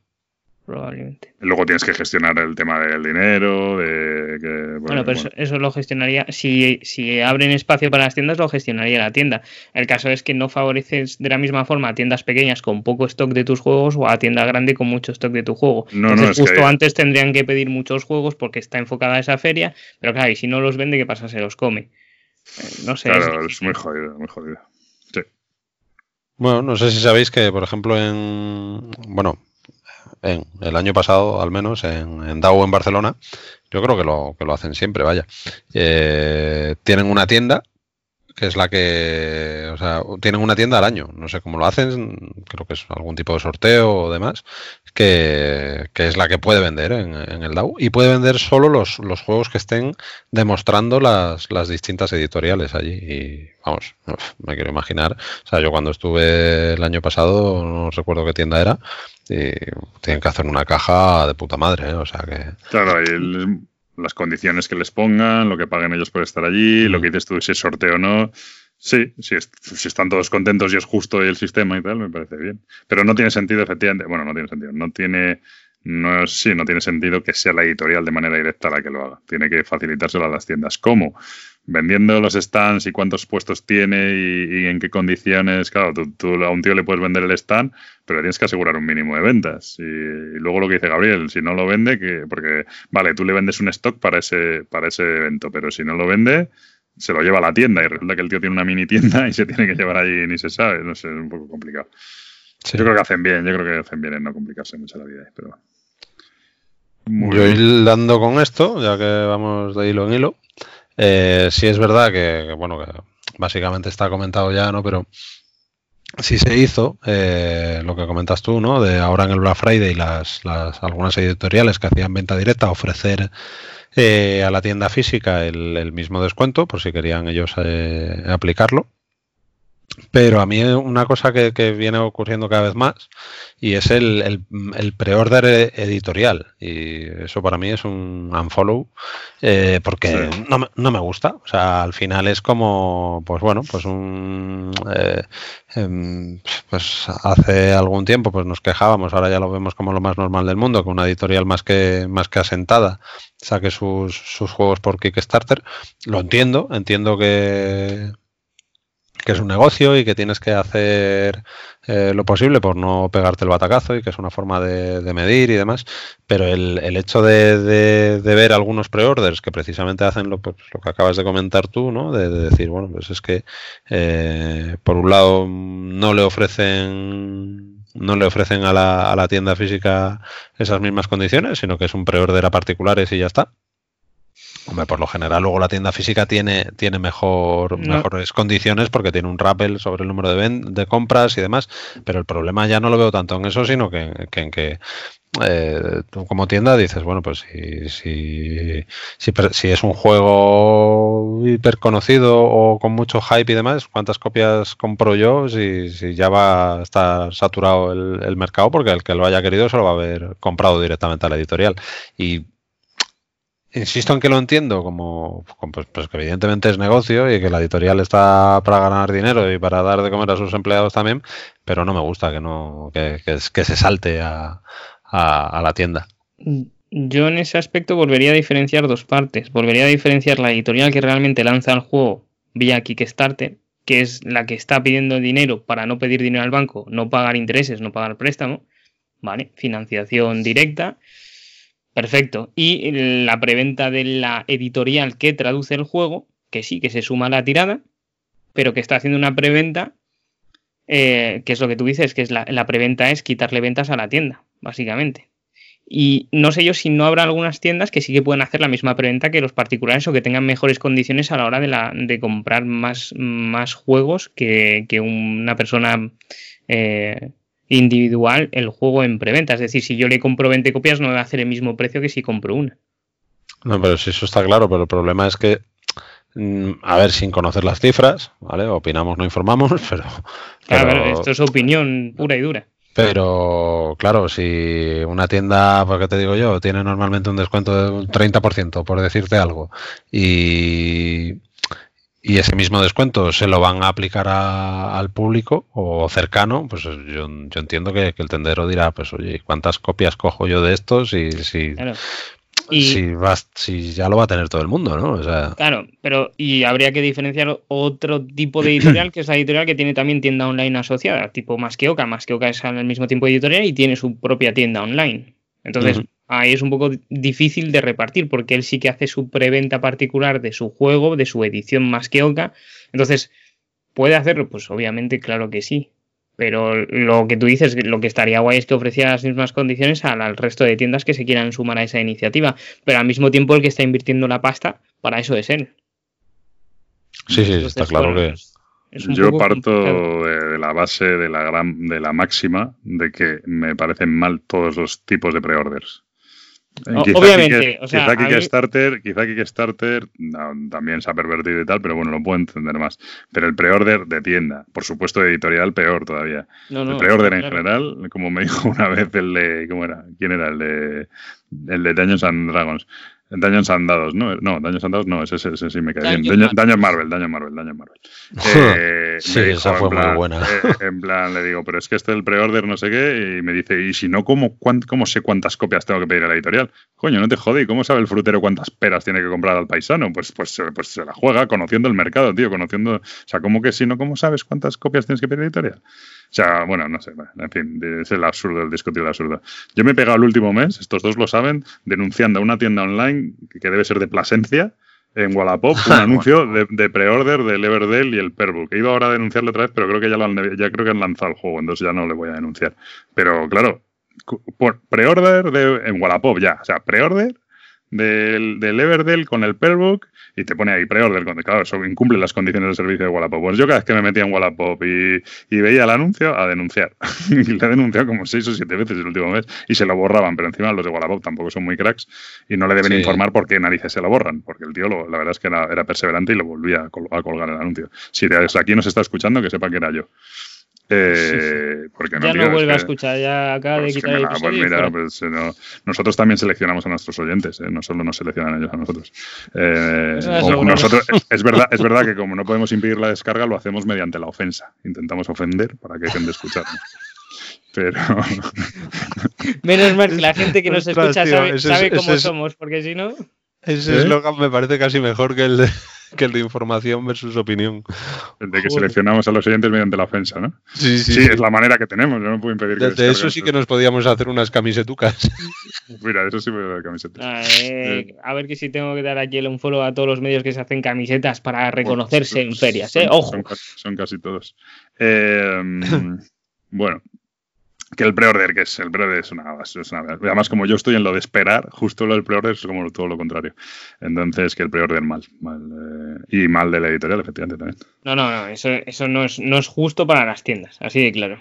Probablemente. Luego tienes que gestionar el tema del dinero, de bueno, pero Eso, lo gestionaría, si, si abren espacio para las tiendas, lo gestionaría la tienda. El caso es que no favoreces de la misma forma a tiendas pequeñas con poco stock de tus juegos o a tienda grande con mucho stock de tu juego. No, Entonces, justo antes tendrían que pedir muchos juegos porque está enfocada esa feria, pero claro, y si no los vende, ¿qué pasa? Se los come. Eh, no sé. Claro, es muy jodido, muy jodido. Bueno, no sé si sabéis que, por ejemplo, en. Bueno, en el año pasado, al menos, en, en DAO en Barcelona, yo creo que lo, que lo hacen siempre, vaya. Eh, tienen una tienda que es la que, o sea, tienen una tienda al año, no sé cómo lo hacen, creo que es algún tipo de sorteo o demás, que, es la que puede vender en, el DAO y puede vender solo los, los juegos que estén demostrando las, las, distintas editoriales allí. Y vamos, me quiero imaginar, o sea, yo cuando estuve el año pasado, no recuerdo qué tienda era, y tienen que hacer una caja de puta madre, ¿eh? o sea que... Claro, y las condiciones que les pongan, lo que paguen ellos por estar allí, lo que dices tú, si es sorteo o no. Sí, si, si están todos contentos y es justo el sistema y tal, me parece bien. Pero no tiene sentido, efectivamente. Bueno, no tiene sentido. No tiene. No, sí, no tiene sentido que sea la editorial de manera directa la que lo haga. Tiene que facilitárselo a las tiendas. ¿Cómo? Vendiendo los stands y cuántos puestos tiene y, en qué condiciones. Claro, tú, a un tío le puedes vender el stand, pero tienes que asegurar un mínimo de ventas. Y, luego lo que dice Gabriel, si no lo vende, que porque vale, tú le vendes un stock para ese, para ese evento, pero si no lo vende, se lo lleva a la tienda y resulta que el tío tiene una mini tienda y se tiene que llevar allí y ni se sabe. No sé, es un poco complicado. Yo creo que hacen bien, yo creo que hacen bien en no complicarse mucho la vida, pero. Muy yo dando con esto, ya que vamos de hilo en hilo, eh, sí es verdad que, bueno, que básicamente está comentado ya, ¿no? Pero sí se hizo eh, lo que comentas tú, ¿no? De ahora en el Black Friday las, las algunas editoriales que hacían venta directa ofrecer eh, a la tienda física el, mismo descuento por si querían ellos aplicarlo. Pero a mí una cosa que, viene ocurriendo cada vez más y es el, el, pre-order e, editorial. Y eso para mí es un unfollow eh, porque no, me gusta. O sea, al final es como, pues bueno, pues un... Eh, em, pues hace algún tiempo pues nos quejábamos, ahora ya lo vemos como lo más normal del mundo, que una editorial más que, más que asentada saque sus, sus juegos por Kickstarter. Lo entiendo, entiendo que que es un negocio y que tienes que hacer eh, lo posible por no pegarte el batacazo y que es una forma de, medir y demás, pero el, hecho de, ver algunos preorders que precisamente hacen lo, pues, lo, que acabas de comentar tú, ¿no? De, decir, bueno, pues es que eh, por un lado no le ofrecen no le ofrecen a la, a la tienda física esas mismas condiciones, sino que es un preorder a particulares y ya está. Hombre, por lo general luego la tienda física tiene, tiene mejor, mejores condiciones porque tiene un rappel sobre el número de, de, compras y demás, pero el problema ya no lo veo tanto en eso, sino que, en que eh, tú como tienda dices, bueno, pues si, si, si, es un juego hiper conocido o con mucho hype y demás, ¿cuántas copias compro yo si, si ya va a estar saturado el, el mercado? Porque el que lo haya querido se lo va a haber comprado directamente a la editorial. Y Insisto en que lo entiendo como, pues, pues, que evidentemente es negocio y que la editorial está para ganar dinero y para dar de comer a sus empleados también, pero no me gusta que no que, que, se salte a, a, la tienda. Yo en ese aspecto volvería a diferenciar dos partes. Volvería a diferenciar la editorial que realmente lanza el juego vía Kickstarter, que es la que está pidiendo dinero para no pedir dinero al banco, no pagar intereses, no pagar préstamo, ¿vale? Financiación directa Perfecto. Y la preventa de la editorial que traduce el juego, que sí, que se suma a la tirada, pero que está haciendo una preventa, eh, que es lo que tú dices, que es la, preventa es quitarle ventas a la tienda, básicamente. Y no sé yo si no habrá algunas tiendas que sí que pueden hacer la misma preventa que los particulares o que tengan mejores condiciones a la hora de, la, de comprar más, más juegos que, una persona eh, individual el juego en preventa. Es decir, si yo le compro 20 copias no me va a hacer el mismo precio que si compro una. No, pero si eso está claro, pero el problema es que, mm, a ver, sin conocer las cifras, ¿vale? Opinamos, no informamos, [laughs] pero... Claro, esto es opinión pura y dura. Pero claro, si una tienda, porque te digo yo, tiene normalmente un descuento de un 30%, por decirte algo, y y ese mismo descuento se lo van a aplicar al público o cercano, pues yo, entiendo que, el tendero dirá, pues oye, ¿cuántas copias cojo yo de estos? Y si, si, vas, si ya lo va a tener todo el mundo, ¿no? Claro, pero y habría que diferenciar otro tipo de editorial, que es la editorial que tiene también tienda online asociada, tipo Más que Oca. Más que Oca es al mismo tiempo editorial y tiene su propia tienda online. Entonces, ahí es un poco difícil de repartir porque él sí que hace su preventa particular de su juego, de su edición más que oca. Entonces, ¿puede hacerlo? Pues obviamente, claro que sí. Pero lo que tú dices, lo que estaría guay es que ofreciera las mismas condiciones al, resto de tiendas que se quieran sumar a esa iniciativa. Pero al mismo tiempo el que está invirtiendo la pasta, para eso es él. Sí, sí, está claro que... Pues, yo parto de, la base de la gran, de la máxima de que me parecen mal todos los tipos de preorders. Obviamente, quizá, Kickstarter, quizá Kickstarter también se ha pervertido y tal, pero bueno, lo puedo entender más. Pero el preorder de tienda, por supuesto editorial, peor todavía. el preorder en general, como me dijo [laughs] una vez el de, ¿cómo era? ¿Quién era? El de, el de Dungeons and Dragons. Daños andados, ¿no? No, daños andados no, ese, ese, sí me cae bien. Daños, Marvel, daños Marvel, daños Marvel. [laughs] Eh, sí, esa fue muy buena. Eh, en plan, le digo, pero es que este es el pre-order, no sé qué, y me dice, y si no, ¿cómo, ¿cómo sé cuántas copias tengo que pedir a la editorial? Coño, no te jode, ¿y cómo sabe el frutero cuántas peras tiene que comprar al paisano? Pues, pues, pues se la juega conociendo el mercado, tío, conociendo. O sea, ¿cómo que si no, cómo sabes cuántas copias tienes que pedir a la editorial? O sea, bueno, no sé, en fin, es el absurdo, el discutir el absurdo. Yo me he pegado el último mes, estos dos lo saben, denunciando a una tienda online que debe ser de Plasencia, en Wallapop, un [laughs] anuncio de, de pre-order del Everdell y el Perbook. He ido ahora a denunciarle otra vez, pero creo que ya, lo han, ya creo que han lanzado el juego, entonces ya no le voy a denunciar. Pero claro, pre-order en Wallapop ya, o sea, pre-order del, del Everdell con el Perlbook y te pone ahí pre-order. Claro, eso incumple las condiciones del servicio de Wallapop. Pues yo cada vez que me metía en Wallapop y, y veía el anuncio, a denunciar. [laughs] y le he denunciado como seis o siete veces el último mes y se lo borraban, pero encima los de Wallapop tampoco son muy cracks y no le deben Sí. informar por qué narices se lo borran, porque el tío, lo- la verdad es que era, era perseverante y lo volvía a, col- a colgar el anuncio. Si desde aquí nos está escuchando, que sepa que era yo. Eh, porque Ya tío, no es vuelve a escuchar, ya acaba de pues que quitar el nada, pues episodio. mira, pues, eh, no- nosotros también seleccionamos a nuestros oyentes, ¿eh? no solo nos seleccionan ellos a nosotros. Eh, es nosotros, verdad, es verdad que como no podemos impedir la descarga, lo hacemos mediante la ofensa. Intentamos ofender para que dejen de escucharnos. Pero [laughs] Menos mal que la gente que nos Ostras, escucha tío, sabe, es- cómo es- somos, porque si no. Ese ¿Eh? eslogan me parece casi mejor que el de, que el de información versus opinión. de que Joder. seleccionamos a los oyentes mediante la ofensa, ¿no? Sí, Sí, es la manera que tenemos, yo no puedo impedir que De, eso sí que nos podíamos hacer unas camisetucas. [laughs] Mira, eso sí me da camiseta. Ah, eh, a ver que si tengo que dar aquí el un follow a todos los medios que se hacen camisetas para reconocerse en ferias, ¿eh? Son- Ojo. Son, casi- son casi todos. Eh, [laughs] bueno, que el pre-order, que es el pre-order es una, es una- Además, como yo estoy en lo de esperar, justo lo del pre-order es como todo lo contrario. Entonces, que el pre-order mal. mal eh, y mal de la editorial, efectivamente, también. No, no, no, eso, eso no, es, no es justo para las tiendas, así de claro.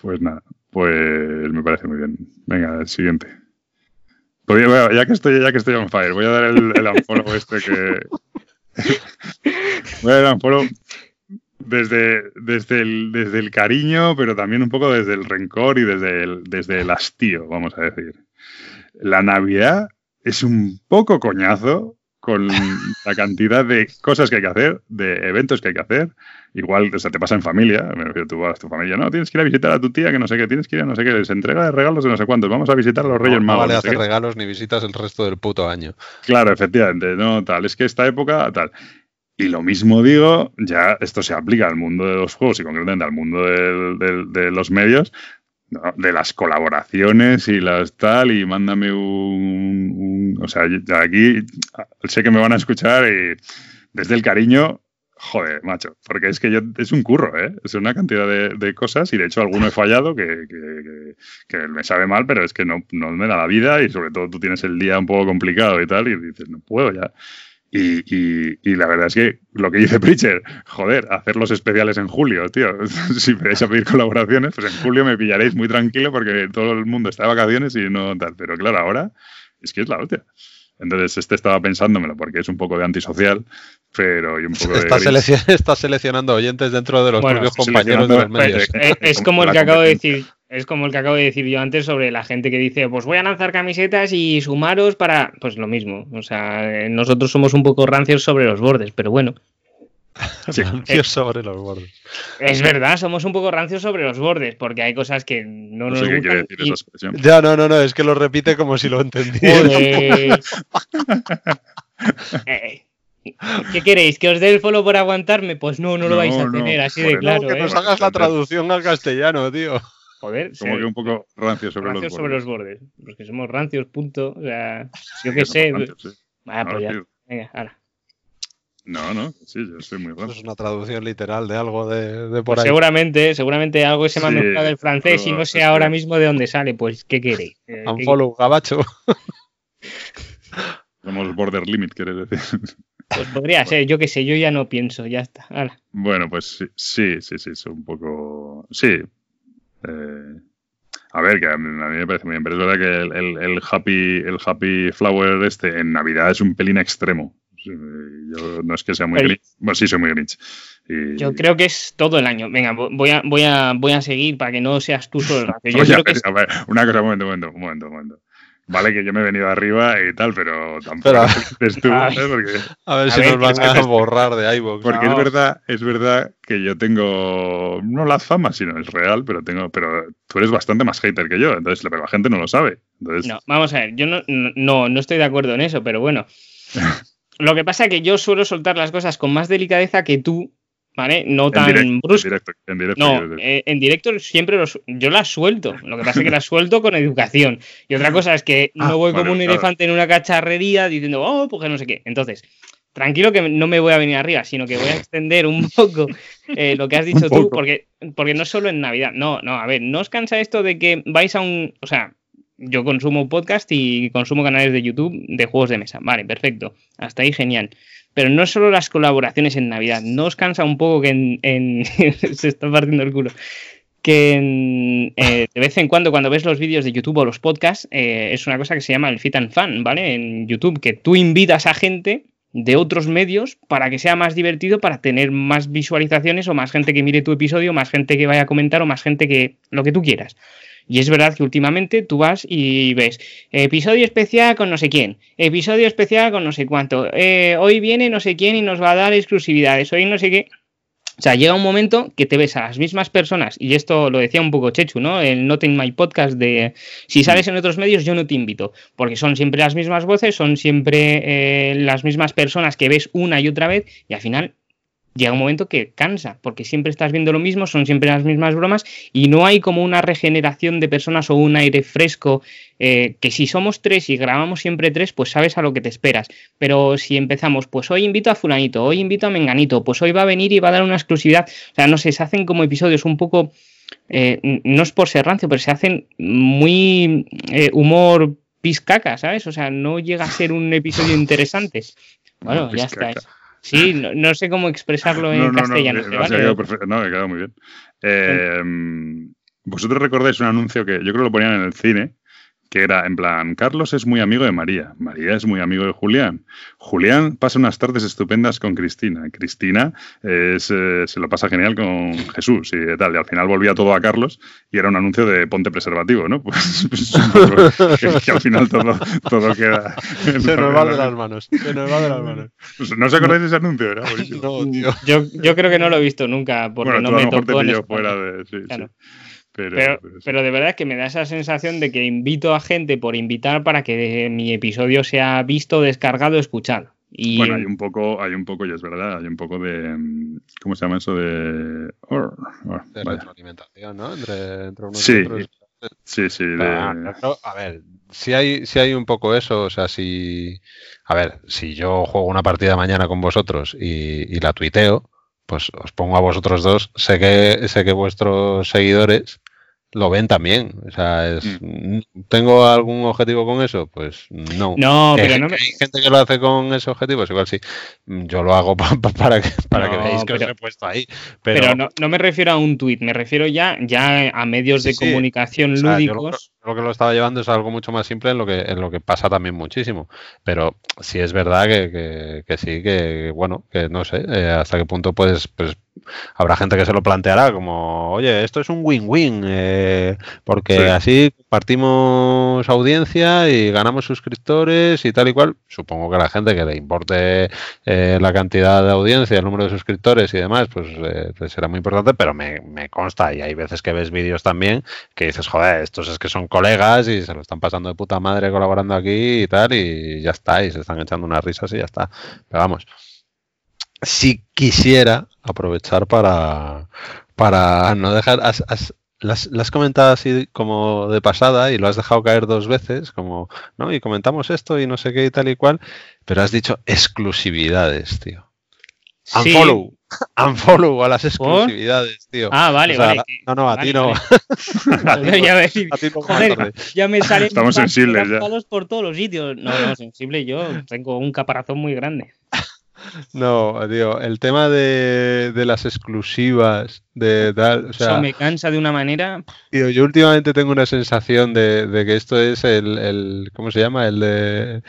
Pues nada, pues me parece muy bien. Venga, el siguiente. Podría- voy a- ya que estoy, ya que estoy on fire, voy a dar el, el este que. [laughs] voy a dar el unfollow desde, desde, el, desde el cariño, pero también un poco desde el rencor y desde el, desde el hastío, vamos a decir. La Navidad es un poco coñazo con la cantidad de cosas que hay que hacer, de eventos que hay que hacer. Igual, o sea, te pasa en familia, me refiero, tú vas a tu familia, no, tienes que ir a visitar a tu tía, que no sé qué, tienes que ir a no sé qué, se entrega de regalos de no sé cuántos, vamos a visitar a los Reyes no, no Magos. vale no sé hacer qué. regalos ni visitas el resto del puto año. Claro, efectivamente, no, tal, es que esta época, tal. Y lo mismo digo, ya esto se aplica al mundo de los juegos y concretamente al mundo del- de los medios, ¿no? de las colaboraciones y las tal, y mándame un, un- O sea, aquí sé que me van a escuchar y desde el cariño, joder, macho, porque es que yo, es un curro, ¿eh? Es una cantidad de, de cosas y de hecho alguno he fallado que, que- que- que me sabe mal, pero es que no, no me da la vida y sobre todo tú tienes el día un poco complicado y tal y dices, no puedo ya. Y, y- y la verdad es que lo que dice Preacher, joder, hacer los especiales en julio, tío. [laughs] si me vais a pedir colaboraciones, pues en julio me pillaréis muy tranquilo porque todo el mundo está de vacaciones y no tal. Pero claro, ahora es que es la hostia. Entonces, este estaba pensándomelo porque es un poco de antisocial, pero y un poco de. Estás, gris. selec- [laughs] estás seleccionando oyentes dentro de los Bueno, propios compañeros de los medios. Eh, Es, es como el que acabo de decir. Es como el que acabo de decir yo antes sobre la gente que dice, pues voy a lanzar camisetas y sumaros para. Pues lo mismo. O sea, eh, nosotros somos un poco rancios sobre los bordes, pero bueno. [laughs] Sí. Rancios sobre los bordes. Es verdad, somos un poco rancios sobre los bordes, porque hay cosas que no No nos sé qué quiere gustan. decir y- esa expresión. Ya, no, no, no, es que lo repite como si lo entendiera. [laughs] Eh, ¿Qué queréis? ¿Que os dé el follow por aguantarme? Pues no, no lo No, vais a no, tener, así joder, de no, claro. que ¿eh? nos hagas la traducción al castellano, tío. Joder, Como que un poco rancio sobre rancios los sobre bordes. los bordes. Porque somos rancios, punto. O sea, yo Que qué sé. rancios, sí. Ah, No, pues ya. Venga, ahora. No, no, sí, yo soy muy Eso rancio. es una traducción literal de algo de, de por Pues ahí. seguramente, seguramente algo se me ha Sí, mezclado del francés y no sé ahora que- mismo de dónde sale. Pues, ¿qué queréis? Eh, [laughs] ¿qué- Unfollow, gabacho. [laughs] Somos border limit, quieres decir. Pues podría ser, yo qué sé, yo ya no pienso, ya está. Ahora. Bueno, pues sí, sí, sí, sí, es un poco. Sí. Eh, a ver, que a mí, a mí me parece muy bien, pero es verdad que el, el- el happy, el happy flower este en Navidad es un pelín extremo. Sí, Yo no es que sea muy Pero- grinch. Bueno, sí, soy muy grinch. Y- Yo creo que es todo el año. Venga, vo- voy a, voy a, voy a seguir para que no seas tú solo. [laughs] Yo Oye, creo a que ver, es- [laughs] a ver, una cosa, un momento, un momento, un momento, un momento. Vale que yo me he venido arriba y tal, pero tampoco Pero- eres tú, [laughs] Ay. ¿sabes? Porque, A ver A si ver, nos van a borrar de iVoox. porque No. es verdad, es verdad que yo tengo no la fama, sino es real, pero tengo, pero tú eres bastante más hater que yo, entonces pero la gente no lo sabe. Entonces, No, vamos a ver, yo no, no, no estoy de acuerdo en eso, pero bueno. Lo que pasa es que yo suelo soltar las cosas con más delicadeza que tú, ¿vale? No en tan directo, en brusco. directo, en directo, No, eh, en directo siempre los, yo las suelto. Lo que pasa es que las suelto con educación. Y otra cosa es que [laughs] Ah, no voy como un claro. elefante en una cacharrería diciendo, oh, pues no sé qué. Entonces, tranquilo que no me voy a venir arriba, sino que voy a extender un [laughs] poco eh, lo que has dicho tú, porque, porque no solo en Navidad. No, no, a ver, ¿no os cansa esto de que vais a un. O sea, yo consumo podcast y consumo canales de YouTube de juegos de mesa. Vale, perfecto. Hasta ahí genial. Pero no solo las colaboraciones en Navidad. ¿No os cansa un poco que en... [laughs] se está partiendo el culo? que eh, de vez en cuando cuando ves los vídeos de YouTube o los podcasts eh, es una cosa que se llama el fit and fan, ¿vale? En YouTube, que tú invitas a gente de otros medios para que sea más divertido, para tener más visualizaciones o más gente que mire tu episodio, más gente que vaya a comentar o más gente que lo que tú quieras. Y es verdad que últimamente tú vas y ves episodio especial con no sé quién, episodio especial con no sé cuánto, eh, hoy viene no sé quién y nos va a dar exclusividades, hoy no sé qué. O sea, llega un momento que te ves a las mismas personas, y esto lo decía un poco Chechu, ¿no? El Not in My Podcast de si sales en otros medios, yo no te invito, porque son siempre las mismas voces, son siempre eh, las mismas personas que ves una y otra vez, y al final llega un momento que cansa, porque siempre estás viendo lo mismo, son siempre las mismas bromas y no hay como una regeneración de personas o un aire fresco, eh, que si somos tres y grabamos siempre tres, pues sabes a lo que te esperas. Pero si empezamos, pues hoy invito a fulanito, hoy invito a menganito, pues hoy va a venir y va a dar una exclusividad, o sea, no sé, se hacen como episodios un poco... Eh, no es por ser rancio, pero se hacen muy eh, humor piscaca, ¿sabes? O sea, no llega a ser un episodio interesante. Bueno, ya está. Sí, no, sé cómo expresarlo en castellano. No, no, no, me quedado muy bien. Eh, Vosotros recordáis un anuncio que yo creo que lo ponían en el cine, que era en plan, Carlos es muy amigo de María, María es muy amigo de Julián, Julián pasa unas tardes estupendas con Cristina, Cristina eh, se lo pasa genial con Jesús y tal, y al final volvía todo a Carlos y era un anuncio de ponte preservativo, ¿no? [laughs] Pues, pues [laughs] que, al final todo, todo queda... Se nos va de las manos, se nos va de las manos. Pues, ¿No os acordáis de ese anuncio? Era no, tío. Yo, yo creo que no lo he visto nunca, porque no me tocó en fuera de... Sí, sí. Pero, de verdad que me da esa sensación de que invito a gente por invitar para que mi episodio sea visto, descargado, escuchado. Y... Bueno, hay un poco, hay un poco, y es verdad, hay un poco de. ¿Cómo se llama eso? De. de retroalimentación, ¿no? Entre, entre unos sí, y otros. Sí, sí. a ver, si hay, si hay un poco eso, o sea, si. A ver, si yo juego una partida mañana con vosotros y, y la tuiteo, pues os pongo a vosotros dos. Sé que, sé que vuestros seguidores lo ven también. O sea, es, mm. ¿tengo algún objetivo con eso? Pues no. No, pero no Hay gente que lo hace con ese objetivo, es igual sí. Yo lo hago [laughs] para que, para que veáis que os he puesto ahí. Pero, no, no, me refiero a un tuit, me refiero ya, ya a medios de comunicación lúdicos lo que lo estaba llevando es algo mucho más simple en lo que, en lo que pasa también muchísimo. Pero sí es verdad que, que, sí, que bueno, que no sé eh, hasta qué punto pues, pues habrá gente que se lo planteará como, oye, esto es un win-win, eh, porque así partimos audiencia y ganamos suscriptores y tal y cual. Supongo que a la gente que le importe eh, la cantidad de audiencia, el número de suscriptores y demás, pues, pues será muy importante, pero me, consta y hay veces que ves vídeos también que dices, joder, estos es que son colegas y se lo están pasando de puta madre colaborando aquí y tal, y ya está, y se están echando unas risas y ya está. Pero vamos, si quisiera aprovechar para, para no dejar. Has, las, las comentado así como de pasada y lo has dejado caer dos veces, como, ¿no? Y comentamos esto y no sé qué y tal y cual, pero has dicho exclusividades, tío. Unfollow. [laughs] Unfollow a las exclusividades, tío. Ah, vale, vale. No, no, a ti no. ya, me salen [laughs] Estamos sensibles ya. por todos los sitios. No, no, sensible yo. Tengo un caparazón muy grande. No, tío, el tema de, de las exclusivas, de tal. O sea, Eso me cansa de una manera. Tío, yo últimamente tengo una sensación de, de que esto es el, el, ¿Cómo se llama? El de.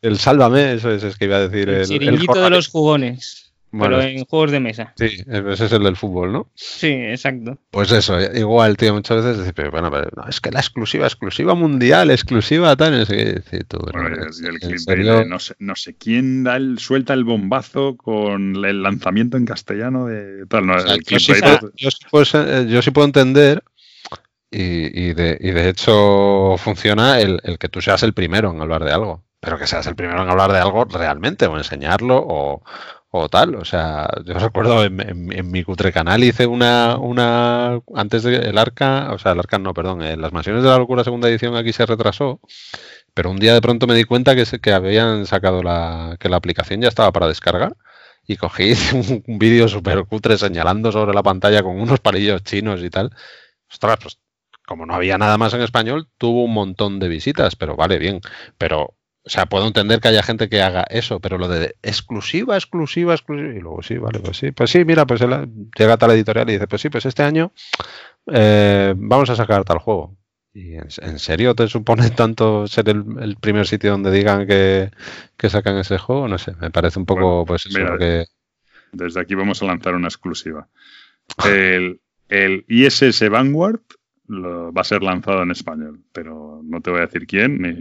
El Sálvame, eso es, es que iba a decir. El, el de los jugones. Pero en juegos de mesa. Sí, ese es el del fútbol, ¿no? Sí, exacto. Pues eso, igual, tío, muchas veces dices, pero bueno, pero no, es que la exclusiva, exclusiva mundial, exclusiva tal, no sé qué. Tú, bueno, el no, sé, no sé quién da el, suelta el bombazo con el lanzamiento en castellano de tal. No, el yo, sí, yo, pues, yo, sí puedo entender y, y, de, y de hecho funciona el, el que tú seas el primero en hablar de algo pero que seas el primero en hablar de algo realmente o enseñarlo o, o tal. O sea, yo [laughs] recuerdo en, mi cutre canal hice una, una antes del arca, o sea, el arca no, perdón, en las mansiones de la locura segunda edición aquí se retrasó, pero un día de pronto me di cuenta que, se, que habían sacado la, que la aplicación ya estaba para descargar. Y cogí [laughs] un, un vídeo súper cutre señalando sobre la pantalla con unos palillos chinos y tal. Ostras, pues como no había nada más en español, tuvo un montón de visitas, pero vale, bien. Pero, o sea, puedo entender que haya gente que haga eso, pero lo de exclusiva, exclusiva, exclusiva, y luego sí, vale, pues sí, pues sí, mira, pues él, llega tal editorial y dice, pues sí, pues este año eh, vamos a sacar tal juego. ¿Y en, serio te supone tanto ser el, primer sitio donde digan que, sacan ese juego? No sé, me parece un poco, pues eso, que... Desde aquí vamos a lanzar una exclusiva. El, el ISS Vanguard va a ser lanzado en español, pero no te voy a decir quién ni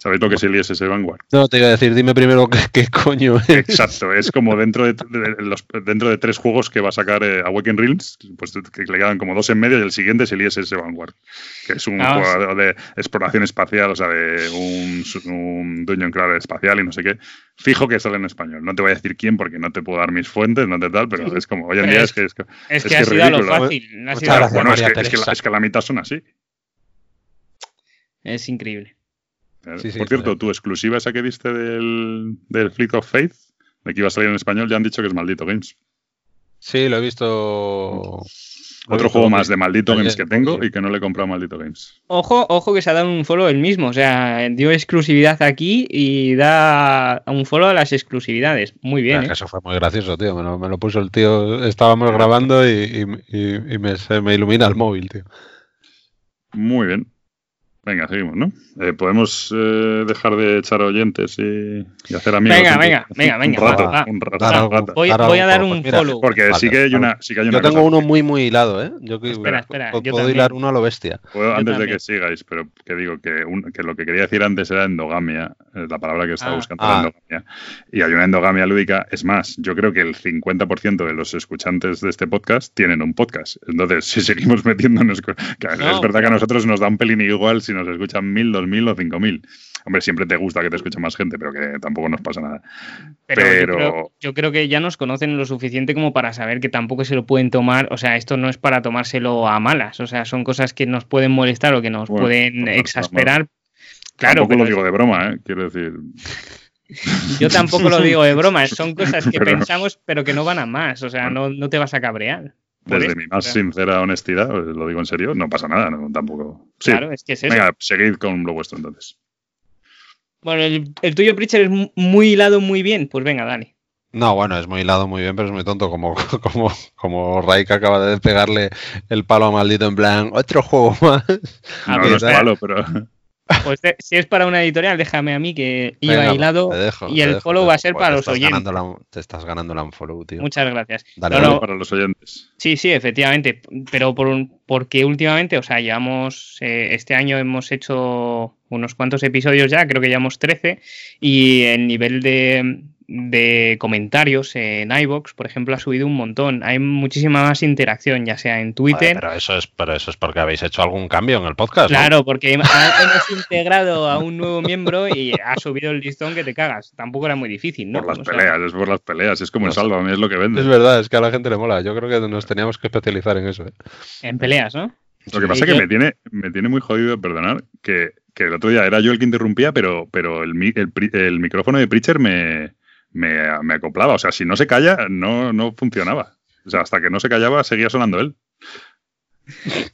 ¿Sabéis lo que es el ISS Vanguard? No, te iba a decir, dime primero qué, coño es. Exacto, es como dentro de, los, dentro de tres juegos que va a sacar eh, Awaken Realms, pues que le quedan como dos en medio y el siguiente es el ISS Vanguard, que es un ah, juego de exploración espacial, o sea, de un, un Dungeon Crawler espacial y no sé qué. Fijo que sale en español. No te voy a decir quién porque no te puedo dar mis fuentes, no te tal, pero es como, hoy en día es, que es, que, es, que, ha sido lo fácil. bueno, que, es que la mitad son así. Es increíble. Por cierto, tu exclusiva esa que viste del, del Fleet of Faith, de que iba a salir en español, ya han dicho que es Maldito Games. Sí, lo he visto. Otro juego más de Maldito Games que tengo y que no le he comprado Maldito Games. Ojo, ojo que se ha dado un follow el mismo. O sea, dio exclusividad aquí y da un follow a las exclusividades. Muy bien. ¿eh? Eso fue muy gracioso, tío. Me lo, me lo puso el tío. Estábamos grabando y, y, me, se me ilumina el móvil, tío. Muy bien. Venga, seguimos, ¿no? Eh, podemos eh, dejar de echar oyentes y, hacer amigos. Venga, venga, venga, venga. Un rato, un rato, Voy, a dar un follow. Porque sí, que hay una, sí que hay una. Yo tengo uno muy, muy hilado, ¿eh? Yo espera, espera. Puedo, hilar uno a lo bestia. Puedo, antes de que sigáis, pero que digo que, que, lo que quería decir antes era endogamia, la palabra que estaba ah. buscando era ah. endogamia. Y hay una endogamia lúdica. Es más, yo creo que el 50% de los escuchantes de este podcast tienen un podcast. Entonces, [laughs] si seguimos metiéndonos. Que es verdad que a nosotros nos da un pelín igual si nos escuchan mil, dos mil o cinco mil. Hombre, siempre te gusta que te escuche más gente, pero que tampoco nos pasa nada. Pero, Yo, creo, que ya nos conocen lo suficiente como para saber que tampoco se lo pueden tomar. O sea, esto no es para tomárselo a malas. O sea, son cosas que nos pueden molestar o que nos pueden exasperar. Claro, tampoco lo digo de broma, ¿eh? Quiero decir. Yo tampoco lo digo de broma, [laughs] son cosas que pensamos pero que no van a más, o sea, no, no te vas a cabrear. Desde mi más sincera honestidad, pues, lo digo en serio, no pasa nada, tampoco. Claro, es que es eso. Venga, seguid con lo vuestro entonces. Bueno, el, tuyo, Pritcher, es muy hilado muy bien. Pues venga, Dani. No, bueno, es muy hilado muy bien, pero es muy tonto. Como, [laughs] como, como Raik acaba de pegarle el palo a maldito en plan, otro juego más. No, no es [laughs] palo, pero. Pues si es para una editorial, déjame a mí que iba hilado y el follow va a ser para los oyentes. te estás ganando la follow, tío. Muchas gracias. Dale, para los oyentes. Sí, sí, efectivamente. Pero por, porque últimamente, o sea, llevamos, eh, este año hemos hecho unos cuantos episodios ya, creo que llevamos 13, y el nivel de, de comentarios en iBox, por ejemplo, ha subido un montón. Hay muchísima más interacción, ya sea en Twitter. pero eso es, pero eso es porque habéis hecho algún cambio en el podcast. Claro, porque [laughs] hemos integrado a un nuevo miembro y ha subido el listón que te cagas. Tampoco era muy difícil, ¿no? Por las peleas, es por las peleas, es como el salva, a mí es lo que vende. Es verdad, es que a la gente le mola. Yo creo que nos teníamos que especializar en eso. ¿eh? En peleas, ¿no? Lo que pasa es que me tiene, me tiene muy jodido, perdonar, que, que, el otro día era yo el que interrumpía, pero, pero el, el, el micrófono de Preacher me, me, acoplaba. O sea, si no se calla, no, no funcionaba. O sea, hasta que no se callaba, seguía sonando él.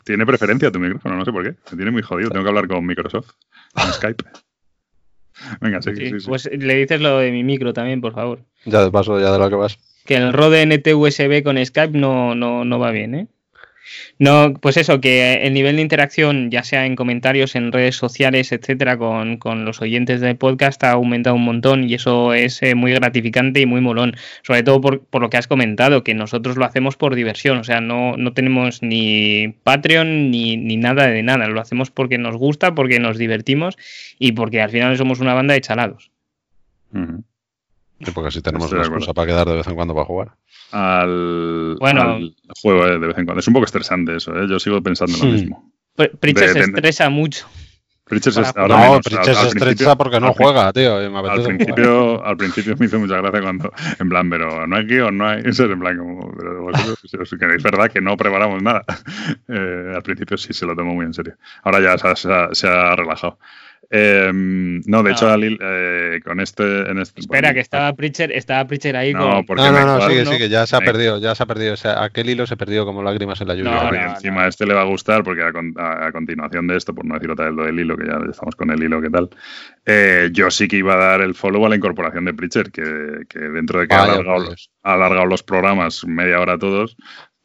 Tiene preferencia tu micrófono, no sé por qué. Me tiene muy jodido. Tengo que hablar con Microsoft, con Skype. Venga, sí, sí, sí, Pues le dices lo de mi micro también, por favor. Ya de paso, ya de lo que vas. Que el Rode NT USB con Skype no, no, no va bien, ¿eh? No, pues eso, que el nivel de interacción, ya sea en comentarios, en redes sociales, etcétera, con, los oyentes del podcast ha aumentado un montón y eso es eh, muy gratificante y muy molón. Sobre todo por, por, lo que has comentado, que nosotros lo hacemos por diversión, o sea, no, no tenemos ni Patreon ni, ni nada de nada, lo hacemos porque nos gusta, porque nos divertimos y porque al final somos una banda de chalados. Porque así tenemos una excusa para quedar de vez en cuando para jugar al, juego eh, de vez en cuando. Es un poco estresante eso, ¿eh? yo sigo pensando lo hmm. mismo. Pritchard se estresa mucho. Pritchard es, ahora no, Pritchard se estresa porque no juega, tío. al, principio, [laughs] al principio me hizo mucha gracia cuando, en plan, pero no hay guion, no hay. [laughs] Eso es en plan, como, pero es verdad que no preparamos nada. [laughs] Eh, al principio sí se lo tomo muy en serio. Ahora ya se ha, relajado. Em, no, de hecho, Alil, eh, con este, en este. Espera, que estaba Preacher, estaba Preacher ahí. No, porque no, no, no, sigue, sigue, ya se ha perdido, ya se ha perdido. O sea, aquel hilo se perdió como lágrimas en la lluvia. No, y encima a este le va a gustar, porque a, continuación de esto, por no decir otra vez lo del hilo, que ya estamos con el hilo, ¿qué tal? Eh, yo sí que iba a dar el follow a la incorporación de Preacher, que, que dentro de que ha, alargado, ha alargado los programas media hora todos,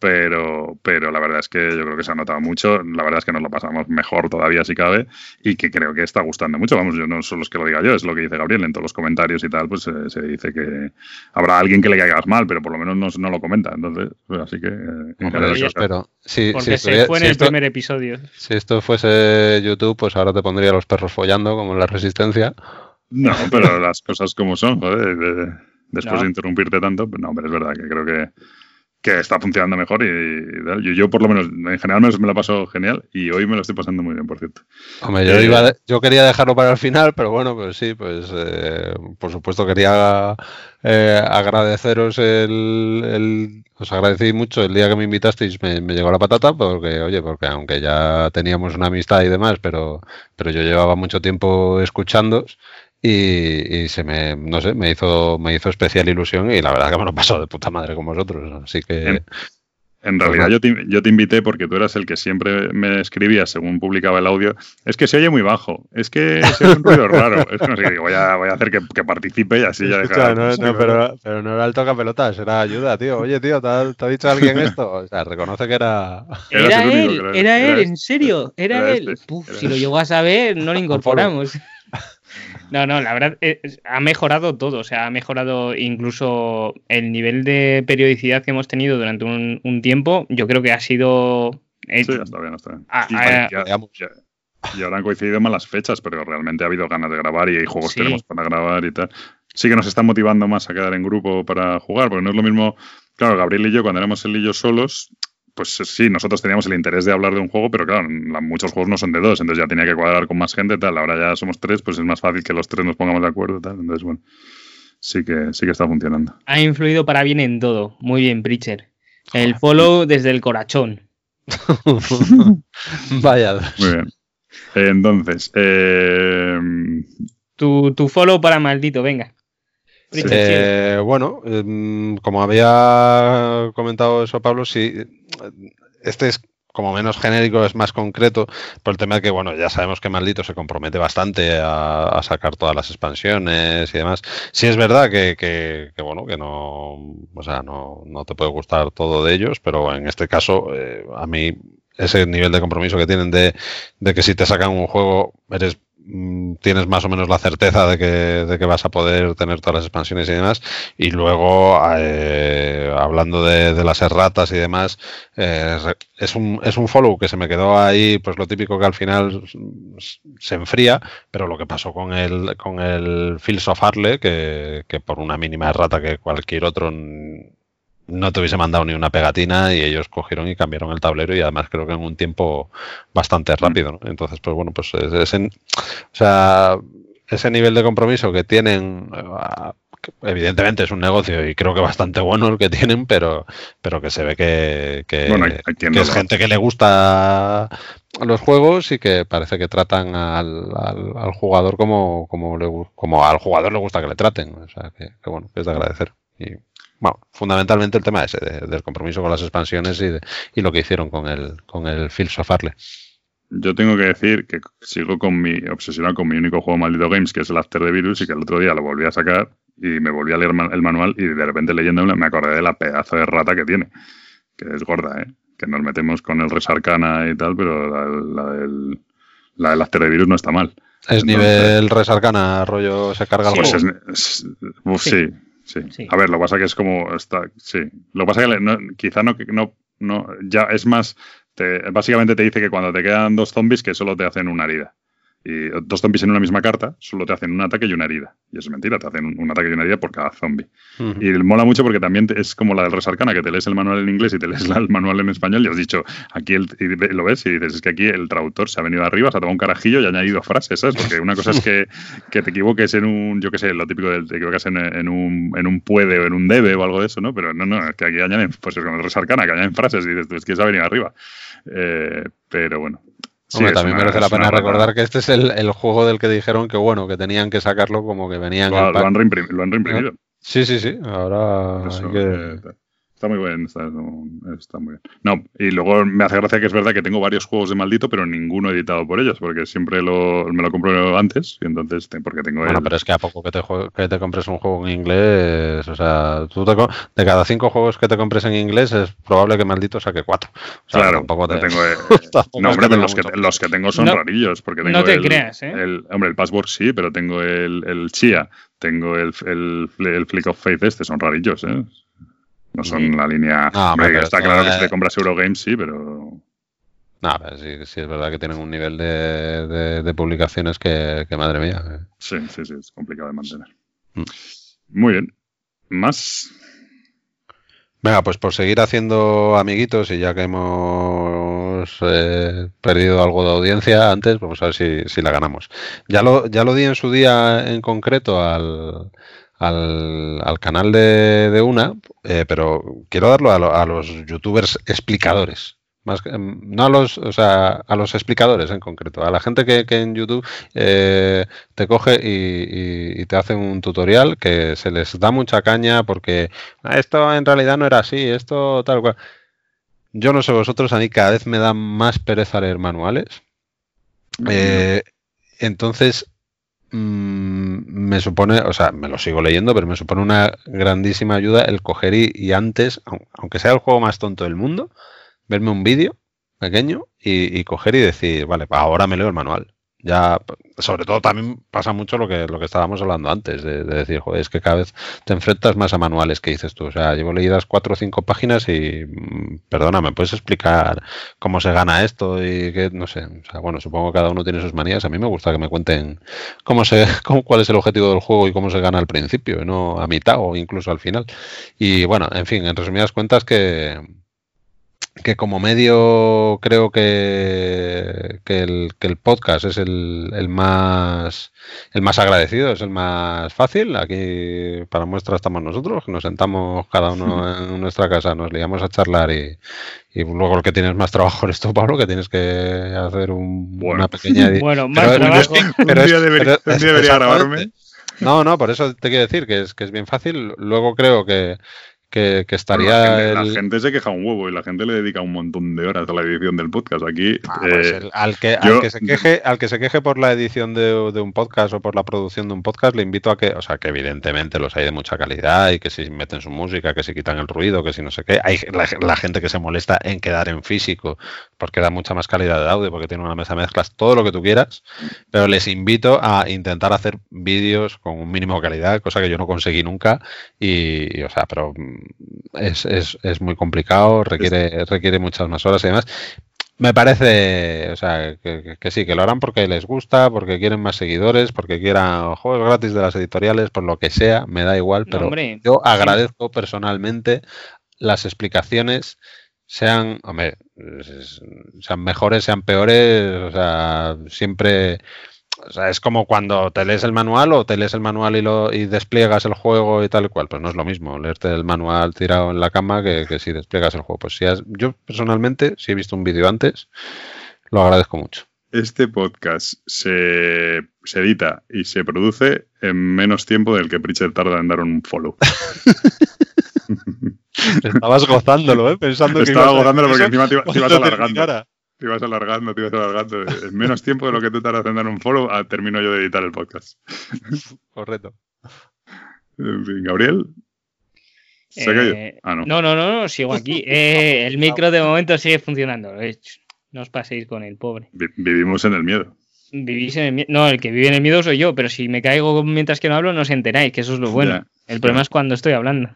pero, pero la verdad es que yo creo que se ha notado mucho. La verdad es que nos lo pasamos mejor todavía si cabe y que creo que está gustando mucho. Vamos, yo no solo es que lo diga yo, es lo que dice Gabriel en todos los comentarios y tal, pues eh, se dice que habrá alguien que le caigas mal, pero por lo menos no, lo comenta. Entonces, pues así que... Eh, pero, Porque se fue en el primer episodio. Si esto fuese YouTube, pues ahora te pondría los perros follando como en la resistencia. No, pero las cosas como son, joder. después de interrumpirte tanto, pues no, pero es verdad que creo que que está funcionando mejor y, yo, por lo menos en general me, lo paso genial y hoy me lo estoy pasando muy bien, por cierto. Hombre, yo, eh, yo quería dejarlo para el final, pero bueno, pues sí, pues eh, por supuesto quería eh, agradeceros el, Os agradecí mucho el día que me invitasteis, me, me, llegó la patata, porque, oye, porque aunque ya teníamos una amistad y demás, pero, pero yo llevaba mucho tiempo escuchándos y, se me, no sé, me hizo, me hizo especial ilusión y la verdad que me lo pasó de puta madre con vosotros. Así que. En, pues realidad yo te, yo te, invité porque tú eras el que siempre me escribía según publicaba el audio. Es que se oye muy bajo, es que se oye un ruido [laughs] raro. Es que no sé, voy a, voy a hacer que, que, participe y así ya dejar. No, no, pero, pero, no era el toca pelotas, era ayuda, tío. Oye, tío, ¿te ha, dicho alguien [laughs] esto? O sea, reconoce que era. Era, él, era, él, en serio, era, él. Este, si lo llegó a saber, no lo incorporamos. No, no, la verdad eh, ha mejorado todo, o sea, ha mejorado incluso el nivel de periodicidad que hemos tenido durante un, tiempo. Yo creo que ha sido. Eh, sí, está bien, está bien. Ah, ah, y, ahora han coincidido más las fechas, pero realmente ha habido ganas de grabar y hay juegos que tenemos para grabar y tal. Sí que nos está motivando más a quedar en grupo para jugar, porque no es lo mismo. Claro, Gabriel y yo, cuando éramos él y yo solos, pues sí, nosotros teníamos el interés de hablar de un juego, pero claro, muchos juegos no son de dos, entonces ya tenía que cuadrar con más gente, tal. Ahora ya somos tres, pues es más fácil que los tres nos pongamos de acuerdo, tal. Entonces, bueno, sí que, sí que está funcionando. Ha influido para bien en todo. Muy bien, Preacher. El follow desde el corazón. [laughs] Vaya. Muy bien. Entonces, eh... tu, tu follow para maldito, venga. Eh, bueno, em, como había comentado eso Pablo, sí, este es como menos genérico, es más concreto, por el tema de que, bueno, ya sabemos que Maldito se compromete bastante a, sacar todas las expansiones y demás. Sí es verdad que, que, bueno, que no, o sea, no, no, te puede gustar todo de ellos, pero en este caso, eh, a mí, ese nivel de compromiso que tienen de, de que si te sacan un juego, eres tienes más o menos la certeza de que, de que, vas a poder tener todas las expansiones y demás. Y luego, eh, hablando de, las erratas y demás, eh, es, un, es un follow que se me quedó ahí, pues lo típico que al final se enfría, pero lo que pasó con el, con el Fields of que, que por una mínima errata que cualquier otro no te hubiese mandado ni una pegatina y ellos cogieron y cambiaron el tablero y además creo que en un tiempo bastante rápido. ¿no? Entonces, pues bueno, pues ese, o sea, ese nivel de compromiso que tienen, eh, evidentemente es un negocio y creo que bastante bueno el que tienen, pero, pero que se ve que, que, es gente que le gusta los juegos y que parece que tratan al, al, jugador como, como, le, como al jugador le gusta que le traten. O sea, que, que bueno, es de agradecer. Y, bueno, fundamentalmente el tema ese, del compromiso con las expansiones y, y, lo que hicieron con el, con el of Yo tengo que decir que sigo con mi obsesionado con mi único juego maldito games, que es el After the Virus, y que el otro día lo volví a sacar y me volví a leer el manual y de repente leyéndolo me acordé de la pedazo de rata que tiene, que es gorda, ¿eh? Que nos metemos con el Resarcana y tal, pero la, del, la del After the Virus no está mal. ¿Es nivel Resarcana, rollo se carga el pues sí. Sí. A ver, lo que pasa que es como. Está, sí. Lo que pasa que no, quizá no, no, no. Ya es más. Te, básicamente te dice que cuando te quedan dos zombies que solo te hacen una herida. Y dos zombies en una misma carta solo te hacen un ataque y una herida. Y eso es mentira, te hacen un, ataque y una herida por cada zombie. Y mola mucho porque también es como la del Resarcana, que te lees el manual en inglés y te lees el manual en español y has dicho, aquí el, lo ves y dices, es que aquí el traductor se ha venido arriba, se ha tomado un carajillo y ha añadido frases, ¿sabes? Porque una cosa es que, que te equivoques en un, yo qué sé, lo típico de te equivocas en, en, un, en un puede o en un debe o algo de eso, ¿no? Pero no, no, es que aquí añaden, pues es como el Resarcana, que añaden frases y dices, es que se ha venido arriba. Eh, pero bueno, Hombre, también merece la pena recordar que este es el, juego del que dijeron que bueno, que tenían que sacarlo como que venían. Lo, lo han, reimprimido. Sí, sí, sí. Ahora hay que... Está muy bien, está, muy bien. No, y luego me hace gracia que es verdad que tengo varios juegos de maldito, pero ninguno editado por ellos, porque siempre lo, me lo compro antes, y entonces, porque tengo Bueno, pero es que a poco que te, que te compres un juego en inglés, o sea, tú te, de cada cinco juegos que te compres en inglés, es probable que maldito saque cuatro. claro, tampoco te... tengo... [laughs] no, hombre, pero los que, los que tengo son rarillos, porque tengo No te creas, ¿eh? El, hombre, el Password sí, pero tengo el, el Chia, tengo el, el, el Flick of Faith este, son rarillos, ¿eh? No son la línea. está claro que si te compras Eurogames, sí, pero. No, sí, sí, es verdad que tienen un nivel de, de, publicaciones que, madre mía. Eh. Sí, sí, sí, es complicado de mantener. Mm. Muy bien. ¿Más? Venga, pues por seguir haciendo amiguitos y ya que hemos eh, perdido algo de audiencia antes, vamos a ver si, si la ganamos. Ya lo, ya lo di en su día en concreto al, al, canal de, una, eh, pero quiero darlo a, los youtubers explicadores. Más em, no a los, o sea, a los explicadores en concreto, a la gente que, en YouTube eh, te coge y, te hace un tutorial que se les da mucha caña porque ah, esto en realidad no era así, esto tal cual. Yo no sé vosotros, a mí cada vez me da más pereza leer manuales. Eh, entonces, Mm, me supone, o sea, me lo sigo leyendo, pero me supone una grandísima ayuda el coger y, antes, aunque sea el juego más tonto del mundo, verme un vídeo pequeño y, y, coger y decir, vale, ahora me leo el manual ya sobre todo también pasa mucho lo que lo que estábamos hablando antes de, decir joder, es que cada vez te enfrentas más a manuales que dices tú o sea llevo leídas cuatro o cinco páginas y mm, perdona me puedes explicar cómo se gana esto y que no sé o sea, bueno supongo que cada uno tiene sus manías. A mí me gusta que me cuenten cómo se [laughs] cómo, cuál es el objetivo del juego y cómo se gana al principio no a mitad o incluso al final. Y bueno en fin en resumidas cuentas que que como medio creo que, que, el, que el podcast es el, el, más el más agradecido, es el más fácil. Aquí para muestra estamos nosotros, nos sentamos cada uno [laughs] en nuestra casa, nos liamos a charlar y, y luego lo que tienes más trabajo eres tú, Pablo, que tienes que hacer un, una pequeña... Bueno, más trabajo. un día debería, un día debería grabarme. No, no, por eso te quiero decir que es, que es bien fácil. Luego creo que que, estaría. La gente, se queja un huevo y la gente le dedica un montón de horas a la edición del podcast. Aquí. Ah, pues eh, al, que, al, que, se queje, al que se queje por la edición de, un podcast o por la producción de un podcast, le invito a que, o sea, que evidentemente los hay de mucha calidad y que si meten su música, que si quitan el ruido, que si no sé qué. Hay la, gente que se molesta en quedar en físico porque da mucha más calidad de audio, porque tiene una mesa de mezclas, todo lo que tú quieras. Pero les invito a intentar hacer vídeos con un mínimo de calidad, cosa que yo no conseguí nunca. y o sea, pero es, es, es muy complicado, requiere, requiere muchas más horas y demás. Me parece, o sea, que, sí, que lo harán porque les gusta, porque quieren más seguidores, porque quieran juegos gratis de las editoriales, por lo que sea, me da igual, pero yo agradezco personalmente las explicaciones sean, hombre, sean mejores, sean peores, o sea, siempre o sea, es como cuando te lees el manual o te lees el manual y, lo, y despliegas el juego y tal y cual. Pues no es lo mismo leerte el manual tirado en la cama que, si despliegas el juego. Pues si yo personalmente, si he visto un vídeo antes, lo agradezco mucho. Este podcast se, edita y se produce en menos tiempo del que Pritchard tarda en dar un follow. [laughs] Estabas gozándolo, ¿eh? Pensando Estaba gozándolo porque encima te, ibas alargando te ibas alargando, te ibas alargando. En menos tiempo de lo que tú tardas en dar un follow, ah, termino yo de editar el podcast. Correcto. En fin, Gabriel. ¿Se eh, ah, no. no. no, no, sigo aquí. [laughs] Eh, el micro de momento sigue funcionando. No os paséis con el pobre. vivimos en el miedo. Vivís en el miedo. No, el que vive en el miedo soy yo, pero si me caigo mientras que no hablo, no os enteráis, que eso es lo bueno. el problema es cuando estoy hablando.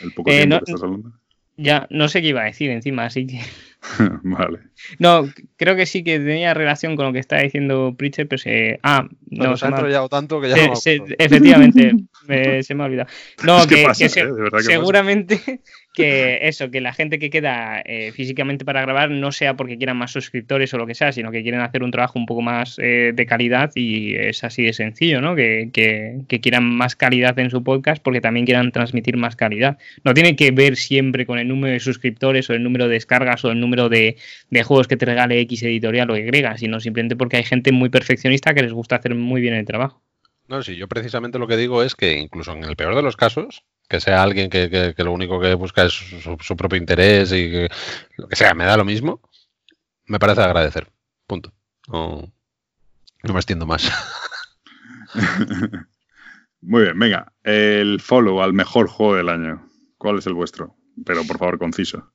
El poco eh, tiempo que estás hablando. Ya, no sé qué iba a decir encima, así que. [laughs] vale. No, creo que sí que tenía relación con lo que estaba diciendo Pritchard, pero se. Ah, no. se ha enrollado tanto que ya. efectivamente. [laughs] [laughs] se me ha olvidado. No, que, seguramente que eso, que la gente que queda eh, físicamente para grabar no sea porque quieran más suscriptores o lo que sea, sino que quieren hacer un trabajo un poco más eh, de calidad y es así de sencillo, ¿no? Que, quieran más calidad en su podcast porque también quieran transmitir más calidad. No tiene que ver siempre con el número de suscriptores o el número de descargas o el número de, juegos que te regale X editorial o Y, sino simplemente porque hay gente muy perfeccionista que les gusta hacer muy bien el trabajo. No, sí, yo precisamente lo que digo es que incluso en el peor de los casos, que sea alguien que, lo único que busca es su, propio interés y que lo que sea, me da lo mismo, me parece agradecer. Punto. No, me extiendo más. [laughs] Muy bien, venga. El follow al mejor juego del año. ¿Cuál es el vuestro? Pero por favor, conciso.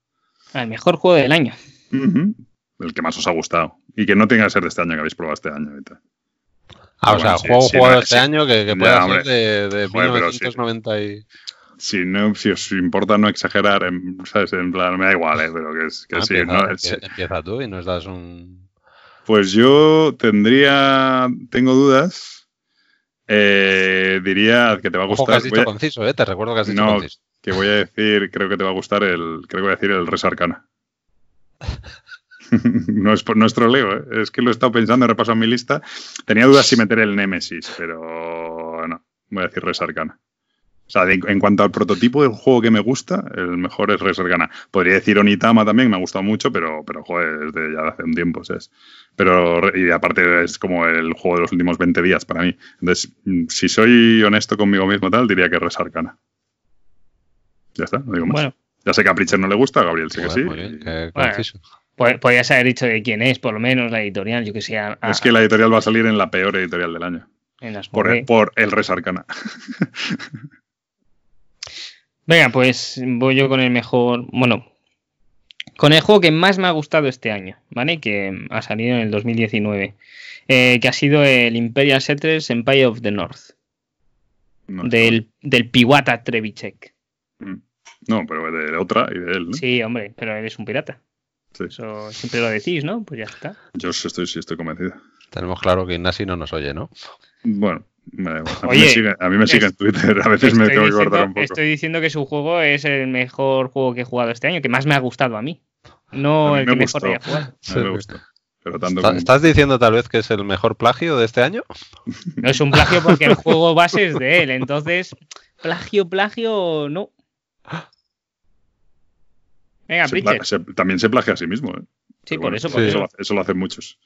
El mejor juego del año. El que más os ha gustado. Y que no tenga que ser de este año que habéis probado este año. Ah, o sea, juego jugado este año que, que pueda ser de, de 1990 y si, no, si os importa no exagerar, en, ¿sabes? En plan, me da igual, ¿eh? pero que, es, que ah, sí. Empieza, empieza tú y nos das un... Pues yo tendría, tengo dudas. Eh, diría que te va a gustar. Ojo que has dicho conciso, ¿eh? Te recuerdo que has dicho no, conciso. que voy a decir, creo que te va a gustar el, creo que voy a decir el Res Arcana. [laughs] [laughs] no es por nuestro leo, ¿eh? es que lo he estado pensando, he repasado mi lista. Tenía dudas si meter el Nemesis, pero no, voy a decir Res Arcana. O sea, en cuanto al prototipo del juego que me gusta, el mejor es Resergana. Podría decir Onitama también, me ha gustado mucho, pero, pero joder, es de ya hace un tiempo, ¿sabes? Pero, y aparte es como el juego de los últimos 20 días para mí. Entonces, mm, si soy honesto conmigo mismo tal, diría que Resarcana. Ya está, no digo más. Ya sé que a Pritchard no le gusta, a Gabriel sí que sí. Muy bien, podrías haber dicho de quién es, por lo menos, la editorial, yo que sé. Es que la editorial va a salir en la peor editorial del año. por, por el Resarcana. [laughs] Venga, pues voy yo con el mejor. Bueno, con el juego que más me ha gustado este año, ¿vale? Que ha salido en el 2019. Eh, que ha sido el Imperial Settlers Empire of the North. del, del Piwata Trevichek. Mm. No, pero de otra y de él, ¿no? Sí, hombre, pero él es un pirata. Eso siempre lo decís, ¿no? Pues ya está. Yo estoy, sí estoy convencido. Tenemos claro que Ignasi no nos oye, ¿no? Bueno, a, mí me sigue, a mí me sigue en Twitter, a veces me tengo que guardar un poco. Estoy diciendo que su juego es el mejor juego que he jugado este año, que más me ha gustado a mí. No el que mejor haya jugado. me gustó. ¿Estás diciendo tal vez que es el mejor plagio de este año? No es un plagio porque el juego base es de él, entonces plagio, plagio, no. Venga, También se plagia a sí mismo, ¿eh? Sí, por eso, por eso. Eso lo hacen muchos.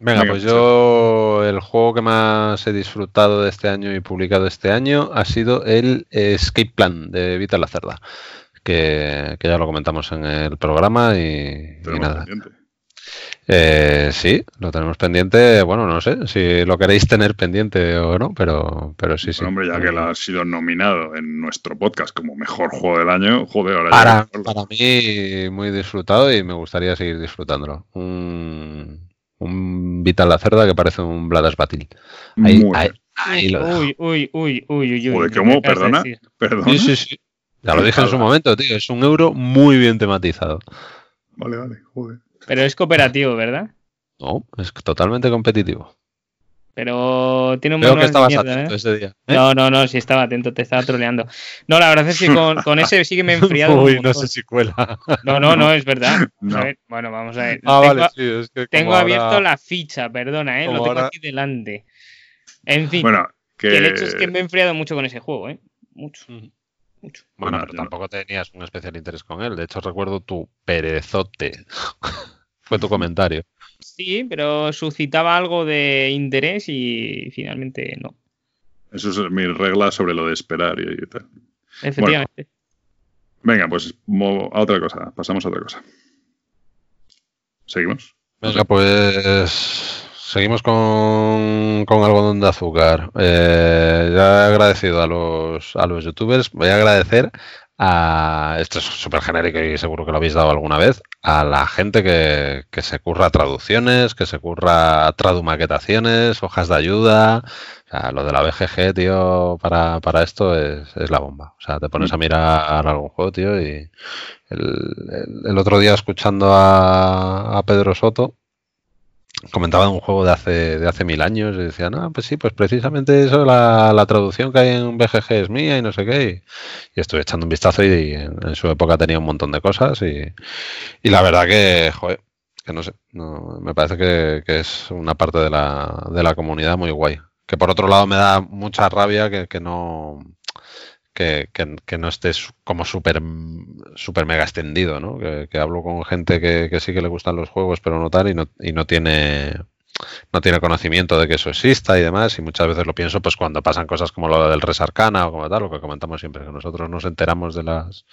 Venga, pues yo el juego que más he disfrutado de este año y publicado este año ha sido el Escape Plan de Vita la Cerda, que, ya lo comentamos en el programa y, nada. Eh, sí, lo tenemos pendiente. Bueno, no sé si lo queréis tener pendiente o no, pero, pero sí, sí. hombre, ya que lo ha sido nominado en nuestro podcast como mejor juego del año, joder, ahora para, para mí, muy disfrutado y me gustaría seguir disfrutándolo. Un, un Vital la Cerda que parece un Bladas Batil. Ahí, Uy, uy, uy, uy, uy. ¿cómo? ¿Perdona? ¿Perdona? Sí, sí, sí. Ya lo dije en su momento, tío. Es un euro muy bien tematizado. Vale, vale, joder. Pero es cooperativo, ¿verdad? No, es totalmente competitivo. Pero tiene un Creo que estabas atento ¿eh? ese día. ¿eh? No, no, no, sí estaba atento, te estaba troleando. No, la verdad es que con, ese sí que me he enfriado. [laughs] Uy, no sé si cuela. No, no, no, es verdad. [laughs] bueno, vamos a ver. Ah, tengo, vale, sí, es que tengo abierto la ficha, perdona, ¿eh? Lo tengo aquí delante. En fin, bueno, que... el hecho es que me he enfriado mucho con ese juego, ¿eh? Mucho. Mucho. Bueno, pero tampoco tenías un especial interés con él. De hecho, recuerdo tu perezote. [laughs] Fue tu comentario. Sí, pero suscitaba algo de interés y finalmente no. Eso es mi regla sobre lo de esperar y, tal. Efectivamente. venga, pues a otra cosa. Pasamos a otra cosa. ¿Seguimos? Venga, pues seguimos con, con algodón de azúcar. Eh, ya he agradecido a los, a los youtubers. Voy a agradecer a, esto es súper genérico y seguro que lo habéis dado alguna vez, a la gente que, que se curra traducciones, que se curra tradumaquetaciones, hojas de ayuda. O sea, lo de la BGG, tío, para, para esto es, es, la bomba. O sea, te pones a mirar algún juego, tío, y el, el, otro día escuchando a, a Pedro Soto, comentaba de un juego de hace, de hace mil años y decía, no, pues sí, pues precisamente eso, la, la traducción que hay en BGG es mía y no sé qué. Y, estuve echando un vistazo y, en, su época tenía un montón de cosas y, y la verdad que, joder, que no sé, me parece que, que, es una parte de la, de la comunidad muy guay. Que por otro lado me da mucha rabia que, que no que, que, no estés como súper super mega extendido, ¿no? Que, hablo con gente que, sí que le gustan los juegos, pero no tal, y no, y no tiene no tiene conocimiento de que eso exista y demás, y muchas veces lo pienso pues cuando pasan cosas como lo del Resarcana o como tal, lo que comentamos siempre, que nosotros nos enteramos de las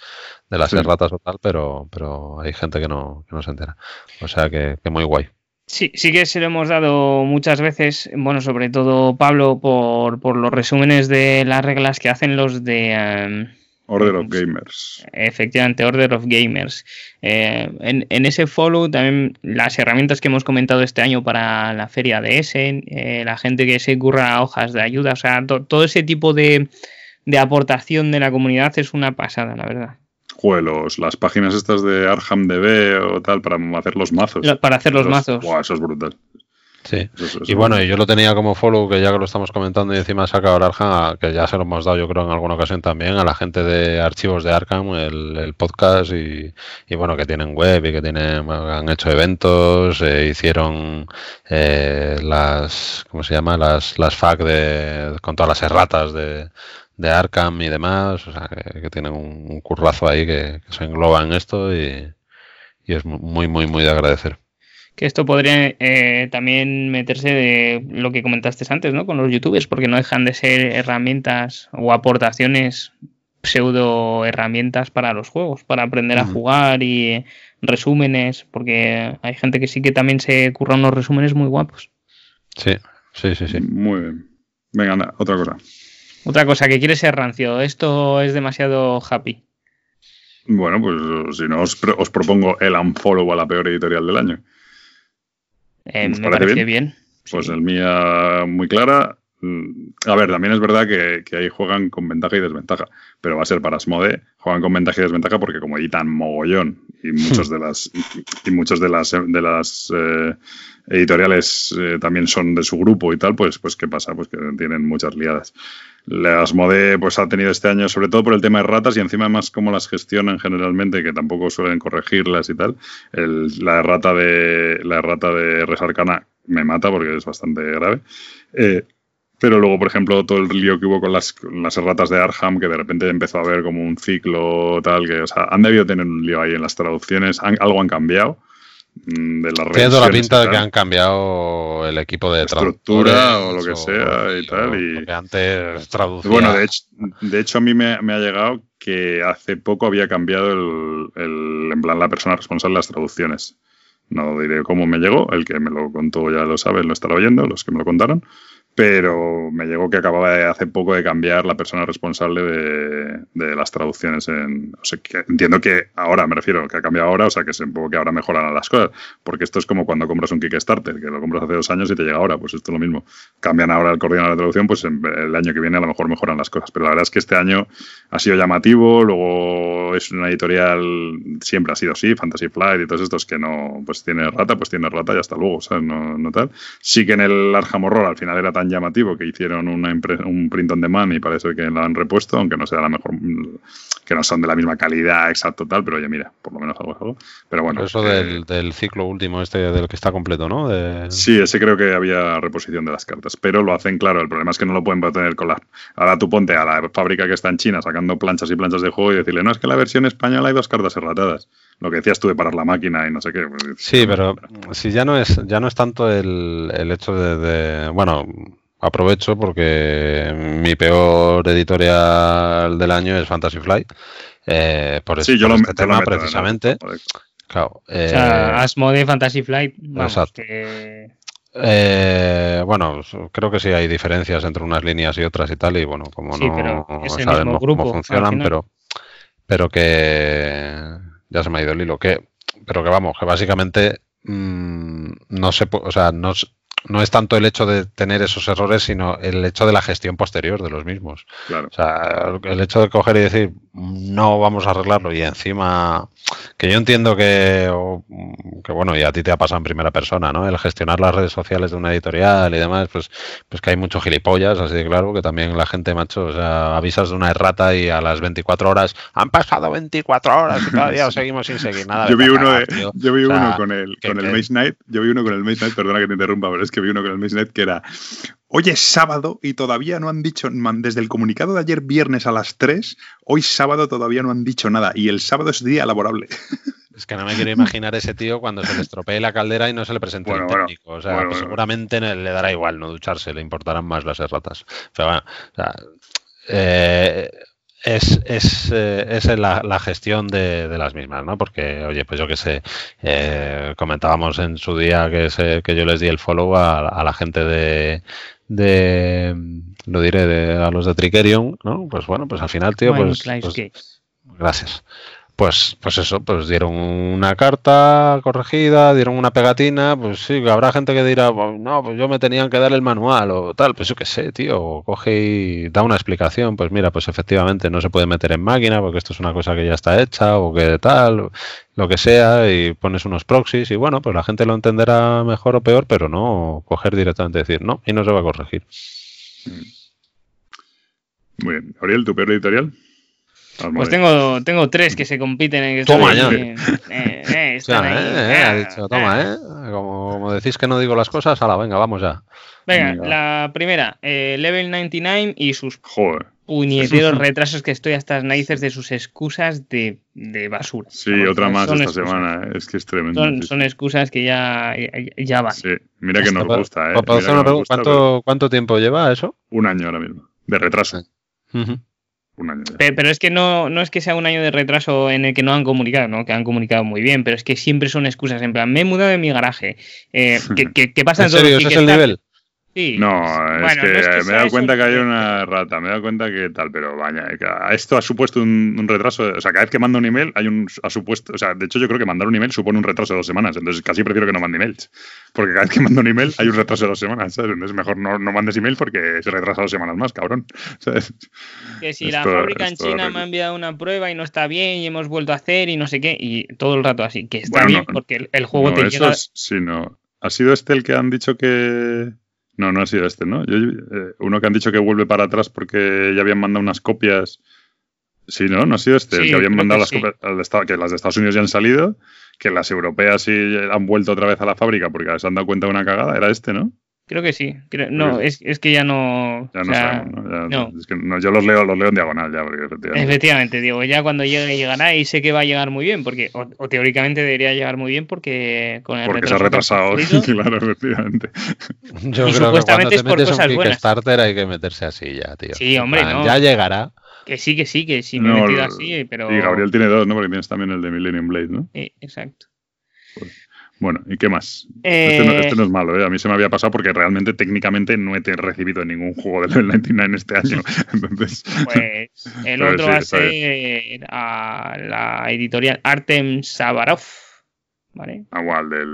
de las erratas o tal, pero, pero hay gente que no, que no se entera. O sea que, que muy guay. Sí, sí que se lo hemos dado muchas veces, bueno, sobre todo Pablo, por, por los resúmenes de las reglas que hacen los de... Um, Order of Gamers. Efectivamente, Order of Gamers. Eh, en, en, ese follow también las herramientas que hemos comentado este año para la feria de Essen, eh, la gente que se curra hojas de ayuda, o sea, to, todo ese tipo de, de aportación de la comunidad es una pasada, la verdad juegos, las páginas estas de Arham DB o tal para hacer los mazos. Para hacer los, mazos. eso es brutal. Sí. y bueno, yo lo tenía como follow, que ya que lo estamos comentando, y encima saca ahora Arkham, que ya se lo hemos dado yo creo en alguna ocasión también, a la gente de archivos de Arkham, el, podcast, y, bueno, que tienen web y que tienen han hecho eventos, eh, hicieron eh, las, ¿cómo se llama? Las, las FAQ de, con todas las erratas de, de Arkham y demás, o sea, que, tienen un, currazo ahí que, se engloba en esto y, es muy, muy, muy de agradecer. Que esto podría eh, también meterse de lo que comentaste antes, ¿no? Con los youtubers, porque no dejan de ser herramientas o aportaciones pseudo herramientas para los juegos, para aprender a jugar y resúmenes, porque hay gente que sí que también se curra unos resúmenes muy guapos. Sí, sí, sí, sí. Muy bien. Venga, anda, otra cosa. Otra cosa, que quiere ser rancio. Esto es demasiado happy. Bueno, pues si no, os, propongo el unfollow a la peor editorial del año. Eh, me parece bien. Pues el mía muy clara. Mm, a ver, también es verdad que, ahí juegan con ventaja y desventaja, pero va a ser para Asmode, juegan con ventaja y desventaja porque como editan mogollón y [laughs] muchos de las y muchos de las de las eh, editoriales eh, también son de su grupo y tal, pues pues qué pasa, pues que tienen muchas liadas. Las Mode pues ha tenido este año, sobre todo por el tema de ratas y encima más cómo las gestionan generalmente, que tampoco suelen corregirlas y tal. la rata de la rata de Resarcana me mata porque es bastante grave. Eh, pero luego, por ejemplo, todo el lío que hubo con las, las erratas de Arham, que de repente empezó a haber como un ciclo tal, que, han debido tener un lío ahí en las traducciones, algo han cambiado. Mm, de la Tiene toda la pinta de que han cambiado el equipo de estructura o lo que sea y tal. Y, que antes traducía. Bueno, de hecho, de hecho a mí me, me, ha llegado que hace poco había cambiado el, el, en plan la persona responsable de las traducciones. No diré cómo me llegó, el que me lo contó ya lo sabe, lo estará oyendo, los que me lo contaron pero me llegó que acababa de hace poco de cambiar la persona responsable de, las traducciones o entiendo que ahora me refiero que ha cambiado ahora o sea que se que ahora mejorarán las cosas porque esto es como cuando compras un Kickstarter que lo compras hace dos años y te llega ahora pues esto es lo mismo cambian ahora el coordinador de traducción pues el año que viene a lo mejor mejoran las cosas pero la verdad es que este año ha sido llamativo luego es una editorial siempre ha sido así Fantasy Flight y todos estos que no pues tiene rata pues tiene rata y hasta luego. No, no tal sí que en el Arkham Horror al final era tan llamativo que hicieron una un print on demand y parece que lo han repuesto, aunque no sea la mejor, que no son de la misma calidad exacto tal, pero oye, mira, por lo menos algo es algo. Pero bueno. eso del, del, ciclo último este del que está completo, ¿no? De... Sí, ese creo que había reposición de las cartas, pero lo hacen claro, el problema es que no lo pueden tener con la... Ahora tú ponte a la fábrica que está en China sacando planchas y planchas de juego y decirle, no, es que la versión española hay dos cartas erratadas lo que decías tú de parar la máquina y no sé qué. Pues, sí, pero si ya no es ya no es tanto el, el hecho de, bueno, aprovecho porque mi peor editorial del año es Fantasy Fly. Eh, por, sí, yo lo, este tema, precisamente. Claro, eh, o sea, Asmode Fantasy Flight. exacto. Eh, bueno, creo que sí hay diferencias entre unas líneas y otras y tal, y bueno, como no sabemos cómo funcionan, pero, pero que ya se me ha ido el hilo, que, pero que vamos, que básicamente mmm, no se o sea, no, no es tanto el hecho de tener esos errores, sino el hecho de la gestión posterior de los mismos. Claro. O sea, el hecho de coger y decir, no vamos a arreglarlo y encima, que yo entiendo que, que bueno, y a ti te ha pasado en primera persona, ¿no? El gestionar las redes sociales de una editorial y demás, pues, pues que hay muchos gilipollas, así de claro, que también la gente, macho, o sea, avisas de una errata y a las 24 horas, han pasado 24 horas y todavía seguimos sin seguir nada. Yo vi uno, de, yo vi uno con el, con el Maze Night, yo vi uno con el Maze Night, perdona que te interrumpa, pero es que vi uno con el Night que era Hoy es sábado y todavía no han dicho, desde el comunicado de ayer viernes a las 3, hoy sábado todavía no han dicho nada y el sábado es día laborable. [laughs] Es que no me quiero imaginar ese tío cuando se le estropee la caldera y no se le presente el técnico. o sea, seguramente le dará igual no ducharse, le importarán más las erratas. Pero bueno, o sea, eh, es, es, eh, es la, gestión de, las mismas, ¿no? Porque, oye, pues yo qué sé, eh, comentábamos en su día que, que yo les di el follow a, la gente de, de, lo diré, de, a los de Trickerion, ¿no? Pues bueno, pues al final, tío, pues, pues gracias pues, pues eso, pues dieron una carta corregida, dieron una pegatina, pues sí, habrá gente que dirá, no, pues yo me tenían que dar el manual o tal, pues yo qué sé, tío, coge y da una explicación, pues mira, pues efectivamente no se puede meter en máquina porque esto es una cosa que ya está hecha o que tal, lo que sea, y pones unos proxies y bueno, pues la gente lo entenderá mejor o peor, pero no coger directamente y decir, no, y no se va a corregir. Muy bien. Gabriel, ¿tu peor editorial? Pues tengo, tengo tres que se compiten en Toma ya. [laughs] Eh, eh, están ahí. Eh, ha dicho, toma, ¿eh? Como, decís que no digo las cosas, ala, venga, vamos ya. Venga, la primera, Level 99 y sus puñeteros [laughs] retrasos que estoy hasta las narices de sus excusas de, de basura. Sí, otra más esta semana, es que es tremendo. Son, excusas que ya, ya, van. Sí, mira que nos gusta, ¿eh? ¿Cuánto, ¿Cuánto tiempo lleva eso? Un año ahora mismo, de retraso. Pero, es que no, no es que sea un año de retraso en el que no han comunicado, ¿no? Que han comunicado muy bien, pero es que siempre son excusas. En plan, me he mudado de mi garaje. Eh, [laughs] ¿qué, pasa en serio? ¿Ese es el nivel? No, es que, me he dado cuenta que hay una rata, me he dado cuenta que tal, pero vaya, esto ha supuesto un, retraso. O sea, cada vez que mando un email hay un ha supuesto, o sea, de hecho yo creo que mandar un email supone un retraso de dos semanas, entonces casi prefiero que no mande emails, porque cada vez que [laughs] mando un email hay un retraso de dos semanas, ¿sabes? Entonces mejor no, no mandes email porque se retrasa dos semanas más, cabrón. [laughs] Que si la fábrica en China me ha enviado una prueba y no está bien y hemos vuelto a hacer y no sé qué, y todo el rato así, que está bien porque el, juego te llega... sí, no. ¿Ha sido este el que han dicho que no, no ha sido este, ¿no? Eh, uno que han dicho que vuelve para atrás porque ya habían mandado unas copias. Sí, ¿no? No ha sido este. que habían mandado las copias, que las de Estados Unidos ya han salido, que las europeas sí han vuelto otra vez a la fábrica porque se han dado cuenta de una cagada. Era este, ¿no? Creo que sí. no, es, es, que ya no. Ya no sabemos, Es que yo los leo, los leo en diagonal ya, porque efectivamente. Efectivamente, digo, ya cuando llegue llegará y sé que va a llegar muy bien, porque, o, teóricamente debería llegar muy bien porque con el Porque se ha retrasado, [laughs] claro, efectivamente. Yo [laughs] y creo supuestamente que cuando te metes es por un Kickstarter hay que meterse así ya, tío. Sí, hombre, no. Ya llegará. Que sí, que sí, que sí me he metido así, pero. Y Gabriel tiene dos, ¿no? Porque tienes también el de Millennium Blade, ¿no? Sí, exacto. Pues, bueno, ¿y qué más? Este, no, este, no, es malo, ¿eh? A mí se me había pasado porque realmente técnicamente no he recibido ningún juego del 99 este año. [laughs] Entonces, pues el otro va a ser a la editorial Artem Sabarov. ¿Vale? Ah, igual, del.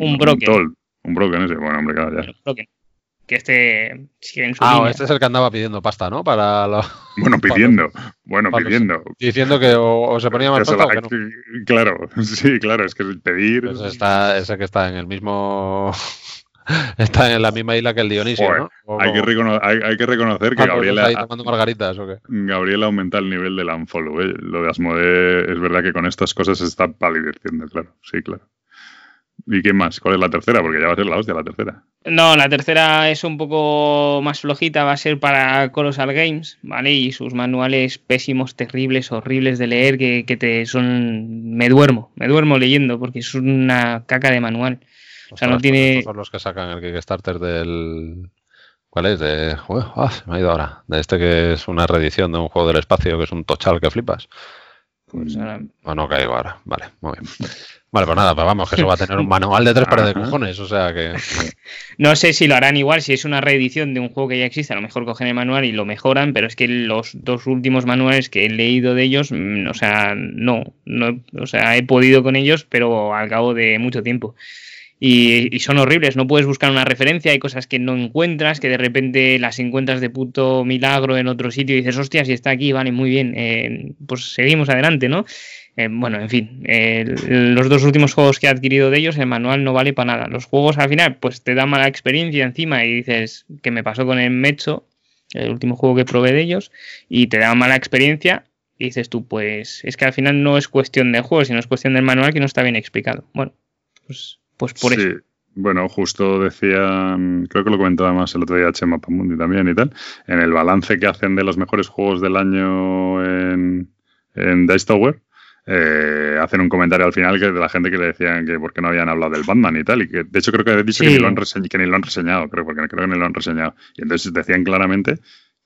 Un, broken. Un broken ese, bueno, hombre, claro, ya que este sigue en su Ah, este es el que andaba pidiendo pasta, ¿no? Para lo... [laughs] Bueno, [laughs] pidiendo. Bueno, pidiendo. Diciendo que o, se ponía más pasta o que no. Claro, [laughs] sí, claro, es que pedir. Pues está, ese que está en el mismo. está en la misma isla que el Dionisio, ¿no? Hay, que hay, que reconocer que ah, pues Gabriel. ¿Está tomando margaritas o qué? Gabriel aumenta el nivel del unfollow. ¿eh? Lo de Asmode es verdad que con estas cosas se está palidenciendo, claro. Sí, claro. ¿Y qué más? ¿Cuál es la tercera? Porque ya va a ser la hostia la tercera. No, la tercera es un poco más flojita, va a ser para Colossal Games, ¿vale? Y sus manuales pésimos, terribles, horribles de leer, que, te son... Me duermo, me duermo leyendo, porque es una caca de manual. O sea, no pues tiene... son los que sacan el Kickstarter del... ¿Cuál es? De... Ah, se me ha ido ahora. De este que es una reedición de un juego del espacio, que es un tochal que flipas. Pues ahora... O no caigo ahora. Vale, muy bien. Vale, pues nada, pues vamos, que eso va a tener un [laughs] manual de tres pares de cojones, o sea que... [laughs] No sé si lo harán igual, si es una reedición de un juego que ya existe, a lo mejor cogen el manual y lo mejoran, pero es que los dos últimos manuales que he leído de ellos, mm, o sea, no, no o sea, he podido con ellos, pero al cabo de mucho tiempo. y, son horribles. No puedes buscar una referencia, hay cosas que no encuentras, que de repente las encuentras de puto milagro en otro sitio y dices, hostia, si está aquí, vale, muy bien, eh, pues seguimos adelante, ¿no? Eh, bueno, en fin, los dos últimos juegos que he adquirido de ellos, el manual no vale para nada. Los juegos al final, pues te da mala experiencia encima y dices, que me pasó con el Mecho, el último juego que probé de ellos, y te da mala experiencia y dices tú, pues es que al final no es cuestión de juego, sino es cuestión del manual que no está bien explicado. Bueno, pues pues por sí. Bueno, justo decían, creo que lo comentaba más el otro día Chema Pamundi también y tal, en el balance que hacen de los mejores juegos del año en, en Dice Tower, eh, hacen un comentario al final que de la gente que le decían que por qué no habían hablado del Batman y tal, y que de hecho creo que he dicho que, ni lo han que ni lo han reseñado, creo, porque creo que ni lo han reseñado. Y entonces decían claramente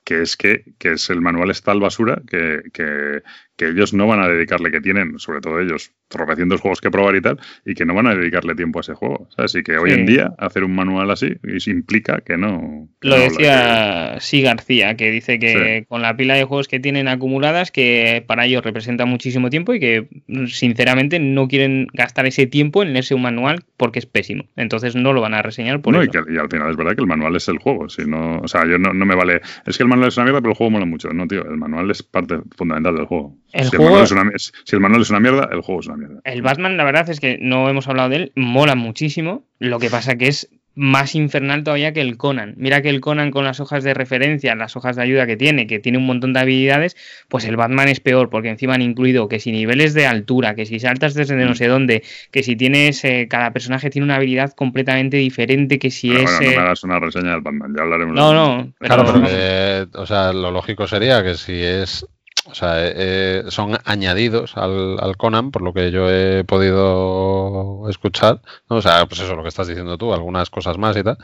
que es que, que es el manual está al basura, que, que, que ellos no van a dedicarle, que tienen, sobre todo ellos, tropecientos juegos que probar y tal, y que no van a dedicarle tiempo a ese juego. Así que hoy en día hacer un manual así implica que no. Lo decía sí García, que dice que con la pila de juegos que tienen acumuladas, que para ellos representa muchísimo tiempo y que sinceramente no quieren gastar ese tiempo en leerse un manual porque es pésimo. Entonces no lo van a reseñar por no, Y, al final es verdad que el manual es el juego. Si no, o sea, yo no, no me vale. Es que el manual es una mierda, pero el juego mola mucho. No, tío, el manual es parte fundamental del juego si, el manual es una, mierda, el juego es una mierda. El Batman, la verdad es que no hemos hablado de él, mola muchísimo. Lo que pasa que es más infernal todavía que el Conan. Mira que el Conan con las hojas de referencia, las hojas de ayuda que tiene, que tiene un montón de habilidades, pues el Batman es peor, porque encima han incluido que si niveles de altura, que si saltas desde no sé dónde, que si tienes, eh, cada personaje tiene una habilidad completamente diferente, que si es... Bueno, no me eh, hagas una reseña del Batman, ya hablaremos. No, no. Claro, porque, o sea, lo lógico sería que si es o sea, eh, eh, son añadidos al, al, Conan, por lo que yo he podido escuchar. O sea, pues eso, lo que estás diciendo tú, algunas cosas más y tal.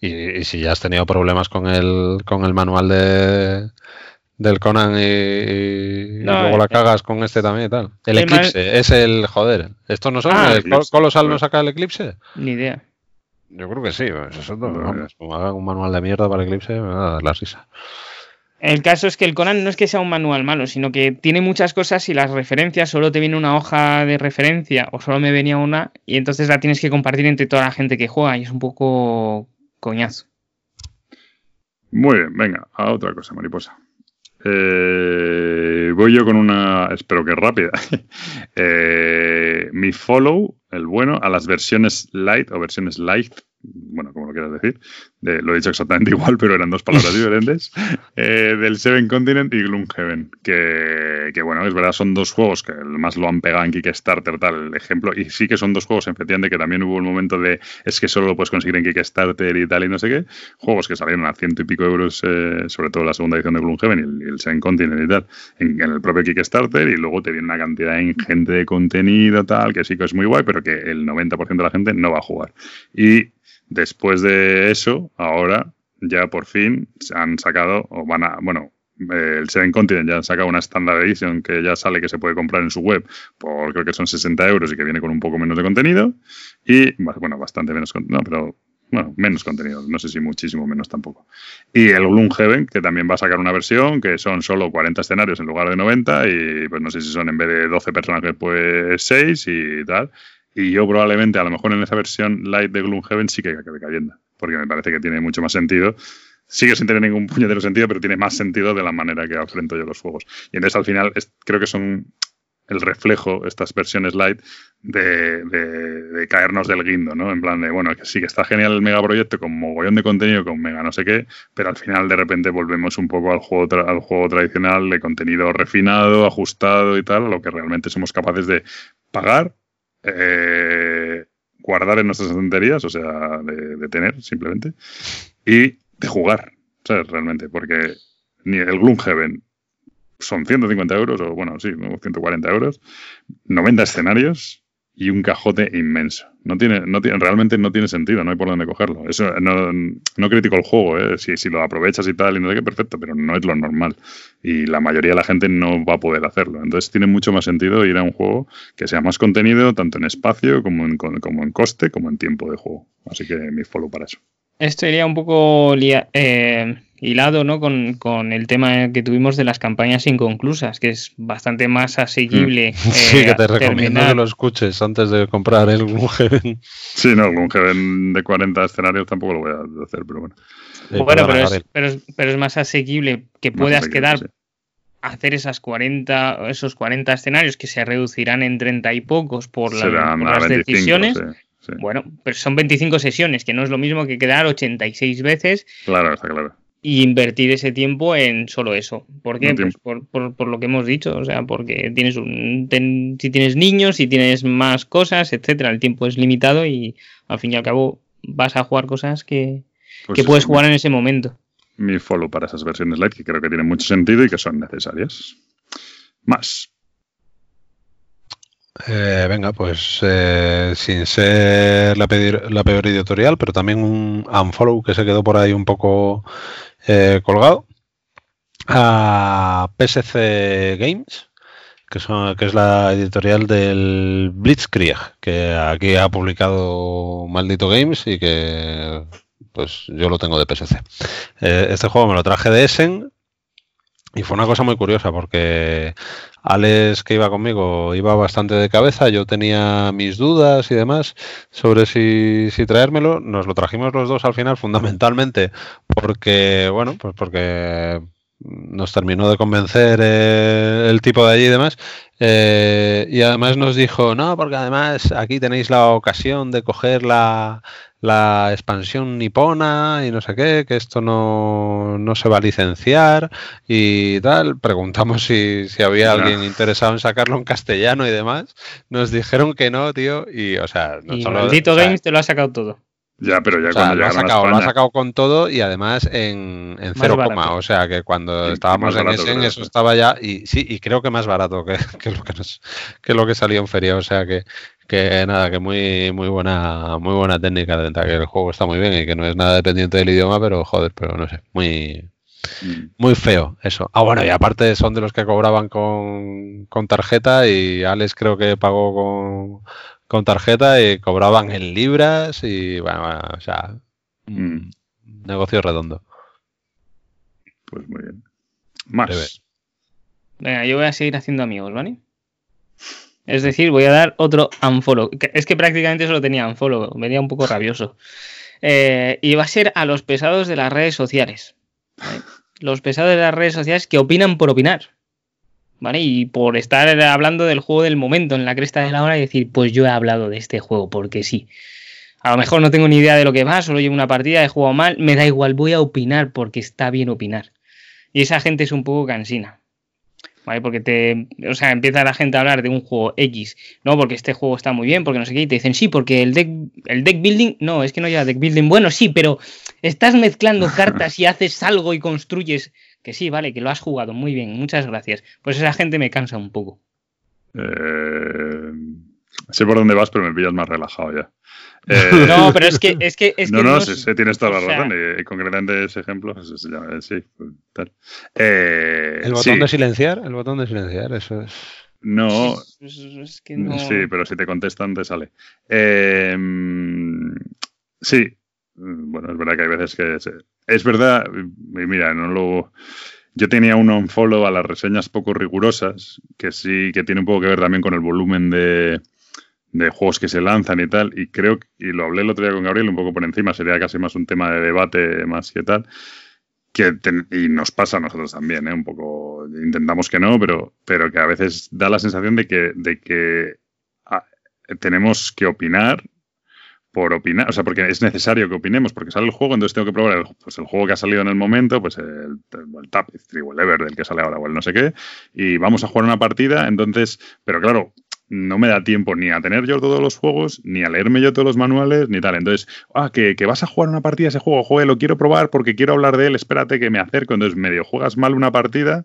Y, si ya has tenido problemas con el, con el manual de, del Conan y, luego la cagas con este también y tal. El Eclipse, es el joder. ¿Estos no son? Ah, ¿El Colosal no saca el Eclipse? Ni idea. Yo creo que sí, pues eso Como hagan un manual de mierda para el Eclipse, me va a dar la risa. El caso es que el Conan no es que sea un manual malo, sino que tiene muchas cosas y las referencias solo te viene una hoja de referencia o solo me venía una y entonces la tienes que compartir entre toda la gente que juega y es un poco coñazo. Muy bien, venga, a otra cosa, mariposa. Eh, voy yo con una, espero que rápida. [laughs] Eh, mi follow, el bueno, a las versiones light o versiones light bueno, como lo quieras decir, lo he dicho exactamente [laughs] igual, pero eran dos palabras [laughs] diferentes, eh, del Seven Continent y Gloomhaven, que, que, bueno, es verdad, son dos juegos que más lo han pegado en Kickstarter, tal ejemplo, y sí que son dos juegos, efectivamente, que también hubo el momento de, es que solo lo puedes conseguir en Kickstarter y tal, y no sé qué, juegos que salieron a ciento y pico euros, eh, sobre todo la segunda edición de Gloomhaven y el, Seven Continent y tal, en, el propio Kickstarter, y luego te viene una cantidad ingente de contenido, tal, que sí que es muy guay, pero que el 90% de la gente no va a jugar. Y Después de eso, ahora ya por fin se han sacado, o van a, bueno, el Seven Continent ya han sacado una Standard Edition que ya sale que se puede comprar en su web por creo que son 60 euros y que viene con un poco menos de contenido. Y, bueno, bastante menos, no, pero bueno, menos contenido, no sé si muchísimo menos tampoco. Y el Gloomhaven, que también va a sacar una versión que son solo 40 escenarios en lugar de 90 y pues no sé si son en vez de 12 personajes pues 6 y tal. Y yo probablemente, a lo mejor en esa versión light de Gloomhaven sí que acabe cayendo, porque me parece que tiene mucho más sentido. Sigue sin tener ningún puñetero sentido, pero tiene más sentido de la manera que afrento yo los juegos. Y entonces al final creo que son el reflejo, estas versiones light, de, de, caernos del guindo, ¿no? En plan de, bueno, que sí que está genial el megaproyecto con mogollón de contenido, con mega no sé qué, pero al final de repente volvemos un poco al juego, al juego tradicional de contenido refinado, ajustado y tal, lo que realmente somos capaces de pagar eh, guardar en nuestras estanterías, o sea, de, tener simplemente, y de jugar, ¿sabes? Realmente, porque ni el Gloomhaven son 150 euros, o bueno, sí, 140 euros, 90 escenarios, y un cajote inmenso. No tiene, no tiene, realmente no tiene sentido, no hay por dónde cogerlo. Eso no, no critico el juego, ¿eh? si, si, lo aprovechas y tal, y no sé qué, perfecto, pero no es lo normal. Y la mayoría de la gente no va a poder hacerlo. Entonces tiene mucho más sentido ir a un juego que sea más contenido, tanto en espacio como en, como en coste, como en tiempo de juego. Así que mi follow para eso. Esto iría un poco eh, hilado ¿no? con, con, el tema que tuvimos de las campañas inconclusas, que es bastante más asequible. Mm. [laughs] sí, que te recomiendo que lo escuches antes de comprar el Gloomhaven. Sí, no, Gloomhaven de 40 escenarios tampoco lo voy a hacer, pero bueno. bueno, pero es, pero, es, pero es, más asequible que puedas quedar hacer esas 40, esos 40 escenarios que se reducirán en 30 y pocos por, la, por las 25, decisiones. Sí. Sí. Bueno, pero son 25 sesiones, que no es lo mismo que quedar 86 veces. Claro, está claro. Y invertir ese tiempo en solo eso. ¿Por qué? Pues por, por, por, lo que hemos dicho. O sea, porque tienes un. Ten, si tienes niños, si tienes más cosas, etcétera, el tiempo es limitado y al fin y al cabo vas a jugar cosas que, pues que puedes jugar en ese momento. Mi follow para esas versiones light que creo que tienen mucho sentido y que son necesarias. Más. Eh, venga, pues eh, sin ser la, peor editorial, pero también un unfollow que se quedó por ahí un poco eh, colgado. A PSC Games, que, son, es la editorial del Blitzkrieg, que aquí ha publicado Maldito Games y que pues yo lo tengo de PSC. Este juego me lo traje de Essen y fue una cosa muy curiosa porque Alex, que iba conmigo, iba bastante de cabeza. Yo tenía mis dudas y demás sobre si, si, traérmelo. Nos lo trajimos los dos al final, fundamentalmente porque, bueno, pues porque nos terminó de convencer eh, el tipo de allí y demás. Eh, y además nos dijo, no, porque además aquí tenéis la ocasión de coger la, la expansión nipona y no sé qué, que esto no, no se va a licenciar y tal. Preguntamos si, si había alguien no. interesado en sacarlo en castellano y demás. Nos dijeron que no, tío. Y, o sea, no y solo, Maldito o sea, Games te lo ha sacado todo. Ya, pero ya o sea, cuando lo ha, sacado, lo ha sacado con todo y además en, en cero coma. O sea que cuando sí, estábamos en Essen eso estaba ya y sí, y creo que más barato que, [laughs] que, lo que nos, que lo que salió en feria. O sea que, que nada, que muy, muy buena, muy buena técnica de que el juego está muy bien y que no es nada dependiente del idioma, pero joder, pero no sé, muy, muy feo eso. Ah, bueno, y aparte son de los que cobraban con, con tarjeta y Alex creo que pagó con, con tarjeta y cobraban en libras y bueno, bueno o sea, mm. negocio redondo. Pues muy bien. Más. Venga, yo voy a seguir haciendo amigos, ¿vale? Es decir, voy a dar otro unfollow. Es que prácticamente solo tenía unfollow, venía un poco rabioso. Eh, y va a ser a los pesados de las redes sociales. ¿vale? Los pesados de las redes sociales que opinan por opinar. ¿Vale? Y por estar hablando del juego del momento en la cresta de la hora y decir, pues yo he hablado de este juego porque sí. A lo mejor no tengo ni idea de lo que va, solo llevo una partida, he jugado mal, me da igual, voy a opinar porque está bien opinar. Y esa gente es un poco cansina. ¿vale? Porque te, o sea, empieza la gente a hablar de un juego X, no, porque este juego está muy bien, porque no sé qué, y te dicen, sí, porque el deck, el deck building, no, es que no lleva deck building, bueno, sí, pero estás mezclando [laughs] cartas y haces algo y construyes, que sí, vale, que lo has jugado, muy bien, muchas gracias. Pues esa gente me cansa un poco. Eh, sé por dónde vas, pero me pillas más relajado ya. [laughs] Eh, no, pero es que. Es que, es no, que no, no sí, sí, tienes toda la razón. Y, y, concretamente ese ejemplo, pues, sí, sí tal. Eh, el botón sí. de silenciar, el botón de silenciar, eso es. No, es, es que no. Sí, pero si te contestan, te sale. Eh, sí, bueno, es verdad que hay veces que. Es, verdad, mira, no lo. Yo tenía un unfollow a las reseñas poco rigurosas, que sí, que tiene un poco que ver también con el volumen de, de juegos que se lanzan y tal, y creo, y lo hablé el otro día con Gabriel un poco por encima, sería casi más un tema de debate más que tal, que ten, y nos pasa a nosotros también, ¿eh? un poco, intentamos que no, pero, pero que a veces da la sensación de que, de que ah, tenemos que opinar por opinar, o sea, porque es necesario que opinemos, porque sale el juego, entonces tengo que probar el, pues el juego que ha salido en el momento, pues el, el Tapestry o el Ever del que sale ahora o el no sé qué, y vamos a jugar una partida, entonces, pero claro, no me da tiempo ni a tener yo todos los juegos, ni a leerme yo todos los manuales, ni tal. Entonces, ah, que, vas a jugar una partida ese juego, joder, lo quiero probar porque quiero hablar de él, espérate que me acerco. Entonces, medio juegas mal una partida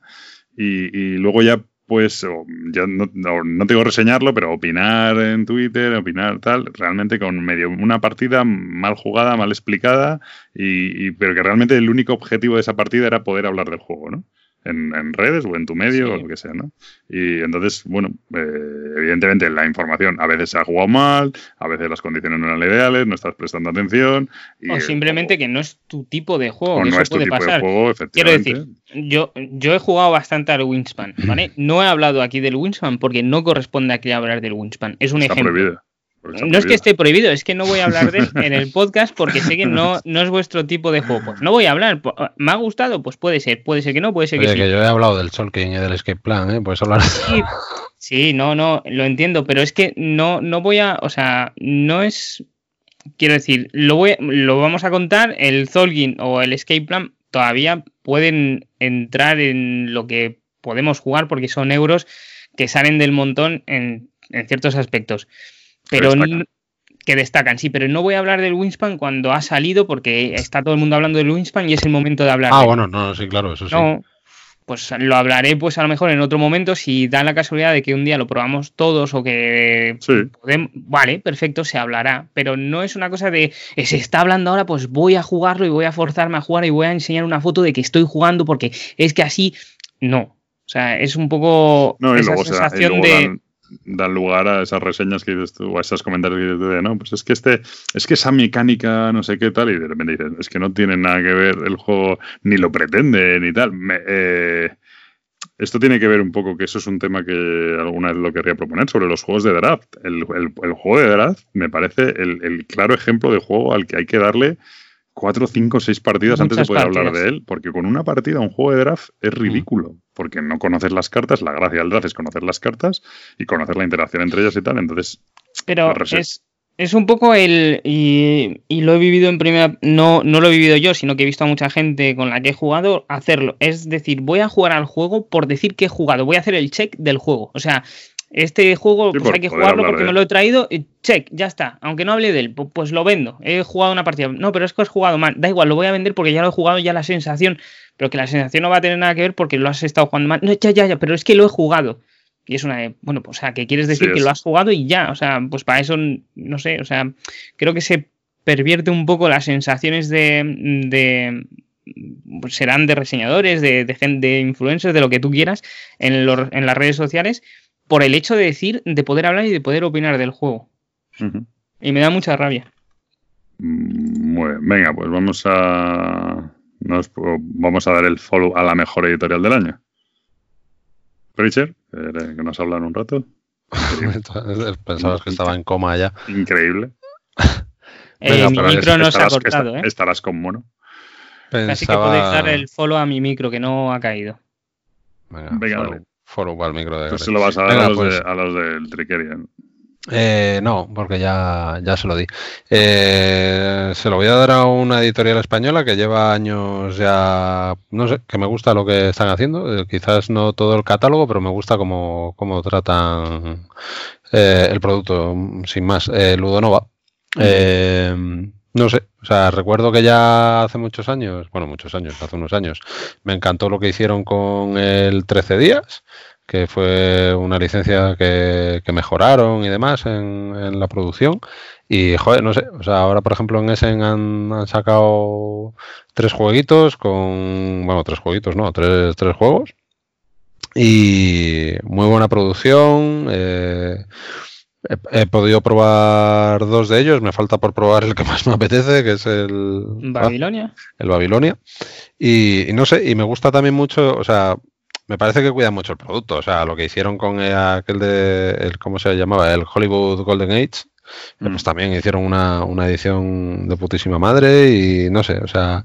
y luego ya, pues, yo no, no, no reseñarlo, pero opinar en Twitter, opinar tal, realmente con medio una partida mal jugada, mal explicada, y, y pero que realmente el único objetivo de esa partida era poder hablar del juego, ¿no? En, redes o en tu medio o lo que sea, ¿no? Y entonces, bueno, eh, evidentemente la información a veces se ha jugado mal, a veces las condiciones no eran ideales, no estás prestando atención. o simplemente que no es tu tipo de juego. no es tu tipo de juego, Quiero decir, yo, yo he jugado bastante al Wingspan, ¿vale? [laughs] No he hablado aquí del Wingspan porque no corresponde aquí hablar del Wingspan. Es un ejemplo. No es que esté prohibido, es que no voy a hablar de él en el [laughs] podcast porque sé que no, no es vuestro tipo de juego. Pues no voy a hablar. ¿Me ha gustado? Pues puede ser. Puede ser que no, puede ser que sí. que yo he hablado del Solking y del Escape Plan, ¿eh? Puedes hablar. Sí, sí, no, no, lo entiendo, pero es que no, no voy a. O sea, no es. Quiero decir, lo, voy, lo vamos a contar. El Zolgin o el Escape Plan todavía pueden entrar en lo que podemos jugar porque son euros que salen del montón en, en ciertos aspectos pero que destacan. sí, pero no voy a hablar del Wingspan cuando ha salido porque está todo el mundo hablando del Wingspan y es el mommomento de hablar. Ah, bueno, no, sí, claro, eso sí. pues lo hablaré pues a lo mejor en otro momento si da la casualidad de que un día lo probamos todos o que podemos, vale, perfecto, se hablará, pero no es una cosa de eh, se está hablando ahora, pues voy a jugarlo y voy a forzarme a jugar y voy a enseñar una foto de que estoy jugando porque es que así no. O sea, es un poco esa sensación de dan lugar a esas reseñas que dices tú, o a esos comentarios que dices de, no, pues es que este, es que esa mecánica, no sé qué tal, y de repente dices, es que no tiene nada que ver el juego, ni lo pretende, ni tal. Eh, esto tiene que ver un poco, que eso es un tema que alguna vez lo querría proponer, sobre los juegos de draft. El, juego de draft me parece el, claro ejemplo de juego al que hay que darle cuatro, cinco, seis partidas antes de poder hablar de él, porque con una partida, un juego de draft es mm. ridículo, porque no conoces las cartas, la gracia del draft es conocer las cartas y conocer la interacción entre ellas y tal, entonces... Pero es, es un poco el... Y, lo he vivido en primera... No, no lo he vivido yo, sino que he visto a mucha gente con la que he jugado hacerlo. Es decir, voy a jugar al juego por decir que he jugado, voy a hacer el check del juego. O sea, este juego pues hay que jugarlo porque me lo he traído y check, ya está. Aunque no hable de él, pues lo vendo. He jugado una partida. No, pero es que has jugado mal. Da igual, lo voy a vender porque ya lo he jugado, ya la sensación. Pero que la sensación no va a tener nada que ver porque lo has estado jugando mal. No, ya, ya, ya, pero es que lo he jugado. Y es una de, bueno, pues, o sea, que quieres decir que lo has jugado y ya. O sea, pues para eso, no sé, o sea, creo que se pervierte un poco las sensaciones de, de pues serán de reseñadores, de, de, de, influencers, de lo que tú quieras en, en las redes sociales, por el hecho de decir, de poder hablar y de poder opinar del juego. Y me da mucha rabia. Mm, venga, pues vamos a. vamos a dar el follow a la mejor editorial del año. Richard, que nos hablan un rato. [laughs] Pensabas que estaba en coma ya. Increíble. [laughs] Eh, mi micro no se ha cortado, ¿eh? Estarás con mono. Así que podéis dar el follow a mi micro que no ha caído. Venga, Venga foro micro de. Se lo vas a dar a, los pues, a, los del Trickerian. Eh, no, porque ya, ya se lo di. Eh, se lo voy a dar a una editorial española que lleva años ya, no sé, que me gusta lo que están haciendo. Eh, quizás no todo el catálogo, pero me gusta cómo, cómo tratan el producto, sin más. Ludonova. No sé, o sea, recuerdo que ya hace muchos años, bueno, muchos años, hace unos años, me encantó lo que hicieron con el 13 días que fue una licencia que, mejoraron y demás en, la producción. Y, joder, no sé, o sea, ahora por ejemplo en Essen han, sacado tres jueguitos con, bueno, tres jueguitos, no, tres, tres juegos. Y muy buena producción. Eh, he, podido probar dos de ellos, me falta por probar el que más me apetece, que es el... Babilonia. el Babilonia. y, no sé, y me gusta también mucho, o sea, me parece que cuidan mucho el producto. O sea, lo que hicieron con aquel de, el, ¿cómo se llamaba? El Hollywood Golden Age. Pues mm. también hicieron una, una edición de putísima madre y no sé, o sea,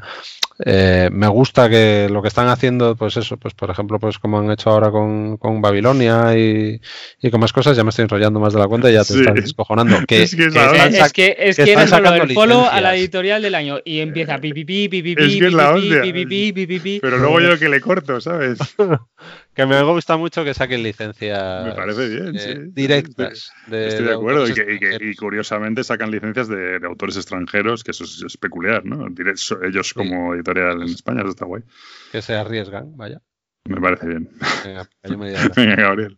eh, me gusta que lo que están haciendo, pues eso, pues por ejemplo, pues como han hecho ahora con, con Babilonia y, y, con más cosas, ya me estoy enrollando más de la cuenta y ya te estás descojonando. [laughs] Que, es que, es, que, es que eres el follow a la editorial del año y empieza pipipi, pipipi, pipipi, pipipi, Pero luego yo que le corto, ¿sabes? [laughs] que me gusta mucho que saquen licencias me parece bien, sí. directas. Estoy de, acuerdo. y, curiosamente sacan licencias de, autores extranjeros, que eso es, peculiar, ¿no? Ellos como editorial en España, eso está guay. Que se arriesgan, vaya. Me parece bien. Venga, [laughs] Gabriel.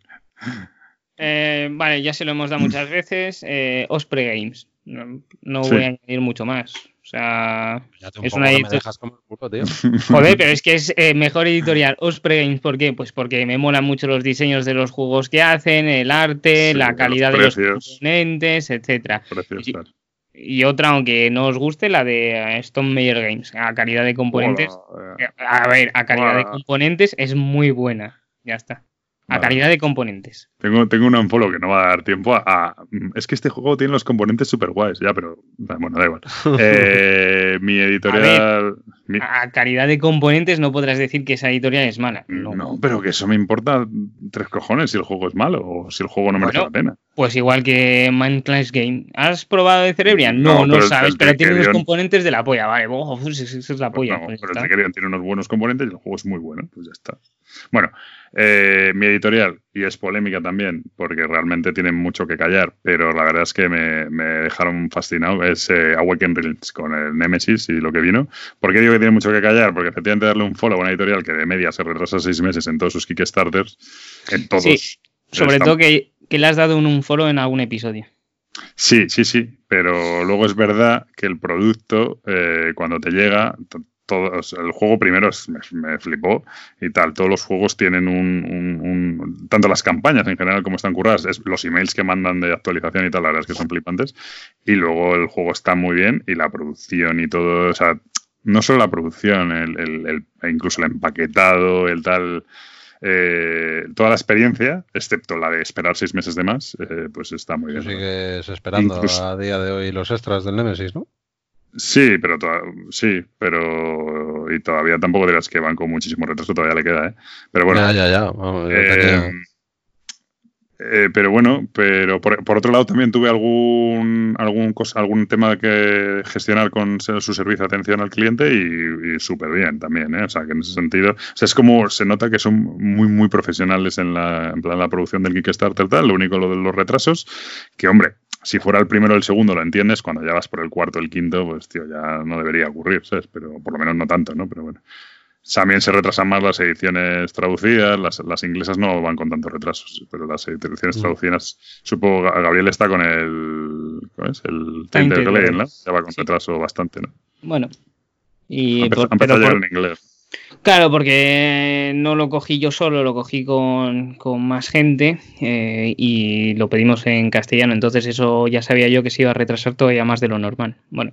Eh, vale, ya se lo hemos dado muchas [laughs] veces. Eh, Osprey Games. No, voy a añadir mucho más. O sea, Ya te un es una me editorial. dejas como el culo, tío. [laughs] Joder, pero es que es eh, mejor editorial Osprey Games. ¿Por qué? Pues porque me molan mucho los diseños de los juegos que hacen, el arte, Sí, la los calidad de los componentes, etcétera. Precios, tal. Y otra, aunque no os guste, la de eh, Stone Meyer Games. A calidad de componentes. Hola, eh, A ver, a calidad de componentes es muy buena. Ya está. A Vale. calidad de componentes. Tengo, tengo un unfollow que no va a dar tiempo a, a- Es que este juego tiene los componentes super guays, ya, pero. Bueno, da igual. [laughs] Eh, mi editorial. mi- A calidad de componentes no podrás decir que esa editorial es mala. no. No. pero que eso me importa tres cojones si el juego es malo o si el juego no merece Bueno, la pena. Pues igual que Minecraft Game. ¿Has probado de Cerebrian? No, No, no, pero el- sabes, el pero tiene unos componentes de la polla, vale. Oh, [laughs] esa es la Pues polla. no, pues pero el tiene unos buenos componentes y el juego es muy bueno, pues ya está. Bueno, eh, mi editorial, y es polémica también, porque realmente tienen mucho que callar, pero la verdad es que me, me dejaron fascinado, es eh, Awaken Realms con el Nemesis y lo que vino. ¿Por qué digo que tiene mucho que callar? Porque efectivamente darle un follow a una editorial que de media se retrasa seis meses en todos sus Kickstarters, en todos. Sí, Sobre todo que, que le has dado un, un foro en algún episodio. Sí, sí, sí, pero luego es verdad que el producto, eh, cuando te llega, t- todo, o sea, el juego primero es- me, me flipó y tal, todos los juegos tienen un, un- un- tanto las campañas en general como están curradas, es, los emails que mandan de actualización y tal, la verdad es que son flipantes, y luego el juego está muy bien y la producción y todo, o sea, no solo la producción, el, el- el- e incluso el empaquetado, el tal... eh, toda la experiencia, excepto la de esperar seis meses de más, eh, pues está muy bien. sigues esperando Incluso- a día de hoy los extras del Nemesis, ¿no? Sí, pero sí, pero y todavía tampoco dirás que van con muchísimo retraso, todavía le queda, ¿eh? Pero bueno, ya, ya, ya. vamos, eh, eh, pero bueno, pero por, por otro lado también tuve algún algún cosa, algún tema que gestionar con su servicio de atención al cliente y, y súper bien también, ¿eh? O sea, que en ese sentido, o sea, es como se nota que son muy muy profesionales en la en plan la producción del Kickstarter tal, lo único lo de los retrasos, que hombre, si fuera el primero o el segundo lo entiendes, cuando ya vas por el cuarto o el quinto, pues tío, ya no debería ocurrir, ¿sabes? Pero por lo menos no tanto, ¿no? Pero bueno. También se retrasan más las ediciones traducidas, las, las inglesas no van con tantos retrasos, pero las ediciones Mm. traducidas, supongo, Ga- Gabriel está con el, ¿cómo es? El Tainted Tainted Grail, ¿no? Ya va con Sí. retraso bastante, ¿no? Bueno. Y Ha empezado, por- ha empezado pero a por- llegar en inglés. Claro, porque no lo cogí yo solo, lo cogí con, con más gente eh, y lo pedimos en castellano. Entonces eso ya sabía yo que se iba a retrasar todavía más de lo normal. Bueno,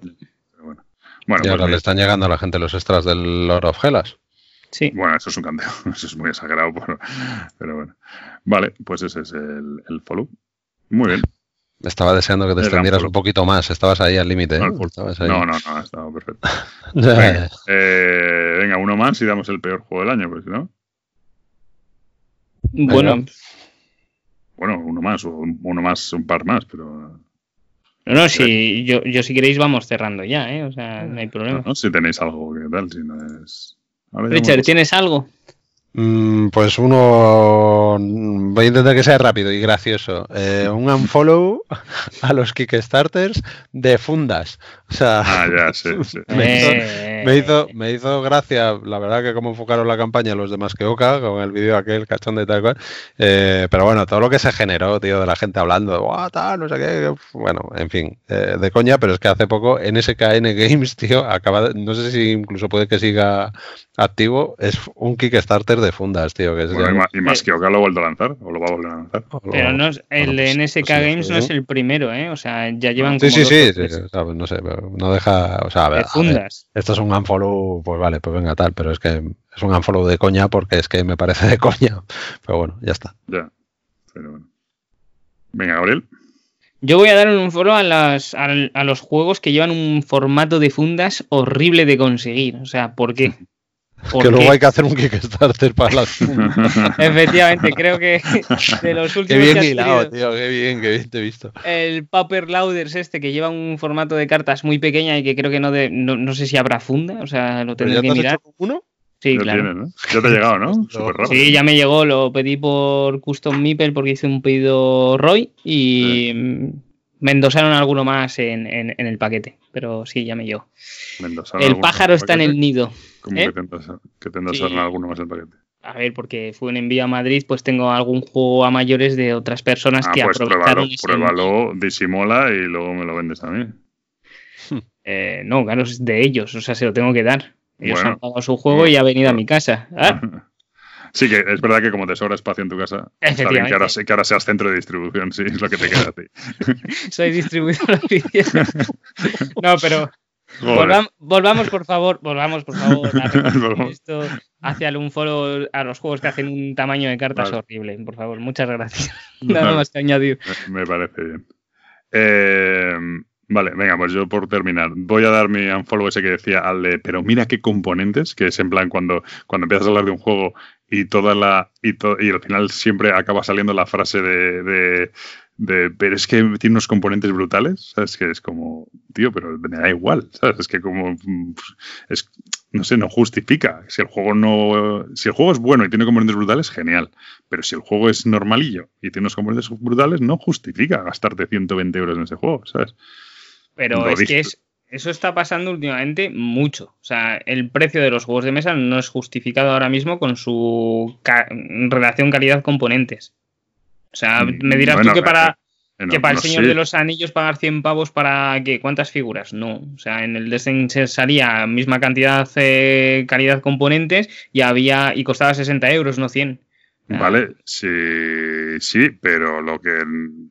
bueno. Bueno, y pues ahora le están llegando a la gente los extras del Lord of Hellas. sí. Bueno, eso es un canteo, [laughs] eso es muy exagerado, pero, pero bueno. Vale, pues ese es el, el follow. Muy bien. Estaba deseando que te extendieras un poquito más. Estabas ahí al límite, ¿eh? No. No, no, no, ha estado perfecto. [laughs] Venga, eh, venga, uno más y damos el peor juego del año, pues si no. Bueno, Bueno, uno más, uno más, un par más, pero. no, no, si yo, yo si queréis vamos cerrando ya, ¿eh? O sea, no hay problema. No, si tenéis algo que tal, si no es. Ya Richard, ¿tienes algo? Mm, pues uno. Voy a intentar que sea rápido y gracioso. Eh, un unfollow [laughs] a los Kickstarters de fundas. O sea. Ah, ya, sí, [laughs] sí. Me hizo- Eh, Me hizo, me hizo gracia, la verdad, que cómo enfocaron la campaña los demás que Oca, con el vídeo aquel cachón de tal cual. Eh, pero bueno, todo lo que se generó, tío, de la gente hablando, "Buah, tal, no sé qué. Bueno, en fin, eh, de coña, pero es que hace poco NSKN Games, tío, acaba de- no sé si incluso puede que siga activo, es un Kickstarter de fundas, tío. Que es Bueno, más, y más que Oka lo ha vuelto a lanzar, o lo va a volver a lanzar. Pero no, es- el bueno, de pues- NSK pues sí, Games no es el primero, ¿eh? O sea, ya llevan Sí, como sí, dos sí, sí, tres sí, o sea, no sé, pero no deja, o sea, a ver, de a ver, fundas. esto es un unfollow, pues vale, pues venga tal, pero es que es un unfollow de coña porque es que me parece de coña. Pero bueno, ya está. Ya. Pero bueno. Venga, Gabriel. Yo voy a dar un foro a, las, a, a los juegos que llevan un formato de fundas horrible de conseguir. O sea, ¿por qué? [laughs] ¿Por que luego hay que hacer un Kickstarter para las [laughs] fundas. Efectivamente, creo que [laughs] de los últimos Qué bien que has hilado, tío, qué bien, qué bien te he visto. el Paper Louders este que lleva un formato de cartas muy pequeña y que creo que no de, no, no sé si habrá funda, o sea, lo ¿Pero tendré te que has mirar. hecho uno? Sí, ya claro. Ya te ha llegado, ¿no? [laughs] Súper rápido. Sí, ya me llegó, lo pedí por Custom Meeple porque hice un pedido Roy y mm, me endosaron alguno más en, en- en el paquete, pero sí, ya me. Mendoza, El ¿algún pájaro está en el nido. ¿Cómo ¿eh? que te endosa- que te endosaron Sí. alguno más el paquete? A ver, porque fue un envío a Madrid, pues tengo algún juego a mayores de otras personas Ah, que pues aprovecharon pruébalo, pruébalo, disimula y luego me lo vendes a mí. Eh, no, claro, es de ellos, o sea, se lo tengo que dar. Ellos han pagado su juego y ha venido a mi casa. ¿Ah? [laughs] Sí, que es verdad que como te sobra espacio en tu casa, está bien que ahora, que ahora seas centro de distribución, sí, es lo que te queda a ti. [laughs] Soy distribuidor oficial. [laughs] no, pero volvamos, por favor, volvamos, por favor, [laughs] a esto hacia el foro a los juegos que hacen un tamaño de cartas horrible. Por favor, muchas gracias. Nada más que añadir. Me, parece bien. Eh, vale, venga, pues yo por terminar, voy a dar mi unfollow ese que decía al de, pero mira qué componentes, que es en plan cuando, cuando empiezas a hablar de un juego y toda la y, y al final siempre acaba saliendo la frase de, de, pero es que tiene unos componentes brutales, ¿sabes? Que es como, tío, pero me da igual, ¿sabes? Es que como es no sé, no justifica. Si el juego no si el juego es bueno y tiene componentes brutales, genial, pero si el juego es normalillo y tiene unos componentes brutales, no justifica gastarte 120 euros en ese juego, ¿sabes? Pero es que es, eso está pasando últimamente mucho. O sea, el precio de los juegos de mesa no es justificado ahora mismo con su relación calidad-componentes. O sea, mm, me dirás tú que para, eh, que para el Señor de los Anillos pagar 100 pavos para qué, ¿cuántas figuras? No. O sea, en el Destiny salía misma cantidad de calidad-componentes y había y costaba 60 euros, no 100. Vale, sí, sí, pero lo que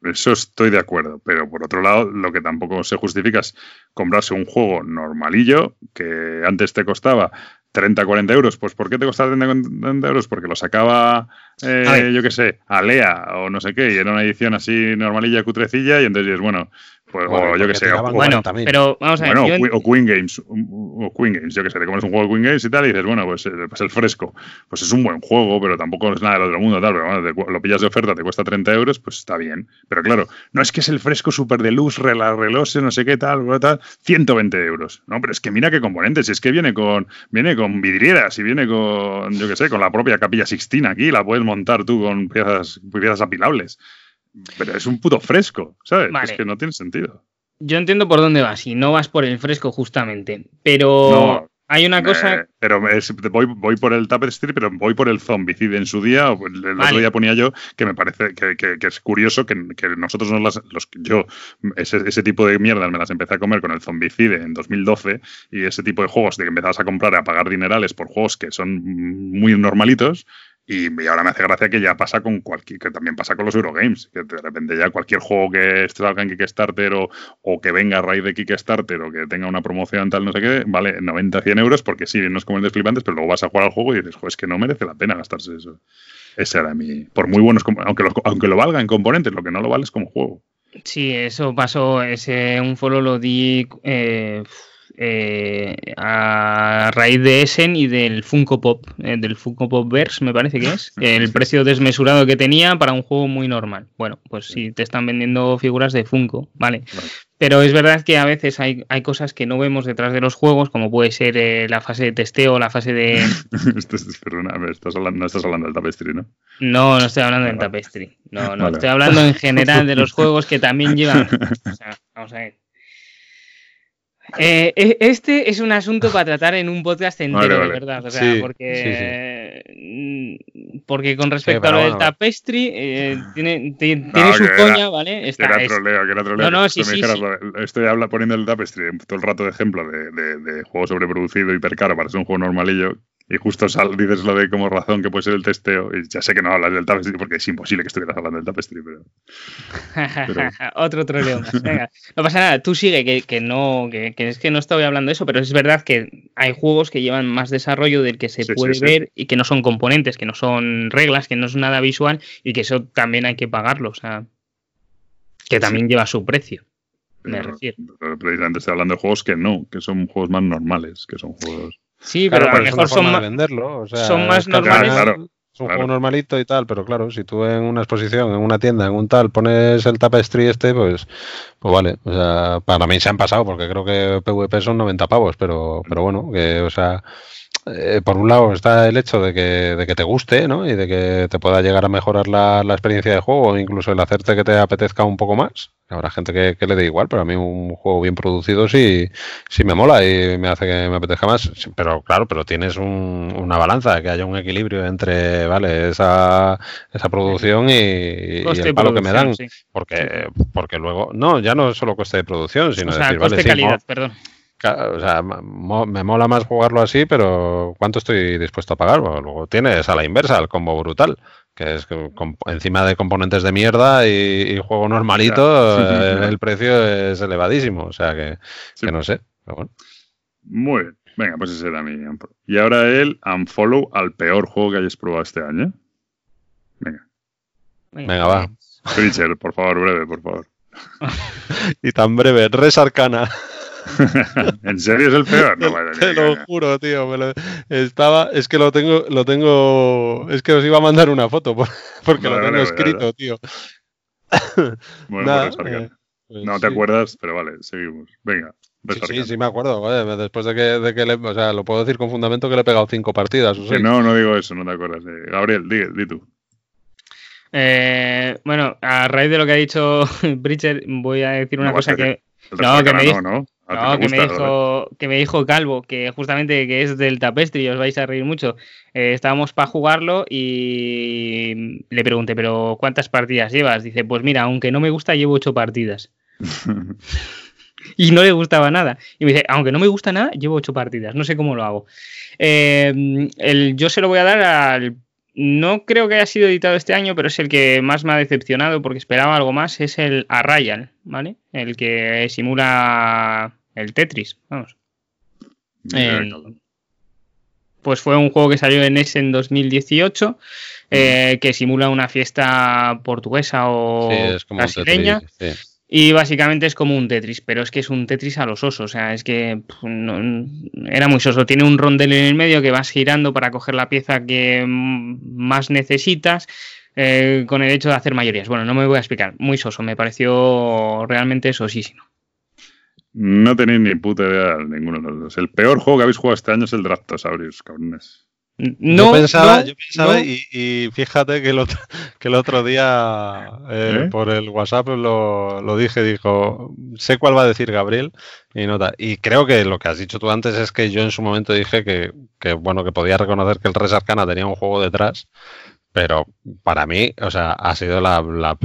eso estoy de acuerdo. Pero por otro lado, lo que tampoco se justifica es comprarse un juego normalillo que antes te costaba 30, 40 euros. Pues ¿por qué te costaba 30, 40 euros? Porque lo sacaba, eh, yo qué sé, Alea o no sé qué, y era una edición así normalilla, cutrecilla, y entonces bueno, pues, o yo que sé. bueno, pero vamos a ver. o, Queen Games. O Queen Games, yo que sé, te comes un juego de Queen Games y tal, y dices, bueno, pues, eh, pues, el fresco. Pues es un buen juego, pero tampoco es nada del otro mundo, tal. Pero bueno, lo pillas de oferta, te cuesta 30 euros, pues está bien. Pero claro, no es que es el fresco super de luz, relose, no sé qué tal, tal, 120 euros. No, pero es que mira qué componentes. Es que viene con, viene con vidrieras y viene con, yo que sé, con la propia capilla Sixtina aquí. La puedes montar tú con piezas, piezas apilables. Pero es un puto fresco, ¿sabes? Es que no tiene sentido. Yo entiendo por dónde vas y no vas por el fresco justamente, pero hay una cosa... pero voy, voy, por el Tapestry, pero voy por el Zombicide en su día. El otro día ponía yo que me parece que, es curioso que, nosotros no las... Los, yo ese, ese, tipo de mierdas me las empecé a comer con el Zombicide en 2012 y ese tipo de juegos de que empezabas a comprar y a pagar dinerales por juegos que son muy normalitos y, ahora me hace gracia que ya pasa con cualquier, que también pasa con los Eurogames, que de repente ya cualquier juego que salga en Kickstarter o, o que venga a raíz de Kickstarter o que tenga una promoción tal, no sé qué, vale 90, 100 euros porque sí, no es como el desflipantes, pero luego vas a jugar al juego y dices, joder, es que no merece la pena gastarse eso. Ese era mi, por muy buenos, aunque lo, aunque lo valga en componentes, lo que no lo vale es como juego. Sí, eso pasó, ese un foro lo di... Eh, eh, a raíz de Essen y del Funko Pop, eh, del Funko Pop Verse, me parece que es, el precio desmesurado que tenía para un juego muy normal. Bueno, pues si te están vendiendo figuras de Funko, vale. Pero es verdad que a veces hay, hay, cosas que no vemos detrás de los juegos, como puede ser eh, la fase de testeo, la fase de. [laughs] Perdona, estás hablando, no estás hablando del tapestry, ¿no? No, no estoy hablando del tapestry. No, no, estoy hablando en general de los [laughs] juegos que también llevan. [laughs] O sea, vamos a ver. Eh, e, este es un asunto para tratar en un podcast entero, de verdad. O sea, porque, mm, porque con respecto a lo del tapestry, eh, tiene, tiene su coña, ¿vale? Está, que era troleo, que era troleo. No, no, sí, sí, Estoy habla, poniendo el tapestry todo el rato de ejemplo de, de, de juego sobreproducido, hipercaro para ser un juego normalillo y justo sal, dices lo de como razón que puede ser el testeo. Y ya sé que no hablas del tapestry porque es imposible que estuvieras hablando del tapestry, pero. [laughs] Otro troleo más. Venga. No pasa nada, tú sigue, que, que no, que, que, es que no estoy hablando de eso, pero es verdad que hay juegos que llevan más desarrollo del que se puede ver y que no son componentes, que no son reglas, que no es nada visual y que eso también hay que pagarlo. O sea, que también lleva su precio. Me refiero. Pero precisamente estoy hablando de juegos que no, que son juegos más normales, que son juegos. Sí, pero a lo mejor son más, venderlo. son más normales. es un juego normalito y tal, pero claro, si tú en una exposición, en una tienda, en un tal, pones el tapestry este, pues, pues vale. O sea, para mí se han pasado, porque creo que PvP son 90 pavos, pero, pero bueno, que, o sea, eh, por un lado está el hecho de que, de que te guste, ¿no? Y de que te pueda llegar a mejorar la, la experiencia de juego, o incluso el hacerte que te apetezca un poco más. Habrá gente que, le dé igual, pero a mí un juego bien producido sí, sí me mola y me hace que me apetezca más. Pero claro, pero tienes una balanza, que haya un equilibrio entre, vale, esa, esa producción y, el palo que me dan. Porque, porque luego, no, ya no es solo coste de producción, sino decir, vale, calidad, perdón. O sea, me mola más jugarlo así, pero ¿cuánto estoy dispuesto a pagar? luego tienes a la inversa el combo brutal, que es que encima de componentes de mierda y, juego normalito, eh, [laughs] el, precio es elevadísimo. O sea que, no sé. Muy bien. Venga, pues ese era mi Y ahora el unfollow al peor juego que hayas probado este año. Venga. Venga, va. Preacher, por favor, breve, por favor. [laughs] y tan breve, Res Arcana. [laughs] ¿En serio es el peor? No, Te lo juro, tío. Estaba, es que lo tengo, lo tengo. Es que os iba a mandar una foto [laughs] porque lo tengo escrito, tío. [laughs] Bueno, eh, pues no te acuerdas, pero vale, seguimos. Venga. Sí, sí, me acuerdo. Después de que, de que le, o sea, lo puedo decir con fundamento que le he pegado cinco partidas. no, no digo eso, no te acuerdas. Gabriel, di, di tú. Eh, bueno, a raíz de lo que ha dicho Bridger, voy a decir una cosa que. No, que me dijo, no, que, me dijo que me dijo Calvo, que justamente que es del Tapestry, os vais a reír mucho. Eh, estábamos para jugarlo y le pregunté, ¿pero cuántas partidas llevas? Dice, pues mira, aunque no me gusta, llevo ocho partidas. [laughs] y no le gustaba nada. Y me dice, aunque no me gusta nada, llevo ocho partidas. No sé cómo lo hago. Eh, el, yo se lo voy a dar al no creo que haya sido editado este año, pero es el que más me ha decepcionado porque esperaba algo más. Es el Arrayal, ¿vale? El que simula el Tetris, vamos. pues fue un juego que salió en ese en 2018, eh, que simula una fiesta portuguesa o brasileña. Y básicamente es como un Tetris, pero es que es un Tetris a los osos. O sea, es que era muy soso. Tiene un rondel en el medio que vas girando para coger la pieza que más necesitas. Eh, con el hecho de hacer mayorías. Bueno, no me voy a explicar. Muy soso. Me pareció realmente sosísimo. No tenéis ni puta idea de ninguno de los dos. El peor juego que habéis jugado este año es el Draftosaurus, cabrones. No, yo pensaba, yo pensaba y, fíjate que el otro, [laughs] que el otro día eh, ¿Eh? por el WhatsApp lo, dije, dijo, sé cuál va a decir Gabriel y nota. Y creo que lo que has dicho tú antes es que yo en su momento dije que, que bueno, que podía reconocer que el Res Arcana tenía un juego detrás pero para mí, o sea, ha sido la,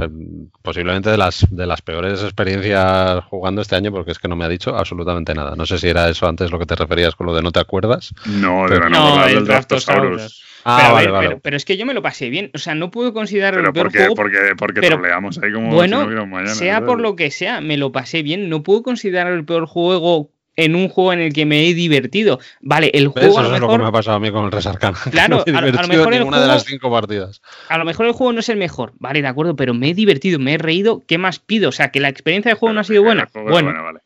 posiblemente de las de las peores experiencias jugando este año porque es que no me ha dicho absolutamente nada. No sé si era eso antes lo que te referías con lo de no te acuerdas. No, de no, el Draftosaurus. Ah, pero, vale, Pero, es que yo me lo pasé bien. O sea, no puedo considerarlo el peor juego. Porque, porque pero, troleamos ahí como bueno, si no mañana. Sea por lo que sea, me lo pasé bien. No puedo considerar el peor juego en un juego en el que me he divertido. Vale, el juego. Eso a lo mejor, es lo que me ha pasado a mí con el Resarcana. [laughs] Claro, a, lo mejor el juego, de las cinco partidas. A lo mejor el juego no es el mejor, vale, de acuerdo, pero me he divertido, me he reído. ¿Qué más pido? O sea, que la experiencia de juego no ha sido buena. Bueno, vale.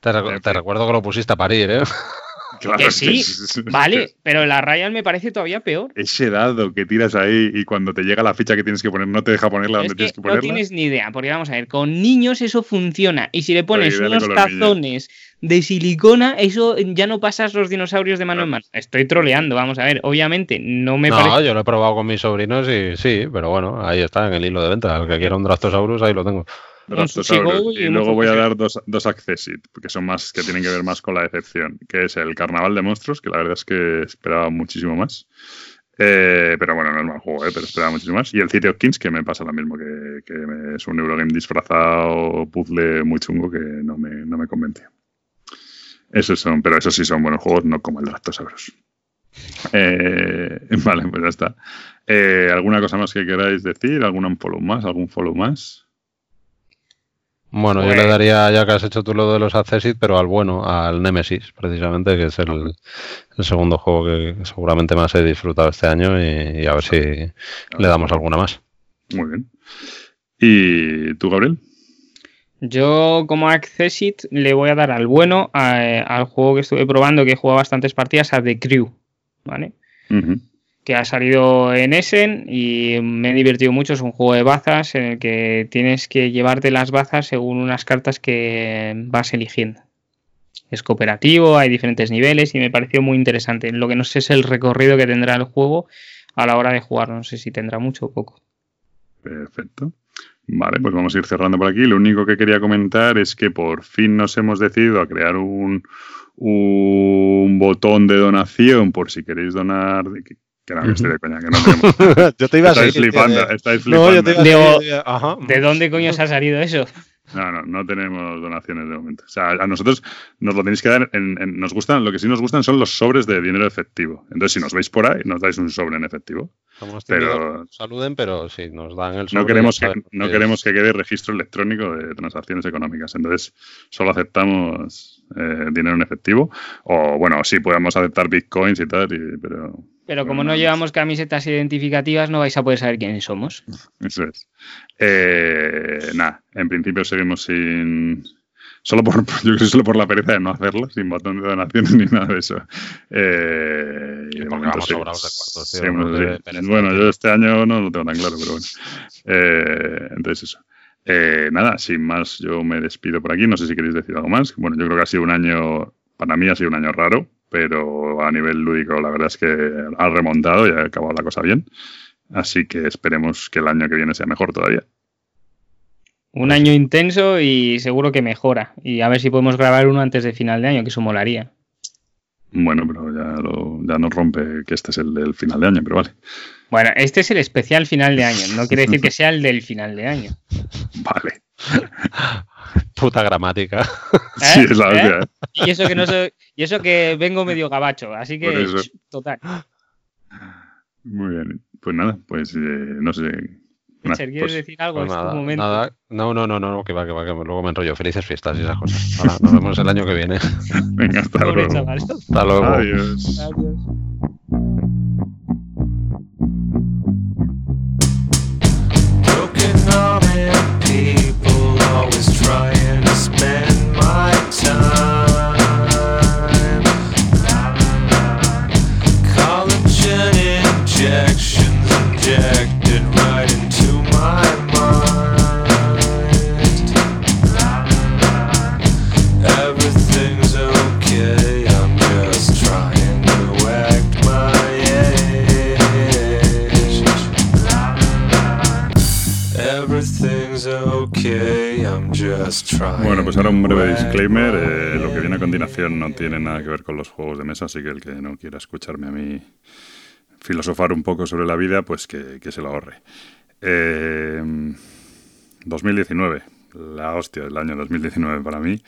Te, te, recuerdo que lo pusiste a parir, ¿eh? [laughs] Claro que sí, vale, pero la Ryan me parece todavía peor. Ese dado que tiras ahí y cuando te llega la ficha que tienes que poner no te deja ponerla donde tienes que ponerla. No tienes ni idea, porque vamos a ver, con niños eso funciona y si le pones unos tazones de silicona, eso ya no pasas los dinosaurios de mano en mano. Estoy troleando, vamos a ver, obviamente no me no, yo lo he probado con mis sobrinos y sí, pero bueno, ahí está en el hilo de venta. El que quiera un Drastosaurus, ahí lo tengo. Y, luego voy a dar dos, dos Accessit, que son más, que tienen que ver más con la decepción, que es el Carnaval de Monstruos, que la verdad es que esperaba muchísimo más. Eh, pero bueno, no es mal juego, eh, pero esperaba muchísimo más. Y el City of Kings, que me pasa lo mismo, que, es un Eurogame disfrazado, puzzle muy chungo que no me, no me convence. Esos son, pero esos sí son buenos juegos, no como el Raptosauros. Eh, [laughs] vale, pues ya está. Eh, ¿Alguna cosa más que queráis decir? ¿Algún follow más? ¿Algún follow más? Bueno, yo le pues- daría, ya que has hecho tú lo de los Accessit, pero al bueno, al Nemesis, precisamente, que es el, segundo juego que seguramente más he disfrutado este año y, a ver si le damos alguna más. Muy bien. ¿Y tú, Gabriel? Yo como Accessit le voy a dar al bueno al juego que estuve probando, que he jugado bastantes partidas, a The Crew, ¿vale? Que ha salido en Essen y me he divertido mucho. Es un juego de bazas en el que tienes que llevarte las bazas según unas cartas que vas eligiendo. Es cooperativo, hay diferentes niveles y me pareció muy interesante. Lo que no sé es el recorrido que tendrá el juego a la hora de jugar. No sé si tendrá mucho o poco. Perfecto. Vale, pues vamos a ir cerrando por aquí. Lo único que quería comentar es que por fin nos hemos decidido a crear un, un botón de donación por si queréis donar, que no, que estoy de coña, que no tenemos. [laughs] yo te iba a estáis flipando, estáis flipando. No, yo te iba a ¿De dónde coño se ha salido eso? No, no, no tenemos donaciones de momento. O sea, a nosotros nos lo tenéis que dar. En, nos gustan, lo que sí nos gustan son los sobres de dinero efectivo. Entonces, si nos veis por ahí, nos dais un sobre en efectivo. pero saluden, pero sí, nos dan el sobre. No queremos que, no queremos que quede registro electrónico de transacciones económicas. Entonces, solo aceptamos eh, dinero en efectivo. O bueno, sí podemos aceptar bitcoins y tal, pero. Pero como no llevamos camisetas identificativas, no vais a poder saber quiénes somos. Eso es. Eh, nada, en principio seguimos sin. Solo por, [laughs] yo creo solo por la pereza de no hacerlo, sin botón de donaciones ni nada de eso. Eh, y de momento Bueno, yo este año no lo tengo tan claro, pero bueno. Eh, entonces eso. Eh, nada, sin más, yo me despido por aquí. No sé si queréis decir algo más. Bueno, yo creo que ha sido un año, para mí ha sido un año raro, pero a nivel lúdico la verdad es que ha remontado y ha acabado la cosa bien. Así que esperemos que el año que viene sea mejor todavía. Un año intenso y seguro que mejora. Y a ver si podemos grabar uno antes de final de año, que eso molaría. Bueno, pero ya, ya nos rompe que este es el del final de año, pero vale. Bueno, este es el especial final de año, no quiere decir [laughs] que sea el del final de año. Vale. [laughs] Puta gramática. [laughs] ¿Eh? Sí, es la ¿Eh? ¿Eh? Y eso que no soy, y eso que vengo medio gabacho, así que total. Muy bien. Pues nada, pues no sé. ¿quieres pues, decir algo pues en este momento? Nada. No, no, no, no, que va, que va, que luego me enrollo. Felices fiestas y esas cosas. nos vemos el año que viene. [laughs] Venga, hasta luego. Hasta luego. Adiós. Adiós. Trying to spend my time. Bueno, pues ahora un breve disclaimer. Eh, lo que viene a continuación no tiene nada que ver con los juegos de mesa, así que el que no quiera escucharme a mí filosofar un poco sobre la vida, pues que, se lo ahorre. 2019, eh, la hostia del año 2019 para mí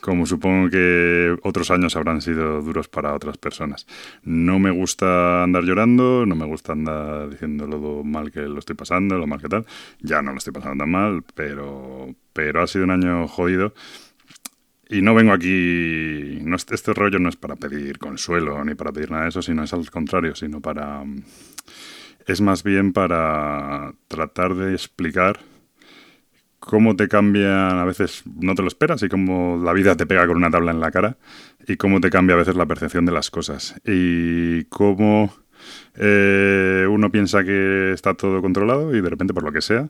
como supongo que otros años habrán sido duros para otras personas. No me gusta andar llorando, no me gusta andar diciendo lo mal que lo estoy pasando, lo mal que tal. Ya no lo estoy pasando tan mal, pero, pero ha sido un año jodido. Y no vengo aquí, no, este rollo no es para pedir consuelo ni para pedir nada de eso, sino es al contrario, sino para... Es más bien para tratar de explicar cómo te cambian, a veces no te lo esperas y cómo la vida te pega con una tabla en la cara y cómo te cambia a veces la percepción de las cosas y cómo eh, uno piensa que está todo controlado y de repente por lo que sea,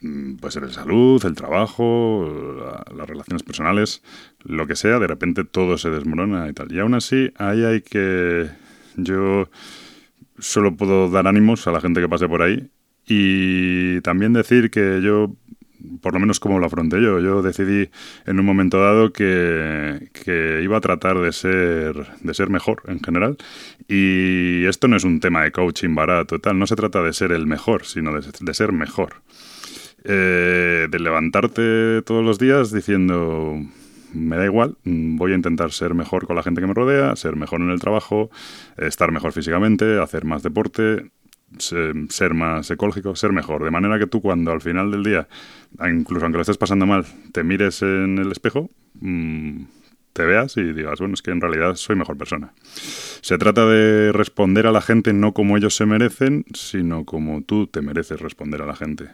mm, puede ser el salud, el trabajo, las relaciones personales, lo que sea, de repente todo se desmorona y tal. Y aún así, ahí hay que... Yo solo puedo dar ánimos a la gente que pase por ahí y también decir que yo por lo menos como lo afronté yo. Yo decidí en un momento dado que, iba a tratar de ser, de ser mejor en general. Y esto no es un tema de coaching barato, tal. No se trata de ser el mejor, sino de, ser mejor. Eh, de levantarte todos los días diciendo, me da igual, voy a intentar ser mejor con la gente que me rodea, ser mejor en el trabajo, estar mejor físicamente, hacer más deporte, ser más ecológico, ser mejor. De manera que tú cuando al final del día, incluso aunque lo estés pasando mal, te mires en el espejo, mm, te veas y digas, bueno, es que en realidad soy mejor persona. Se trata de responder a la gente no como ellos se merecen, sino como tú te mereces responder a la gente.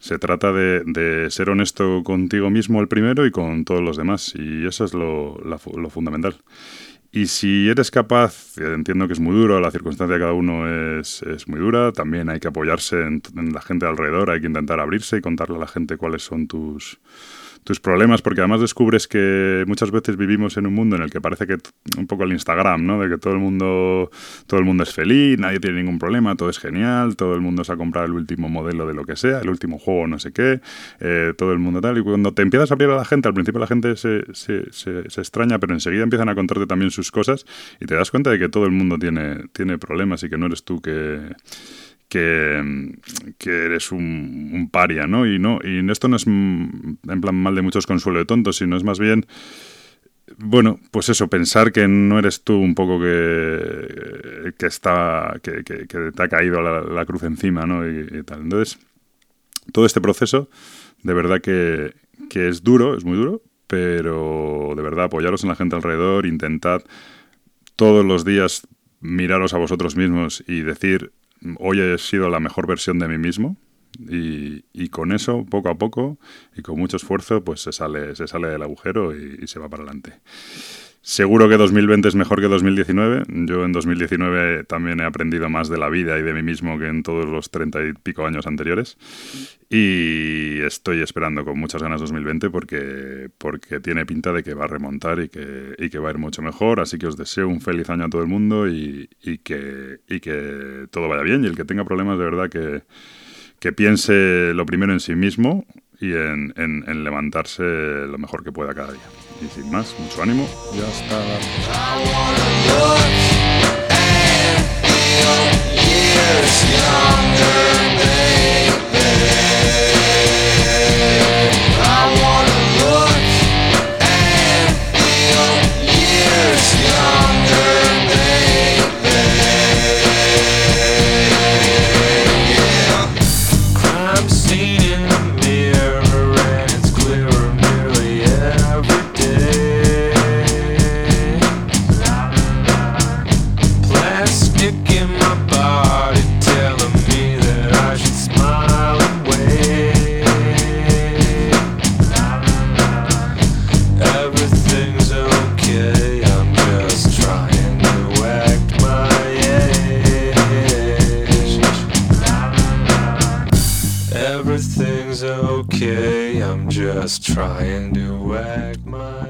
Se trata de, ser honesto contigo mismo el primero y con todos los demás, y eso es lo fundamental. Y si eres capaz, entiendo que es muy duro, la circunstancia de cada uno es, es muy dura, también hay que apoyarse en, en, la gente alrededor, hay que intentar abrirse y contarle a la gente cuáles son tus, tus problemas, porque además descubres que muchas veces vivimos en un mundo en el que parece que un poco el Instagram, ¿no? De que todo el mundo todo el mundo es feliz, nadie tiene ningún problema, todo es genial, todo el mundo se ha comprado el último modelo de lo que sea, el último juego no sé qué, eh, todo el mundo tal. Y cuando te empiezas a abrir a la gente, al principio la gente se, se, se, se, extraña, pero enseguida empiezan a contarte también sus cosas y te das cuenta de que todo el mundo tiene, tiene problemas y que no eres tú que que, eres un, paria, ¿no? Y, no, y esto no es en plan mal de muchos consuelo de tontos, sino es más bien bueno, pues eso, pensar que no eres tú un poco que, que está, que, te ha caído la, cruz encima, ¿no? Y, tal. Entonces, todo este proceso, de verdad que es duro, es muy duro, pero de verdad apoyaros en la gente alrededor, intentad todos los días miraros a vosotros mismos y decir, hoy he sido la mejor versión de mí mismo, y, con eso, poco a poco y con mucho esfuerzo, pues se sale, se sale del agujero y, se va para adelante. Seguro que 2020 es mejor que 2019. Yo en 2019 también he aprendido más de la vida y de mí mismo que en todos los treinta y pico años anteriores. Y estoy esperando con muchas ganas 2020 porque, porque tiene pinta de que va a remontar y que, y que va a ir mucho mejor. Así que os deseo un feliz año a todo el mundo y, y que, y que todo vaya bien. Y el que tenga problemas, de verdad que que piense lo primero en sí mismo y en, en, levantarse lo mejor que pueda cada día. Y sin más, mucho ánimo. Y hasta... Everything's just trying to act my